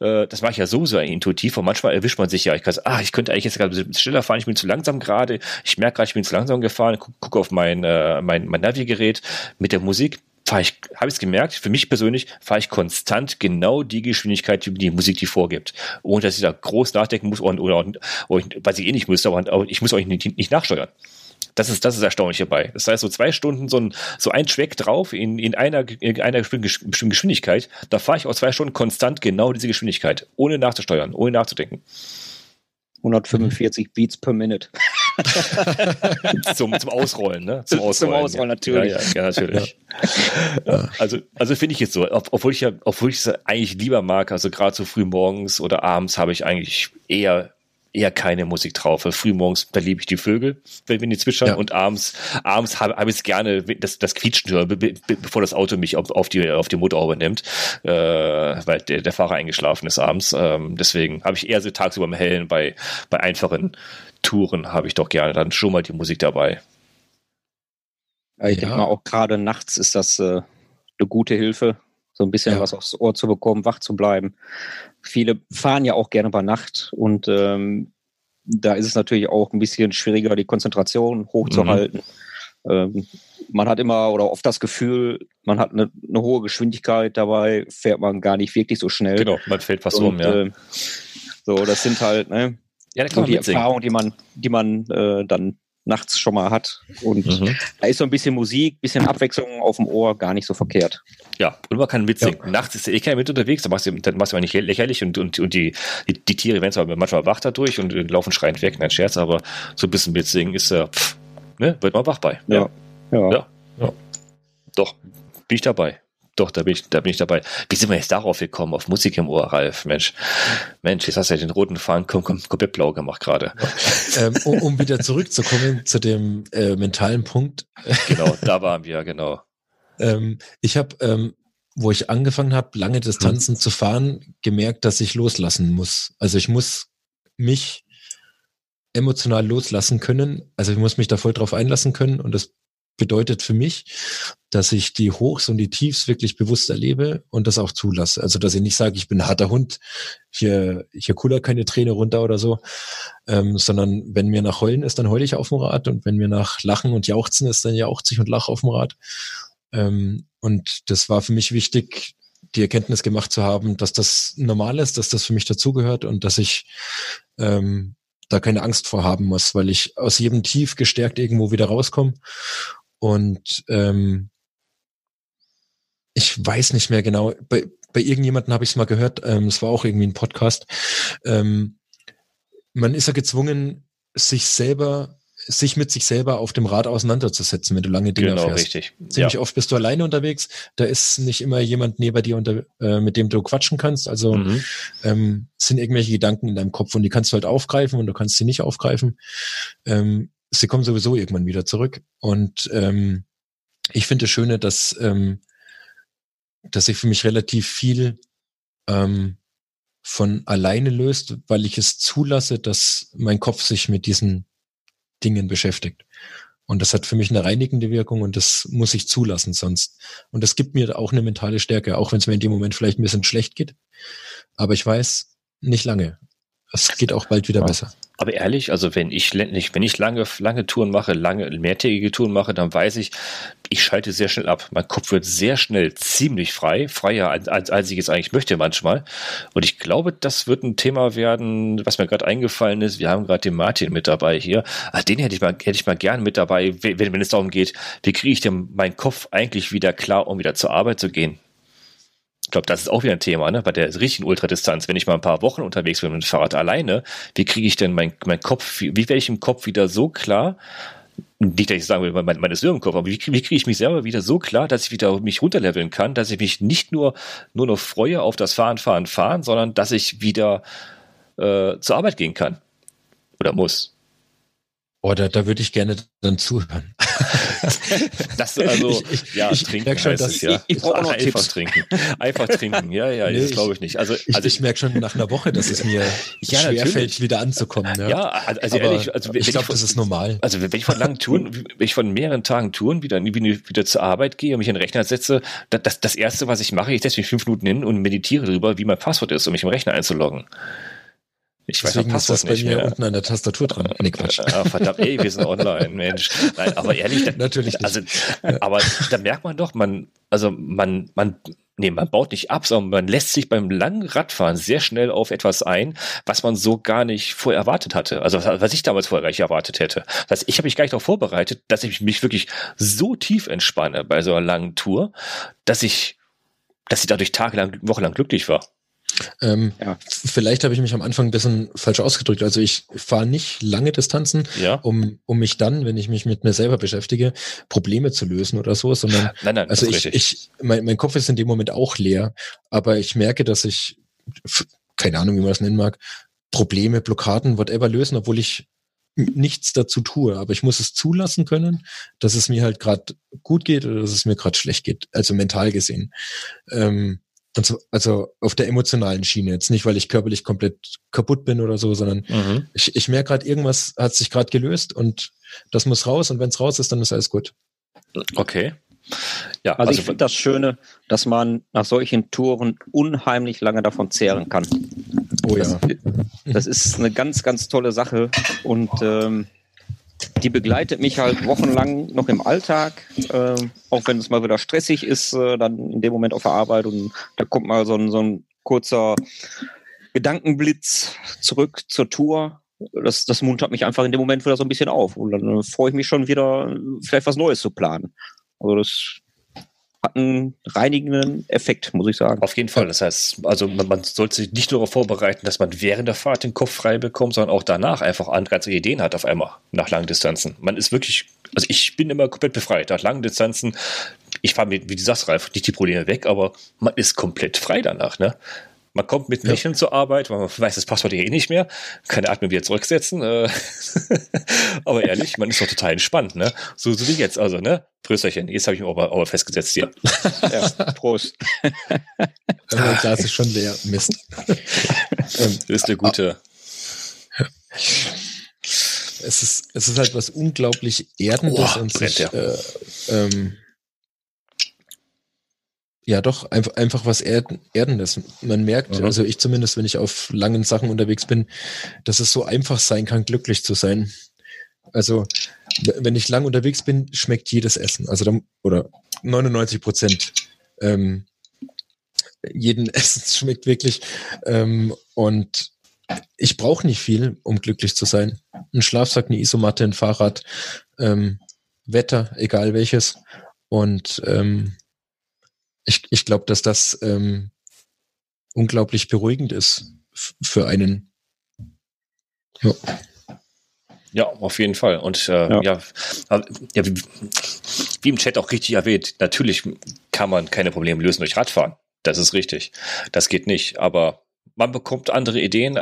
S1: äh, das mache ich ja so sehr intuitiv. Und manchmal erwischt man sich ja, ich kann ah, ich könnte eigentlich jetzt gerade schneller fahren, ich bin zu langsam gerade, ich merke gerade, ich bin zu langsam gefahren, gucke guck auf mein, äh, mein, mein Navigerät mit der Musik fahre ich, habe ich es gemerkt, für mich persönlich fahre ich konstant genau die Geschwindigkeit, die die Musik die vorgibt. Ohne dass ich da groß nachdenken muss oder, oder, oder was ich eh nicht müsste, aber ich muss euch nicht, nicht nachsteuern. Das ist, das ist erstaunlich hierbei. Das heißt, so zwei Stunden, so ein, so ein Track drauf in, in einer, in einer bestimmten Geschwindigkeit, da fahre ich auch zwei Stunden konstant genau diese Geschwindigkeit, ohne nachzusteuern, ohne nachzudenken.
S2: 145 mhm. Beats per Minute.
S1: zum, zum Ausrollen, ne? Zum Ausrollen,
S2: zum Ausrollen natürlich.
S1: Ja, ja, ja natürlich. Ja. Also, also finde ich jetzt so, obwohl ich ja, obwohl ich es eigentlich lieber mag, also gerade so früh morgens oder abends habe ich eigentlich eher eher keine Musik drauf. Frühmorgens, da liebe ich die Vögel, wenn, wenn die zwitschern ja. und abends, abends habe hab ich es gerne, das, das Quietschen hören, be, be, bevor das Auto mich auf, auf die, auf die Motorhaube nimmt, äh, weil der, der Fahrer eingeschlafen ist abends. Ähm, deswegen habe ich eher so tagsüber im Hellen bei, bei einfachen Touren habe ich doch gerne dann schon mal die Musik dabei.
S2: Ja, ich ja. denke mal, auch gerade nachts ist das äh, eine gute Hilfe, so ein bisschen ja. was aufs Ohr zu bekommen, wach zu bleiben. Viele fahren ja auch gerne bei Nacht und ähm, da ist es natürlich auch ein bisschen schwieriger, die Konzentration hochzuhalten. Mhm. Ähm, man hat immer oder oft das Gefühl, man hat eine, eine, hohe Geschwindigkeit, dabei fährt man gar nicht wirklich so schnell.
S1: Genau, man fällt fast und, um, ja. Äh,
S2: so, das sind halt, ne, ja, da kann die Erfahrung, die man, die man äh, dann nachts schon mal hat. Und mhm. da ist so ein bisschen Musik, bisschen Abwechslung auf dem Ohr gar nicht so verkehrt.
S1: Ja, und man kann mitsingen. Ja. Nachts ist eh keiner mit unterwegs, dann machst du, dann machst du nicht lächerlich und, und, und die, die, die Tiere werden zwar manchmal wach dadurch und laufen schreiend weg, nein, Scherz, aber so ein bisschen mitsingen ist ja, äh, ne, wird man wach bei.
S2: Ja. Ja. ja.
S1: ja. Doch, bin ich dabei. Doch, da bin ich, da bin ich dabei. Wie sind wir jetzt darauf gekommen, auf Musik im Ohr, Ralf? Mensch, Mensch, jetzt hast du ja den roten Faden kom kom komplett blau gemacht gerade.
S3: Ähm, um, um, wieder zurückzukommen zu dem äh, mentalen Punkt.
S1: Genau, da waren wir, genau.
S3: ähm, ich habe, ähm, wo ich angefangen habe, lange Distanzen hm. zu fahren, gemerkt, dass ich loslassen muss. Also ich muss mich emotional loslassen können. Also ich muss mich da voll drauf einlassen können und das bedeutet für mich, dass ich die Hochs und die Tiefs wirklich bewusst erlebe und das auch zulasse. Also dass ich nicht sage, ich bin ein harter Hund, hier, hier cooler keine Träne runter oder so, ähm, sondern wenn mir nach Heulen ist, dann heule ich auf dem Rad und wenn mir nach Lachen und Jauchzen ist, dann jauchze ich und lache auf dem Rad. Ähm, und das war für mich wichtig, die Erkenntnis gemacht zu haben, dass das normal ist, dass das für mich dazugehört und dass ich ähm, da keine Angst vor haben muss, weil ich aus jedem Tief gestärkt irgendwo wieder rauskomme und ähm, ich weiß nicht mehr genau, bei, bei irgendjemanden habe ich es mal gehört, ähm, es war auch irgendwie ein Podcast. Ähm, man ist ja gezwungen, sich selber sich mit sich selber auf dem Rad auseinanderzusetzen, wenn du lange Dinge genau, fährst.
S1: richtig.
S3: Ziemlich ja. oft bist du alleine unterwegs. Da ist nicht immer jemand neben dir, unter, äh, mit dem du quatschen kannst. Also mhm. ähm, sind irgendwelche Gedanken in deinem Kopf und die kannst du halt aufgreifen und du kannst sie nicht aufgreifen. Ähm, sie kommen sowieso irgendwann wieder zurück. Und ähm, ich finde das Schöne, dass, ähm, dass sich für mich relativ viel ähm, von alleine löst, weil ich es zulasse, dass mein Kopf sich mit diesen Dingen beschäftigt. Und das hat für mich eine reinigende Wirkung und das muss ich zulassen sonst. Und das gibt mir auch eine mentale Stärke, auch wenn es mir in dem Moment vielleicht ein bisschen schlecht geht. Aber ich weiß, nicht lange. Es geht auch bald wieder ja. besser.
S1: Aber ehrlich, also wenn ich, wenn ich lange, lange Touren mache, lange, mehrtägige Touren mache, dann weiß ich, ich schalte sehr schnell ab. Mein Kopf wird sehr schnell ziemlich frei, freier als, als, ich es eigentlich möchte manchmal. Und ich glaube, das wird ein Thema werden, was mir gerade eingefallen ist. Wir haben gerade den Martin mit dabei hier. Also den hätte ich mal, hätte ich mal gern mit dabei, wenn, wenn es darum geht, wie kriege ich denn meinen Kopf eigentlich wieder klar, um wieder zur Arbeit zu gehen? Glaube, das ist auch wieder ein Thema, ne? Bei der richtigen Ultradistanz, wenn ich mal ein paar Wochen unterwegs bin mit dem Fahrrad alleine, wie kriege ich denn mein, mein Kopf, wie, wie werde ich im Kopf wieder so klar, nicht, dass ich sagen will, mein, meine Söhne im Kopf, aber wie, wie kriege ich mich selber wieder so klar, dass ich wieder mich runterleveln kann, dass ich mich nicht nur, nur noch freue auf das Fahren, Fahren, Fahren, sondern dass ich wieder äh, zur Arbeit gehen kann oder muss.
S3: Oh, da, da würde ich gerne dann zuhören.
S1: das also, ich, ich, ja, ich trinken schon, heißt es, ja. Ich, ich brauche noch einfach Tipps. trinken. Einfach trinken, ja, ja, nee, das glaube ich nicht. Also,
S3: ich, also ich, merke schon nach einer Woche, dass es mir ja, schwerfällt, wieder anzukommen. Ja,
S1: ja also Aber ehrlich, also
S3: ich glaube, das ist normal.
S1: Also wenn ich von langen Touren, wenn ich von mehreren Tagen Touren wieder, wieder zur Arbeit gehe und mich in den Rechner setze, das, das erste, was ich mache, ich setze mich fünf Minuten hin und meditiere darüber, wie mein Passwort ist, um mich im Rechner einzuloggen.
S3: Ich Deswegen weiß, ist das bei mir mehr. unten an der Tastatur dran. Nee, Quatsch.
S1: Ah, verdammt, ey, wir sind online, Mensch. Nein, aber ehrlich, da,
S3: natürlich nicht.
S1: Also, aber da merkt man doch, man, also man, man, nee, man baut nicht ab, sondern man lässt sich beim langen Radfahren sehr schnell auf etwas ein, was man so gar nicht vorher erwartet hatte. Also was ich damals vorher gar nicht erwartet hätte. Das heißt, ich habe mich gar nicht darauf vorbereitet, dass ich mich wirklich so tief entspanne bei so einer langen Tour, dass ich, dass ich dadurch tagelang, wochenlang glücklich war.
S3: Ähm, ja. Vielleicht habe ich mich am Anfang ein bisschen falsch ausgedrückt. Also ich fahre nicht lange Distanzen, ja. um, um mich dann, wenn ich mich mit mir selber beschäftige, Probleme zu lösen oder so, sondern nein, nein, also ich, ich mein, mein Kopf ist in dem Moment auch leer, aber ich merke, dass ich, keine Ahnung, wie man das nennen mag, Probleme, Blockaden, whatever lösen, obwohl ich nichts dazu tue, aber ich muss es zulassen können, dass es mir halt gerade gut geht oder dass es mir gerade schlecht geht, also mental gesehen. Ähm, also, also auf der emotionalen Schiene. Jetzt nicht, weil ich körperlich komplett kaputt bin oder so, sondern mhm. ich, ich merke gerade, irgendwas hat sich gerade gelöst und das muss raus und wenn es raus ist, dann ist alles gut.
S1: Okay.
S2: Ja, also, also ich finde das Schöne, dass man nach solchen Touren unheimlich lange davon zehren kann. Oh ja. Das, das ist eine ganz, ganz tolle Sache und ähm, die begleitet mich halt wochenlang noch im Alltag, äh, auch wenn es mal wieder stressig ist, äh, dann in dem Moment auf der Arbeit und da kommt mal so ein, so ein kurzer Gedankenblitz zurück zur Tour. Das, das muntert mich einfach in dem Moment wieder so ein bisschen auf und dann äh, freue ich mich schon wieder, vielleicht was Neues zu planen. Also das hat einen reinigenden Effekt, muss ich sagen.
S1: Auf jeden Fall. Das heißt, also man, man sollte sich nicht nur darauf vorbereiten, dass man während der Fahrt den Kopf frei bekommt, sondern auch danach einfach ganz Ideen hat auf einmal nach langen Distanzen. Man ist wirklich, also ich bin immer komplett befreit. Nach langen Distanzen, ich fahre mir, wie du sagst, Ralf, nicht die Probleme weg, aber man ist komplett frei danach, ne? Man kommt mit Lächeln ja. zur Arbeit, man weiß das Passwort eh nicht mehr, kann Atmen wieder zurücksetzen. Äh. aber ehrlich, man ist doch total entspannt, ne? So, so wie jetzt, also, ne? Prösterchen, jetzt habe ich mich aber, aber festgesetzt hier.
S2: ja, Prost.
S3: das Glas ist schon leer. Mist.
S1: das ist der gute.
S3: Es ist, es ist halt was unglaublich Erdendes
S1: oh, und sich, äh, ähm,
S3: ja, doch, einfach, einfach was Erden, Erdendes. Man merkt, mhm. also ich zumindest, wenn ich auf langen Sachen unterwegs bin, dass es so einfach sein kann, glücklich zu sein. Also, wenn ich lang unterwegs bin, schmeckt jedes Essen. Also, dann, oder 99 Prozent ähm, jeden Essen schmeckt wirklich. Ähm, und ich brauche nicht viel, um glücklich zu sein. Ein Schlafsack, eine Isomatte, ein Fahrrad, ähm, Wetter, egal welches. Und ähm, ich, ich glaube, dass das ähm, unglaublich beruhigend ist für einen.
S1: Ja. Ja, auf jeden Fall. Und äh, ja, ja, ja wie, wie, im Chat auch richtig erwähnt, natürlich kann man keine Probleme lösen durch Radfahren. Das ist richtig. Das geht nicht. Aber man bekommt andere Ideen.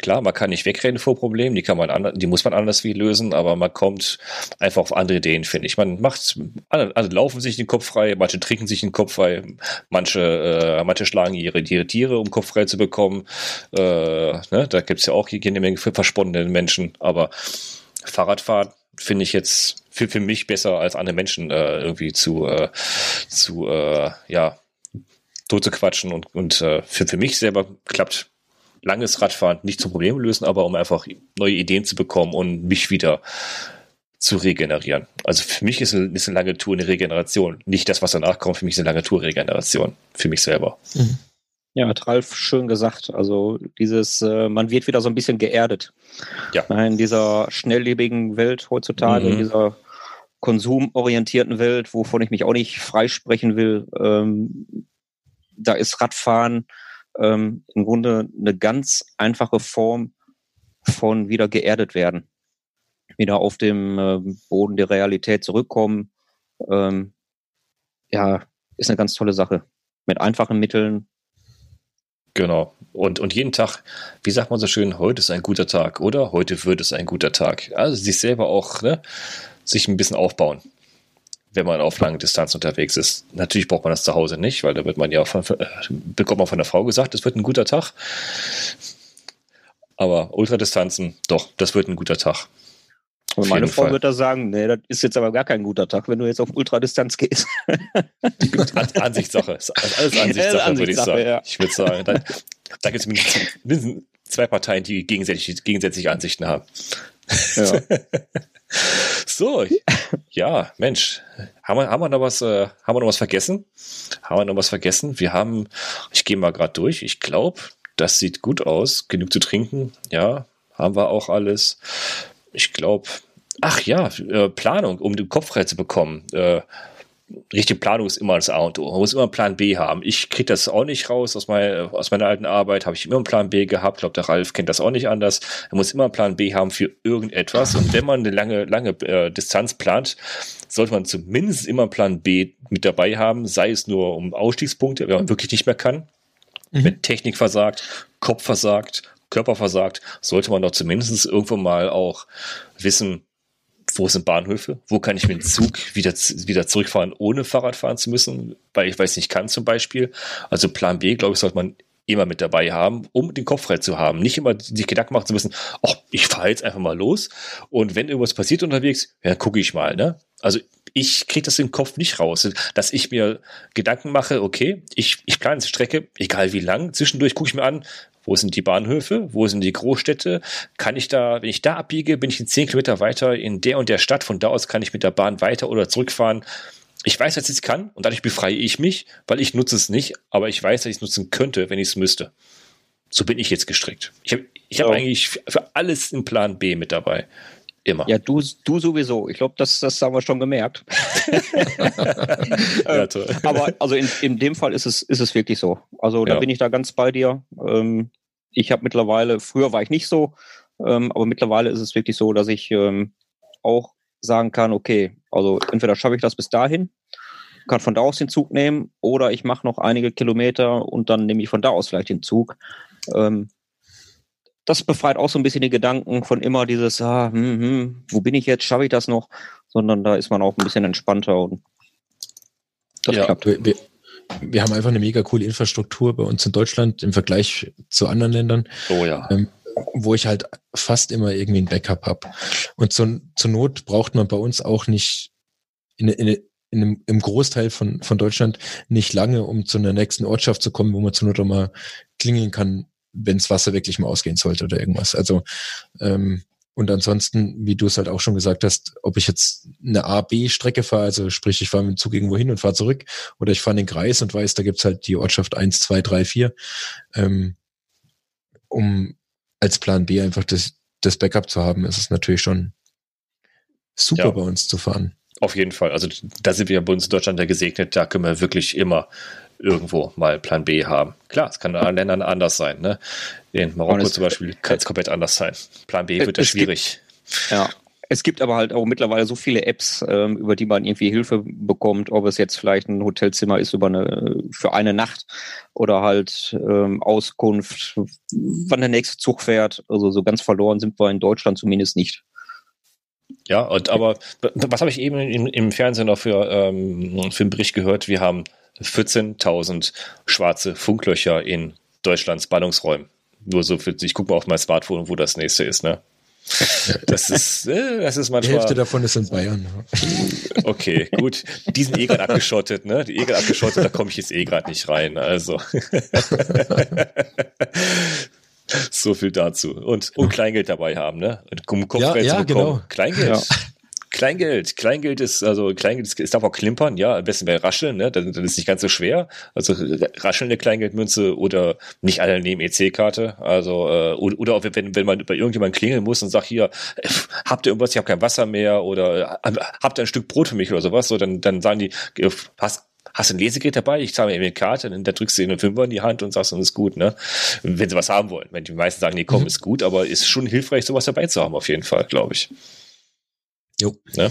S1: Klar, man kann nicht wegrennen vor Problemen, die kann man anders, die muss man anders wie lösen, aber man kommt einfach auf andere Ideen, finde ich. Man macht, alle, alle laufen sich den Kopf frei, manche trinken sich den Kopf frei, manche, äh, manche schlagen ihre, ihre Tiere, um Kopf frei zu bekommen. Äh, ne, da gibt's ja auch jede Menge versponnene Menschen, aber Fahrradfahren finde ich jetzt für, für mich besser als andere Menschen äh, irgendwie zu, äh, zu äh, ja, tot zu quatschen und, und äh, für, für mich selber klappt langes Radfahren nicht zum Problem lösen, aber um einfach neue Ideen zu bekommen und mich wieder zu regenerieren. Also für mich ist eine, ist eine lange Tour eine Regeneration. Nicht das, was danach kommt, für mich ist eine lange Tour Regeneration. Für mich selber. Mhm.
S2: Ja, hat Ralf schön gesagt. Also dieses, äh, man wird wieder so ein bisschen geerdet. Ja. In dieser schnelllebigen Welt heutzutage, mhm. in dieser konsumorientierten Welt, wovon ich mich auch nicht freisprechen will, ähm, da ist Radfahren ähm, im Grunde eine ganz einfache Form von wieder geerdet werden. Wieder auf dem äh, Boden der Realität zurückkommen. Ähm, ja, ist eine ganz tolle Sache. Mit einfachen Mitteln.
S1: Genau. Und, und jeden Tag, wie sagt man so schön, heute ist ein guter Tag, oder? Heute wird es ein guter Tag. Also sich selber auch, ne, sich ein bisschen aufbauen wenn man auf lange Distanz unterwegs ist. Natürlich braucht man das zu Hause nicht, weil da wird man ja von, äh, bekommt man von der Frau gesagt, es wird ein guter Tag. Aber Ultradistanzen, doch, das wird ein guter Tag.
S2: Und meine Frau Fall. wird da sagen, nee, das ist jetzt aber gar kein guter Tag, wenn du jetzt auf Ultradistanz gehst.
S1: Ansichtssache. Alles Ansichtssache, Ansichtssache würde ich sagen. Ja. Ich würde sagen, da, da gibt es mindestens zwei Parteien, die gegenseitig, gegenseitige Ansichten haben. Ja. so, ja, Mensch, haben wir, haben wir noch was, äh, haben wir noch was vergessen? Haben wir noch was vergessen? Wir haben, ich gehe mal gerade durch. Ich glaube, das sieht gut aus. Genug zu trinken, ja, haben wir auch alles. Ich glaube, ach ja, äh, Planung, um den Kopf frei zu bekommen. Äh, richtige Planung ist immer das A und O. Man muss immer einen Plan B haben. Ich kriege das auch nicht raus aus, mein, aus meiner alten Arbeit. Habe ich immer einen Plan B gehabt. Ich glaube, der Ralf kennt das auch nicht anders. Er muss immer einen Plan B haben für irgendetwas. Und wenn man eine lange, lange äh, Distanz plant, sollte man zumindest immer einen Plan B mit dabei haben. Sei es nur um Ausstiegspunkte, wenn man wirklich nicht mehr kann. Mhm. Wenn Technik versagt, Kopf versagt, Körper versagt, sollte man doch zumindest irgendwo mal auch wissen, wo sind Bahnhöfe? Wo kann ich mit dem Zug wieder, wieder zurückfahren, ohne Fahrrad fahren zu müssen, weil ich weiß nicht kann zum Beispiel. Also Plan B, glaube ich, sollte man immer mit dabei haben, um den Kopf frei zu haben. Nicht immer sich Gedanken machen zu müssen, oh, ich fahre jetzt einfach mal los und wenn irgendwas passiert unterwegs, ja, gucke ich mal. Ne? Also ich kriege das im Kopf nicht raus, dass ich mir Gedanken mache, okay, ich, ich plane die Strecke, egal wie lang, zwischendurch gucke ich mir an, wo sind die Bahnhöfe? Wo sind die Großstädte? Kann ich da, wenn ich da abbiege, bin ich in zehn Kilometer weiter in der und der Stadt. Von da aus kann ich mit der Bahn weiter oder zurückfahren. Ich weiß, dass ich es kann und dadurch befreie ich mich, weil ich nutze es nicht, aber ich weiß, dass ich es nutzen könnte, wenn ich es müsste. So bin ich jetzt gestrickt. Ich habe ich hab oh. eigentlich für alles einen Plan B mit dabei. Immer.
S2: Ja, du, du sowieso. Ich glaube, das, das haben wir schon gemerkt. ja, toll. Aber also in, in dem Fall ist es, ist es wirklich so. Also da ja. bin ich da ganz bei dir. Ähm, ich habe mittlerweile, früher war ich nicht so, ähm, aber mittlerweile ist es wirklich so, dass ich ähm, auch sagen kann, okay, also entweder schaffe ich das bis dahin, kann von da aus den Zug nehmen, oder ich mache noch einige Kilometer und dann nehme ich von da aus vielleicht den Zug. Ähm, das befreit auch so ein bisschen die Gedanken von immer dieses, ah, hm, hm, wo bin ich jetzt, schaffe ich das noch? Sondern da ist man auch ein bisschen entspannter und
S3: das ja, klappt. Wir, wir, haben einfach eine mega coole Infrastruktur bei uns in Deutschland im Vergleich zu anderen Ländern.
S1: Oh ja.
S3: Ähm, wo ich halt fast immer irgendwie ein Backup habe. Und zur, zur Not braucht man bei uns auch nicht in, in, in einem, im Großteil von, von Deutschland nicht lange, um zu einer nächsten Ortschaft zu kommen, wo man zur Not auch mal klingeln kann, wenns Wasser wirklich mal ausgehen sollte oder irgendwas. Also ähm, und ansonsten, wie du es halt auch schon gesagt hast, ob ich jetzt eine A-B-Strecke fahre, also sprich, ich fahre mit dem Zug irgendwo hin und fahre zurück, oder ich fahre in den Kreis und weiß, da gibt's halt die Ortschaft eins, zwei, drei, vier, ähm, um als Plan B einfach das, das Backup zu haben, ist es natürlich schon super ja. bei uns zu fahren.
S1: Auf jeden Fall. Also da sind wir bei uns in Deutschland ja gesegnet, da können wir wirklich immer irgendwo mal Plan B haben. Klar, es kann in anderen Ländern anders sein. Ne? In Marokko zum Beispiel kann es komplett anders sein. Plan B wird da schwierig.
S2: Gibt, ja, es gibt aber halt auch mittlerweile so viele Apps, ähm, über die man irgendwie Hilfe bekommt, ob es jetzt vielleicht ein Hotelzimmer ist über eine, für eine Nacht oder halt ähm, Auskunft, wann der nächste Zug fährt. Also so ganz verloren sind wir in Deutschland zumindest nicht.
S1: Ja, und aber was habe ich eben im, im Fernsehen noch für, ähm, für einen Bericht gehört? Wir haben 14.000 schwarze Funklöcher in Deutschlands Ballungsräumen. Nur so für, ich gucke mal auf mein Smartphone, wo das nächste ist, ne? Das ist, äh, das ist manchmal.
S3: Die Hälfte davon ist in Bayern.
S1: Okay, gut. Die sind eh gerade abgeschottet, ne? Die eh gerade abgeschottet, da komme ich jetzt eh gerade nicht rein. Also. so viel dazu. Und, und Kleingeld dabei haben, ne? Um Kopfgeld ja, ja, zu bekommen. Genau. Kleingeld. Ja. Kleingeld, Kleingeld ist, also Kleingeld ist, ist darf auch klimpern, ja, am besten bei Rascheln, ne, dann, dann ist nicht ganz so schwer. Also raschelnde Kleingeld-Münze oder nicht alle nehmen EC-Karte. Also, äh, oder, oder auch wenn, wenn man bei irgendjemandem klingeln muss und sagt, hier, äh, habt ihr irgendwas, ich habe kein Wasser mehr oder äh, habt ihr ein Stück Brot für mich oder sowas, so, dann, dann sagen die, hast hast du ein Lesegerät dabei, ich zahle mir eben eine Karte, dann drückst du dir einen Fünfer in die Hand und sagst, und ist gut, ne? Wenn sie was haben wollen. Wenn die meisten sagen, nee, komm, mhm. ist gut, aber ist schon hilfreich, sowas dabei zu haben, auf jeden Fall, glaube ich. Jo. Ne?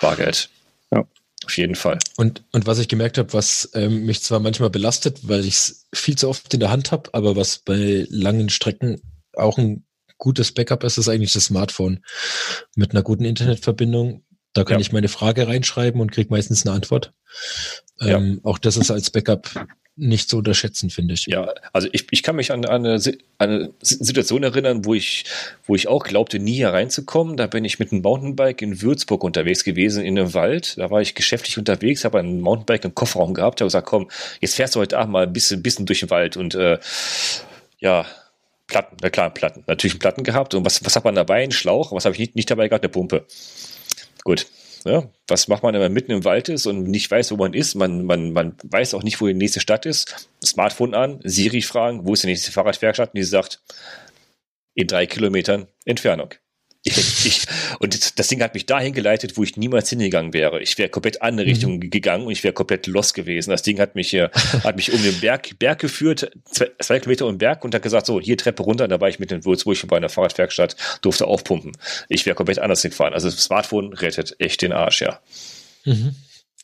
S1: Bargeld. Ja. Auf jeden Fall.
S3: Und, und was ich gemerkt habe, was ähm, mich zwar manchmal belastet, weil ich es viel zu oft in der Hand habe, aber was bei langen Strecken auch ein gutes Backup ist, ist eigentlich das Smartphone mit einer guten Internetverbindung. Da kann ja. ich meine Frage reinschreiben und kriege meistens eine Antwort. Ähm, ja. Auch das ist als Backup nicht zu unterschätzen, finde ich.
S1: Ja, also ich, ich kann mich an, an eine, eine, Situation erinnern, wo ich, wo ich auch glaubte, nie hereinzukommen. Da bin ich mit einem Mountainbike in Würzburg unterwegs gewesen, in einem Wald. Da war ich geschäftlich unterwegs, habe ein Mountainbike im Kofferraum gehabt, habe gesagt, komm, jetzt fährst du heute Abend mal ein bisschen, bisschen durch den Wald und äh, ja, Platten, na klar, Platten. Natürlich Platten gehabt. Und was, was hat man dabei? Ein Schlauch. Was habe ich nicht, nicht dabei gehabt? Eine Pumpe. Gut. Ja, was macht man, wenn man mitten im Wald ist und nicht weiß, wo man ist? Man, man, man weiß auch nicht, wo die nächste Stadt ist. Smartphone an, Siri fragen, wo ist die nächste Fahrradwerkstatt? Und die sagt, in drei Kilometern Entfernung. Ich, ich, und das Ding hat mich dahin geleitet, wo ich niemals hingegangen wäre. Ich wäre komplett andere mhm. Richtung mhm. gegangen und ich wäre komplett los gewesen. Das Ding hat mich hier, hat mich um den Berg, Berg geführt, zwei, zwei, Kilometer um den Berg und hat gesagt, so, hier Treppe runter. Da war ich mit den Würzburg bei einer Fahrradwerkstatt, durfte aufpumpen. Ich wäre komplett anders gefahren. Also das Smartphone rettet echt den Arsch, ja. Mhm.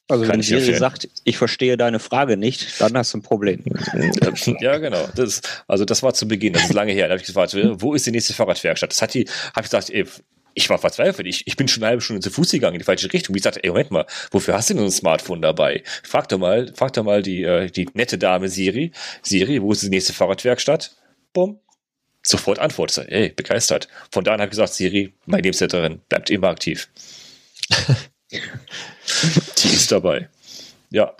S2: Also Kann wenn Siri sagt, ich verstehe deine Frage nicht, dann hast du ein Problem.
S1: ja, genau. Das, also das war zu Beginn, das ist lange her. Da habe ich gefragt, wo ist die nächste Fahrradwerkstatt? Das hat die, habe ich gesagt, ey, ich war verzweifelt. Ich, ich bin schon eine halbe Stunde zu Fuß gegangen in die falsche Richtung. Wie gesagt, ey, Moment mal, wofür hast du denn ein Smartphone dabei? Frag doch mal, frag doch mal die, äh, die nette Dame Siri. Siri, wo ist die nächste Fahrradwerkstatt? Bumm. Sofort antwortet ey, begeistert. Von da an habe ich gesagt, Siri, mein Lebensletterin, bleibt immer aktiv. Die ist dabei. Ja.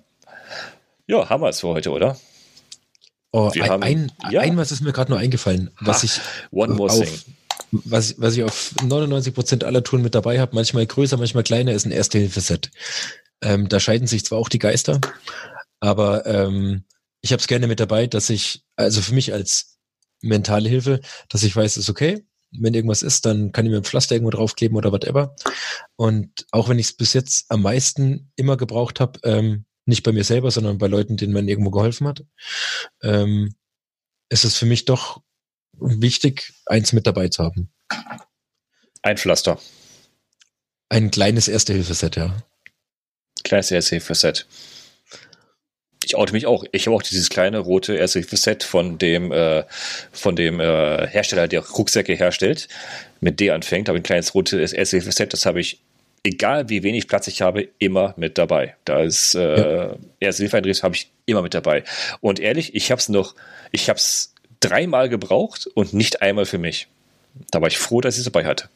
S1: Ja, haben wir es für heute, oder?
S3: Oh, wir ein, haben, ein, ja. ein, was ist mir gerade nur eingefallen, was ha, ich
S1: one more auf, thing.
S3: Was, was ich auf 99% aller Touren mit dabei habe, manchmal größer, manchmal kleiner, ist ein Erste-Hilfe-Set. Ähm, da scheiden sich zwar auch die Geister, aber ähm, ich habe es gerne mit dabei, dass ich, also für mich als mentale Hilfe, dass ich weiß, ist okay, wenn irgendwas ist, dann kann ich mir ein Pflaster irgendwo draufkleben oder whatever. Und auch wenn ich es bis jetzt am meisten immer gebraucht habe, ähm, nicht bei mir selber, sondern bei Leuten, denen man irgendwo geholfen hat, ähm, ist es für mich doch wichtig, eins mit dabei zu haben.
S1: Ein Pflaster.
S3: Ein kleines Erste-Hilfe-Set, ja.
S1: Kleines Erste-Hilfe-Set ich oute mich auch. Ich habe auch dieses kleine rote Erste-Hilfe-Set von dem, äh, von dem äh, Hersteller, der Rucksäcke herstellt, mit D anfängt. Aber ein kleines rotes Erste-Hilfe-Set, das habe ich, egal wie wenig Platz ich habe, immer mit dabei. Da ist äh, ja. Erste-Hilfe-Einrichtung habe ich immer mit dabei. Und ehrlich, ich habe es noch, ich habe es dreimal gebraucht und nicht einmal für mich. Da war ich froh, dass ich es dabei hatte.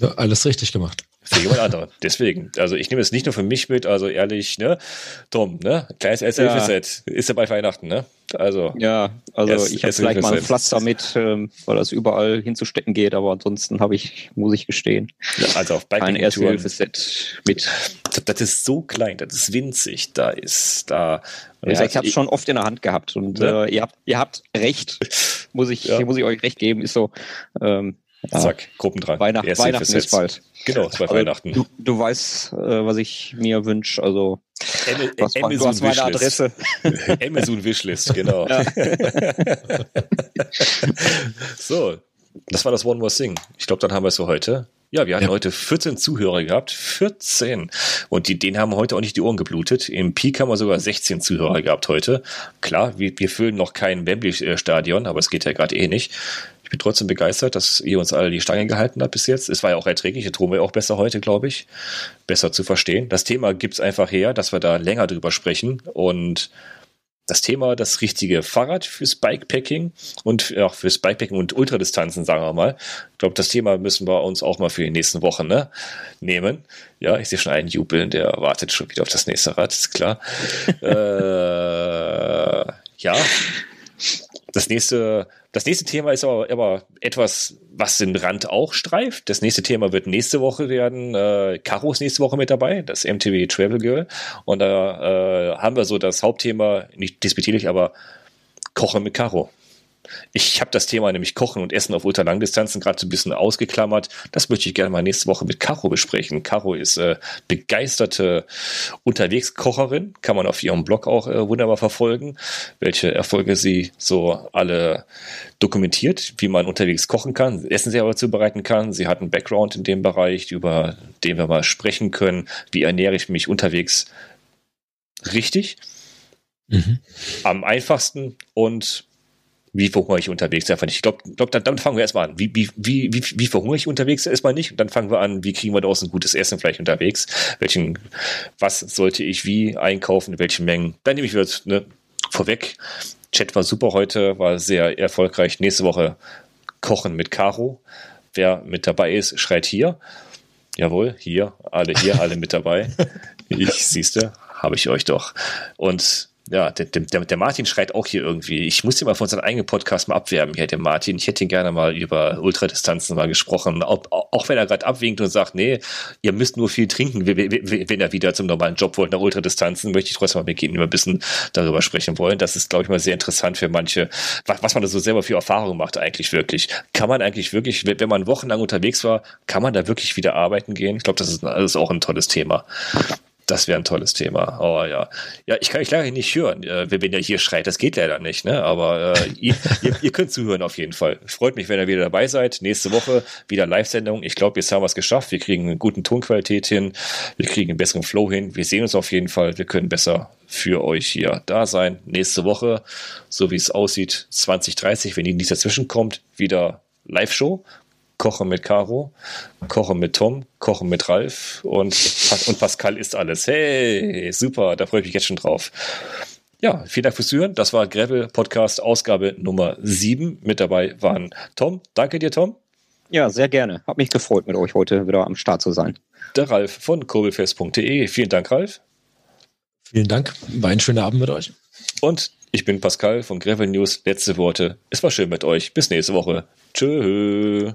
S3: Ja, alles richtig gemacht
S1: für jemand anderen. Deswegen, also ich nehme es nicht nur für mich mit, also ehrlich, ne, Tom, ne, kleines SLF-Set ja. ist ja bei Weihnachten, ne, also.
S2: Ja, also ich habe vielleicht mal ein Pflaster mit, ähm, weil das überall hinzustecken geht, aber ansonsten habe ich, muss ich gestehen,
S1: ja, also auf
S2: ein Erste-Hilfe-Set mit.
S1: Das ist so klein, das ist winzig, da ist, da.
S2: Ja, ich habe es schon oft in der Hand gehabt und ne? äh, ihr, habt, ihr habt recht, muss ich, ja. muss ich euch recht geben, ist so, ähm,
S1: ja. Zack, Gruppendran.
S2: Weihnacht, Weihnachten ist bald.
S1: Genau,
S2: es war Weihnachten. Du, du weißt, äh, was ich mir wünsche. Also,
S1: Am was, Amazon du hast meine Adresse. Amazon Wishlist, genau. so, das war das One More Thing. Ich glaube, dann haben wir es für heute. Ja, wir hatten ja. heute 14 Zuhörer gehabt. 14. Und die, denen haben heute auch nicht die Ohren geblutet. Im Peak haben wir sogar 16 Zuhörer gehabt heute. Klar, wir, wir füllen noch kein Wembley-Stadion, aber es geht ja gerade eh nicht bin trotzdem begeistert, dass ihr uns alle die Stange gehalten habt bis jetzt. Es war ja auch erträglich, der Ton ja auch besser heute, glaube ich. Besser zu verstehen. Das Thema gibt es einfach her, dass wir da länger drüber sprechen und das Thema, das richtige Fahrrad fürs Bikepacking und auch fürs Bikepacking und Ultradistanzen, sagen wir mal. Ich glaube, das Thema müssen wir uns auch mal für die nächsten Wochen ne, nehmen. Ja, ich sehe schon einen Jubeln, der wartet schon wieder auf das nächste Rad, ist klar. äh, ja, das nächste, das nächste Thema ist aber, aber etwas, was den Rand auch streift. Das nächste Thema wird nächste Woche werden. Äh, Caro ist nächste Woche mit dabei, das MTV Travel Girl. Und da äh, haben wir so das Hauptthema, nicht disputierlich, aber Kochen mit Caro. Ich habe das Thema nämlich Kochen und Essen auf Ultralangdistanzen gerade so ein bisschen ausgeklammert. Das möchte ich gerne mal nächste Woche mit Caro besprechen. Caro ist äh, begeisterte Unterwegskocherin, kann man auf ihrem Blog auch äh, wunderbar verfolgen, welche Erfolge sie so alle dokumentiert, wie man unterwegs kochen kann, Essen selber zubereiten kann. Sie hat einen Background in dem Bereich, über den wir mal sprechen können. Wie ernähre ich mich unterwegs richtig? Mhm. Am einfachsten und wie verhungere ich unterwegs einfach nicht. Ich glaube, glaub, damit fangen wir erstmal an. Wie, wie, wie, wie, wie verhungere ich unterwegs erstmal nicht? Und dann fangen wir an, wie kriegen wir daraus ein gutes Essen vielleicht unterwegs? Welchen, was sollte ich wie einkaufen, in welchen Mengen? Dann nehme ich wieder ne, vorweg. Chat war super heute, war sehr erfolgreich. Nächste Woche Kochen mit Caro. Wer mit dabei ist, schreit hier. Jawohl, hier, alle hier, alle mit dabei. Ich, siehste, habe ich euch doch. Und ja, der, der, der Martin schreit auch hier irgendwie. Ich muss ihn mal von seinem eigenen Podcast mal abwerben. Ja, der Martin, ich hätte ihn gerne mal über Ultradistanzen mal gesprochen. Auch, auch wenn er gerade abwinkt und sagt, nee, ihr müsst nur viel trinken, wenn er wieder zum normalen Job wollt nach Ultradistanzen, möchte ich trotzdem mal mit ihm ein bisschen darüber sprechen wollen. Das ist, glaube ich, mal sehr interessant für manche, was, was man da so selber für Erfahrungen macht eigentlich wirklich. Kann man eigentlich wirklich, wenn man wochenlang unterwegs war, kann man da wirklich wieder arbeiten gehen? Ich glaube, das ist, das ist auch ein tolles Thema. Das wäre ein tolles Thema. Oh ja. Ja, ich kann euch leider nicht hören, äh, wenn ihr hier schreit. Das geht leider nicht, ne? Aber äh, ihr, ihr, ihr, könnt zuhören auf jeden Fall. Freut mich, wenn ihr wieder dabei seid. Nächste Woche wieder Live-Sendung. Ich glaube, jetzt haben wir es geschafft. Wir kriegen eine gute Tonqualität hin. Wir kriegen einen besseren Flow hin. Wir sehen uns auf jeden Fall. Wir können besser für euch hier da sein. Nächste Woche, so wie es aussieht, 2030, wenn nichts dazwischen kommt, wieder Live-Show Kochen mit Caro, Kochen mit Tom, Kochen mit Ralf und, und Pascal ist alles. Hey, super, da freue ich mich jetzt schon drauf. Ja, vielen Dank fürs Zuhören. Das war Gravel Podcast Ausgabe Nummer 7. Mit dabei waren Tom. Danke dir, Tom.
S2: Ja, sehr gerne. Hat mich gefreut, mit euch heute wieder am Start zu sein.
S1: Der Ralf von kurbelfest.de. Vielen Dank, Ralf.
S3: Vielen Dank. War ein schöner Abend mit euch.
S1: Und ich bin Pascal von Gravel News. Letzte Worte. Es war schön mit euch. Bis nächste Woche. Tschö.